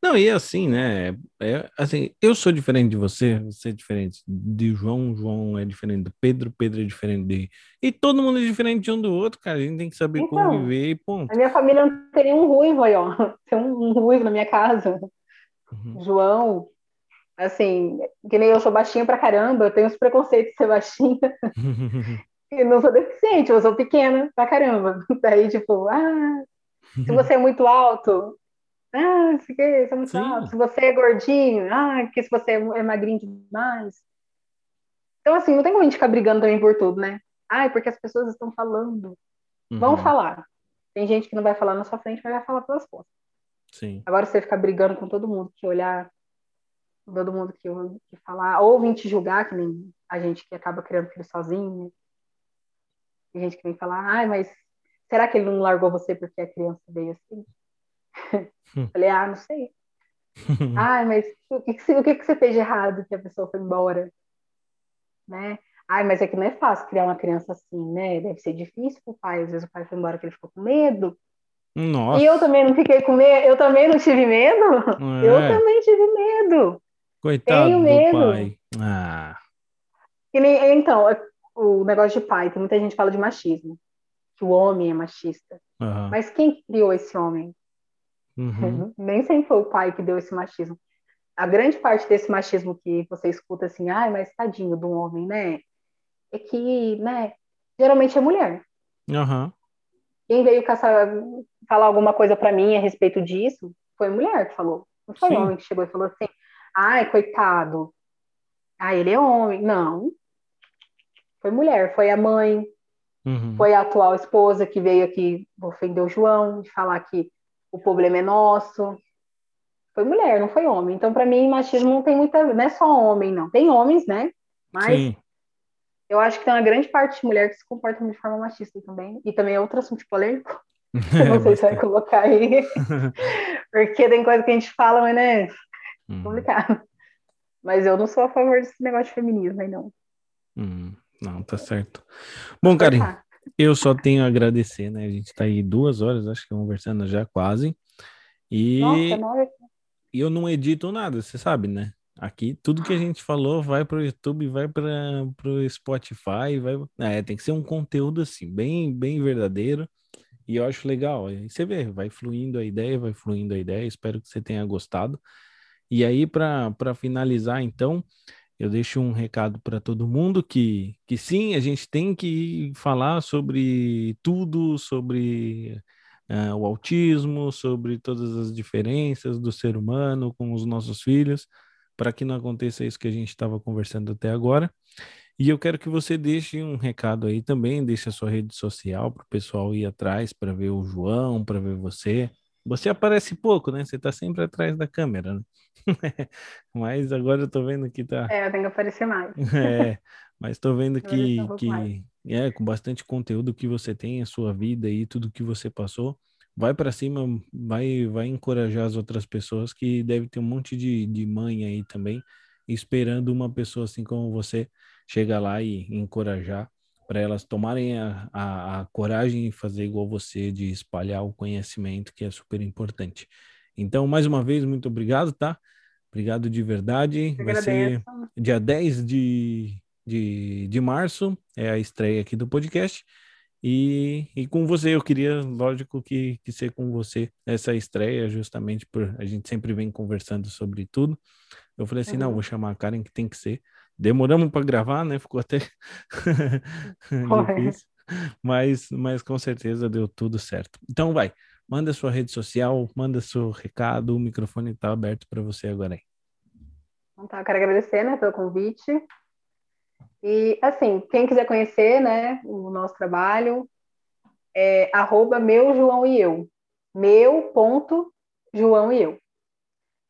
Não, e assim, né? É, assim, eu sou diferente de você, você é diferente de João, João é diferente do Pedro, Pedro é diferente de. E todo mundo é diferente de um do outro, cara. A gente tem que saber então, conviver e ponto. A minha família não tem nenhum ruivo aí, ó. Tem um ruivo na minha casa. Uhum. João, assim, que nem eu sou baixinha pra caramba, eu tenho os preconceitos de ser baixinha. eu não sou deficiente, eu sou pequena pra caramba. Daí, tipo, ah, se você é muito alto, ah, se é muito Sim. alto. Se você é gordinho, ah, que se você é magrinho demais. Então, assim, não tem como a gente ficar brigando também por tudo, né? Ah, porque as pessoas estão falando. Uhum. Vão falar. Tem gente que não vai falar na sua frente, mas vai falar pelas costas. Sim. Agora você ficar brigando com todo mundo que olhar, todo mundo que, que falar, ou vir te julgar, que nem a gente que acaba criando filho sozinho, né? Tem gente que vem falar, ai, mas será que ele não largou você porque a criança veio assim? Hum. Falei, ah, não sei. ah, mas o que, que, o que, que você fez de errado que a pessoa foi embora? Né? Ai, mas é que não é fácil criar uma criança assim, né? Deve ser difícil pro pai. Às vezes o pai foi embora porque ele ficou com medo. Nossa. E eu também não fiquei com medo. Eu também não tive medo. É. Eu também tive medo. Coitado Tenho medo. do pai. Ah. Nem, então, o negócio de pai, tem muita gente que fala de machismo que o homem é machista. Uhum. Mas quem criou esse homem? Uhum. Nem sempre foi o pai que deu esse machismo. A grande parte desse machismo que você escuta assim, ai, mas tadinho do homem, né? É que, né, geralmente é mulher. Uhum. Quem veio caçar, falar alguma coisa para mim a respeito disso foi mulher que falou. Não foi Sim. homem que chegou e falou assim, ai, coitado. Ah, ele é homem. Não. Foi mulher, foi a mãe, Uhum. Foi a atual esposa que veio aqui ofender o João, de falar que o problema é nosso. Foi mulher, não foi homem. Então, para mim, machismo não tem muita. Não é só homem, não. Tem homens, né? Mas Sim. eu acho que tem uma grande parte de mulher que se comporta de forma machista também. E também é outro assunto polêmico. Eu não sei se vai colocar aí. Porque tem coisa que a gente fala, mas né? Uhum. Complicado. Mas eu não sou a favor desse negócio de feminismo aí, não. Uhum. Não, tá certo. Bom, Karim, eu só tenho a agradecer, né? A gente tá aí duas horas, acho que conversando já quase. E Nossa, e eu não edito nada, você sabe, né? Aqui tudo que a gente falou vai para o YouTube, vai para o Spotify, vai. É, tem que ser um conteúdo assim, bem, bem verdadeiro. E eu acho legal. Aí você vê, vai fluindo a ideia, vai fluindo a ideia. Espero que você tenha gostado. E aí, para finalizar, então, eu deixo um recado para todo mundo que, que sim, a gente tem que falar sobre tudo, sobre uh, o autismo, sobre todas as diferenças do ser humano com os nossos filhos, para que não aconteça isso que a gente estava conversando até agora. E eu quero que você deixe um recado aí também, deixe a sua rede social para o pessoal ir atrás para ver o João, para ver você. Você aparece pouco, né? Você está sempre atrás da câmera, né? mas agora eu tô vendo que tá. É, eu tenho que aparecer mais. é, mas tô vendo que, um que é com bastante conteúdo que você tem, a sua vida e tudo que você passou. Vai para cima, vai, vai encorajar as outras pessoas que deve ter um monte de, de mãe aí também, esperando uma pessoa assim como você chegar lá e encorajar para elas tomarem a, a, a, coragem e fazer igual você, de espalhar o conhecimento, que é super importante. Então, mais uma vez, muito obrigado, tá? Obrigado de verdade. Eu Vai agradeço. ser dia 10 de, de, de março, é a estreia aqui do podcast. E, e com você, eu queria, lógico, que, que ser com você essa estreia, justamente por a gente sempre vem conversando sobre tudo. Eu falei assim: uhum. não, vou chamar a Karen que tem que ser. Demoramos para gravar, né? Ficou até difícil, mas, mas com certeza deu tudo certo. Então, vai manda sua rede social, manda seu recado, o microfone está aberto para você agora aí. Então tá, eu quero agradecer, né, pelo convite. E, assim, quem quiser conhecer, né, o nosso trabalho, é arroba meu João e eu. Meu ponto João e eu.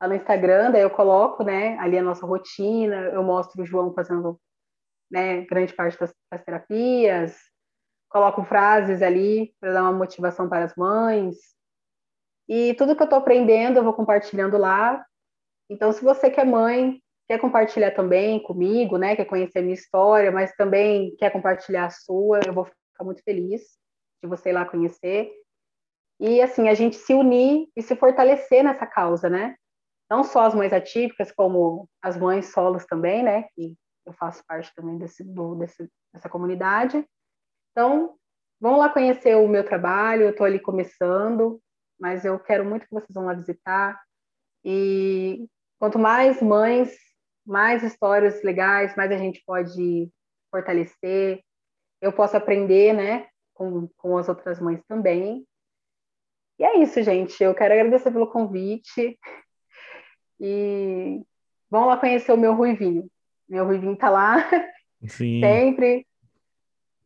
Lá no Instagram, daí eu coloco, né, ali a nossa rotina, eu mostro o João fazendo, né, grande parte das, das terapias, coloco frases ali para dar uma motivação para as mães. E tudo que eu estou aprendendo eu vou compartilhando lá. Então, se você que é mãe, quer compartilhar também comigo, né, quer conhecer a minha história, mas também quer compartilhar a sua, eu vou ficar muito feliz de você ir lá conhecer. e assim a gente se unir e se fortalecer nessa causa, né? Não só as mães atípicas, como as mães solos também, né? Que eu faço parte também desse, do, desse, dessa comunidade. Então, vão lá conhecer o meu trabalho, eu estou ali começando, mas eu quero muito que vocês vão lá visitar. E quanto mais mães, mais histórias legais, mais a gente pode fortalecer. Eu posso aprender, né, com, com as outras mães também. E é isso, gente. Eu quero agradecer pelo convite. E vão lá conhecer o meu Ruivinho. Meu Ruivinho tá lá Sim. sempre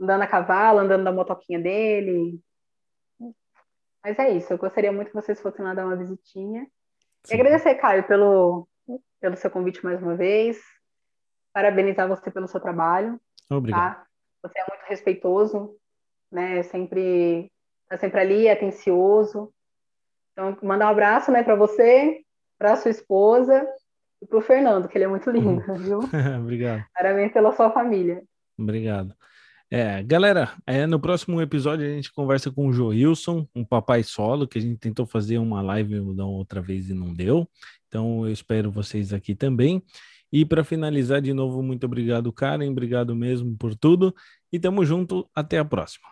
andando a cavalo, andando na motoquinha dele. Mas é isso. Eu gostaria muito que vocês fossem lá dar uma visitinha. Sim. E agradecer, Caio, pelo, pelo seu convite mais uma vez. Parabenizar você pelo seu trabalho. Obrigado. Tá? Você é muito respeitoso, né? Sempre tá sempre ali, atencioso. Então, mandar um abraço, né, para você, para sua esposa e para o Fernando, que ele é muito lindo, uhum. viu? Obrigado. Parabéns pela sua família. Obrigado. É, galera, é, no próximo episódio a gente conversa com o Joilson, um papai solo, que a gente tentou fazer uma live uma outra vez e não deu. Então eu espero vocês aqui também. E para finalizar, de novo, muito obrigado, Karen. Obrigado mesmo por tudo. E tamo junto. Até a próxima.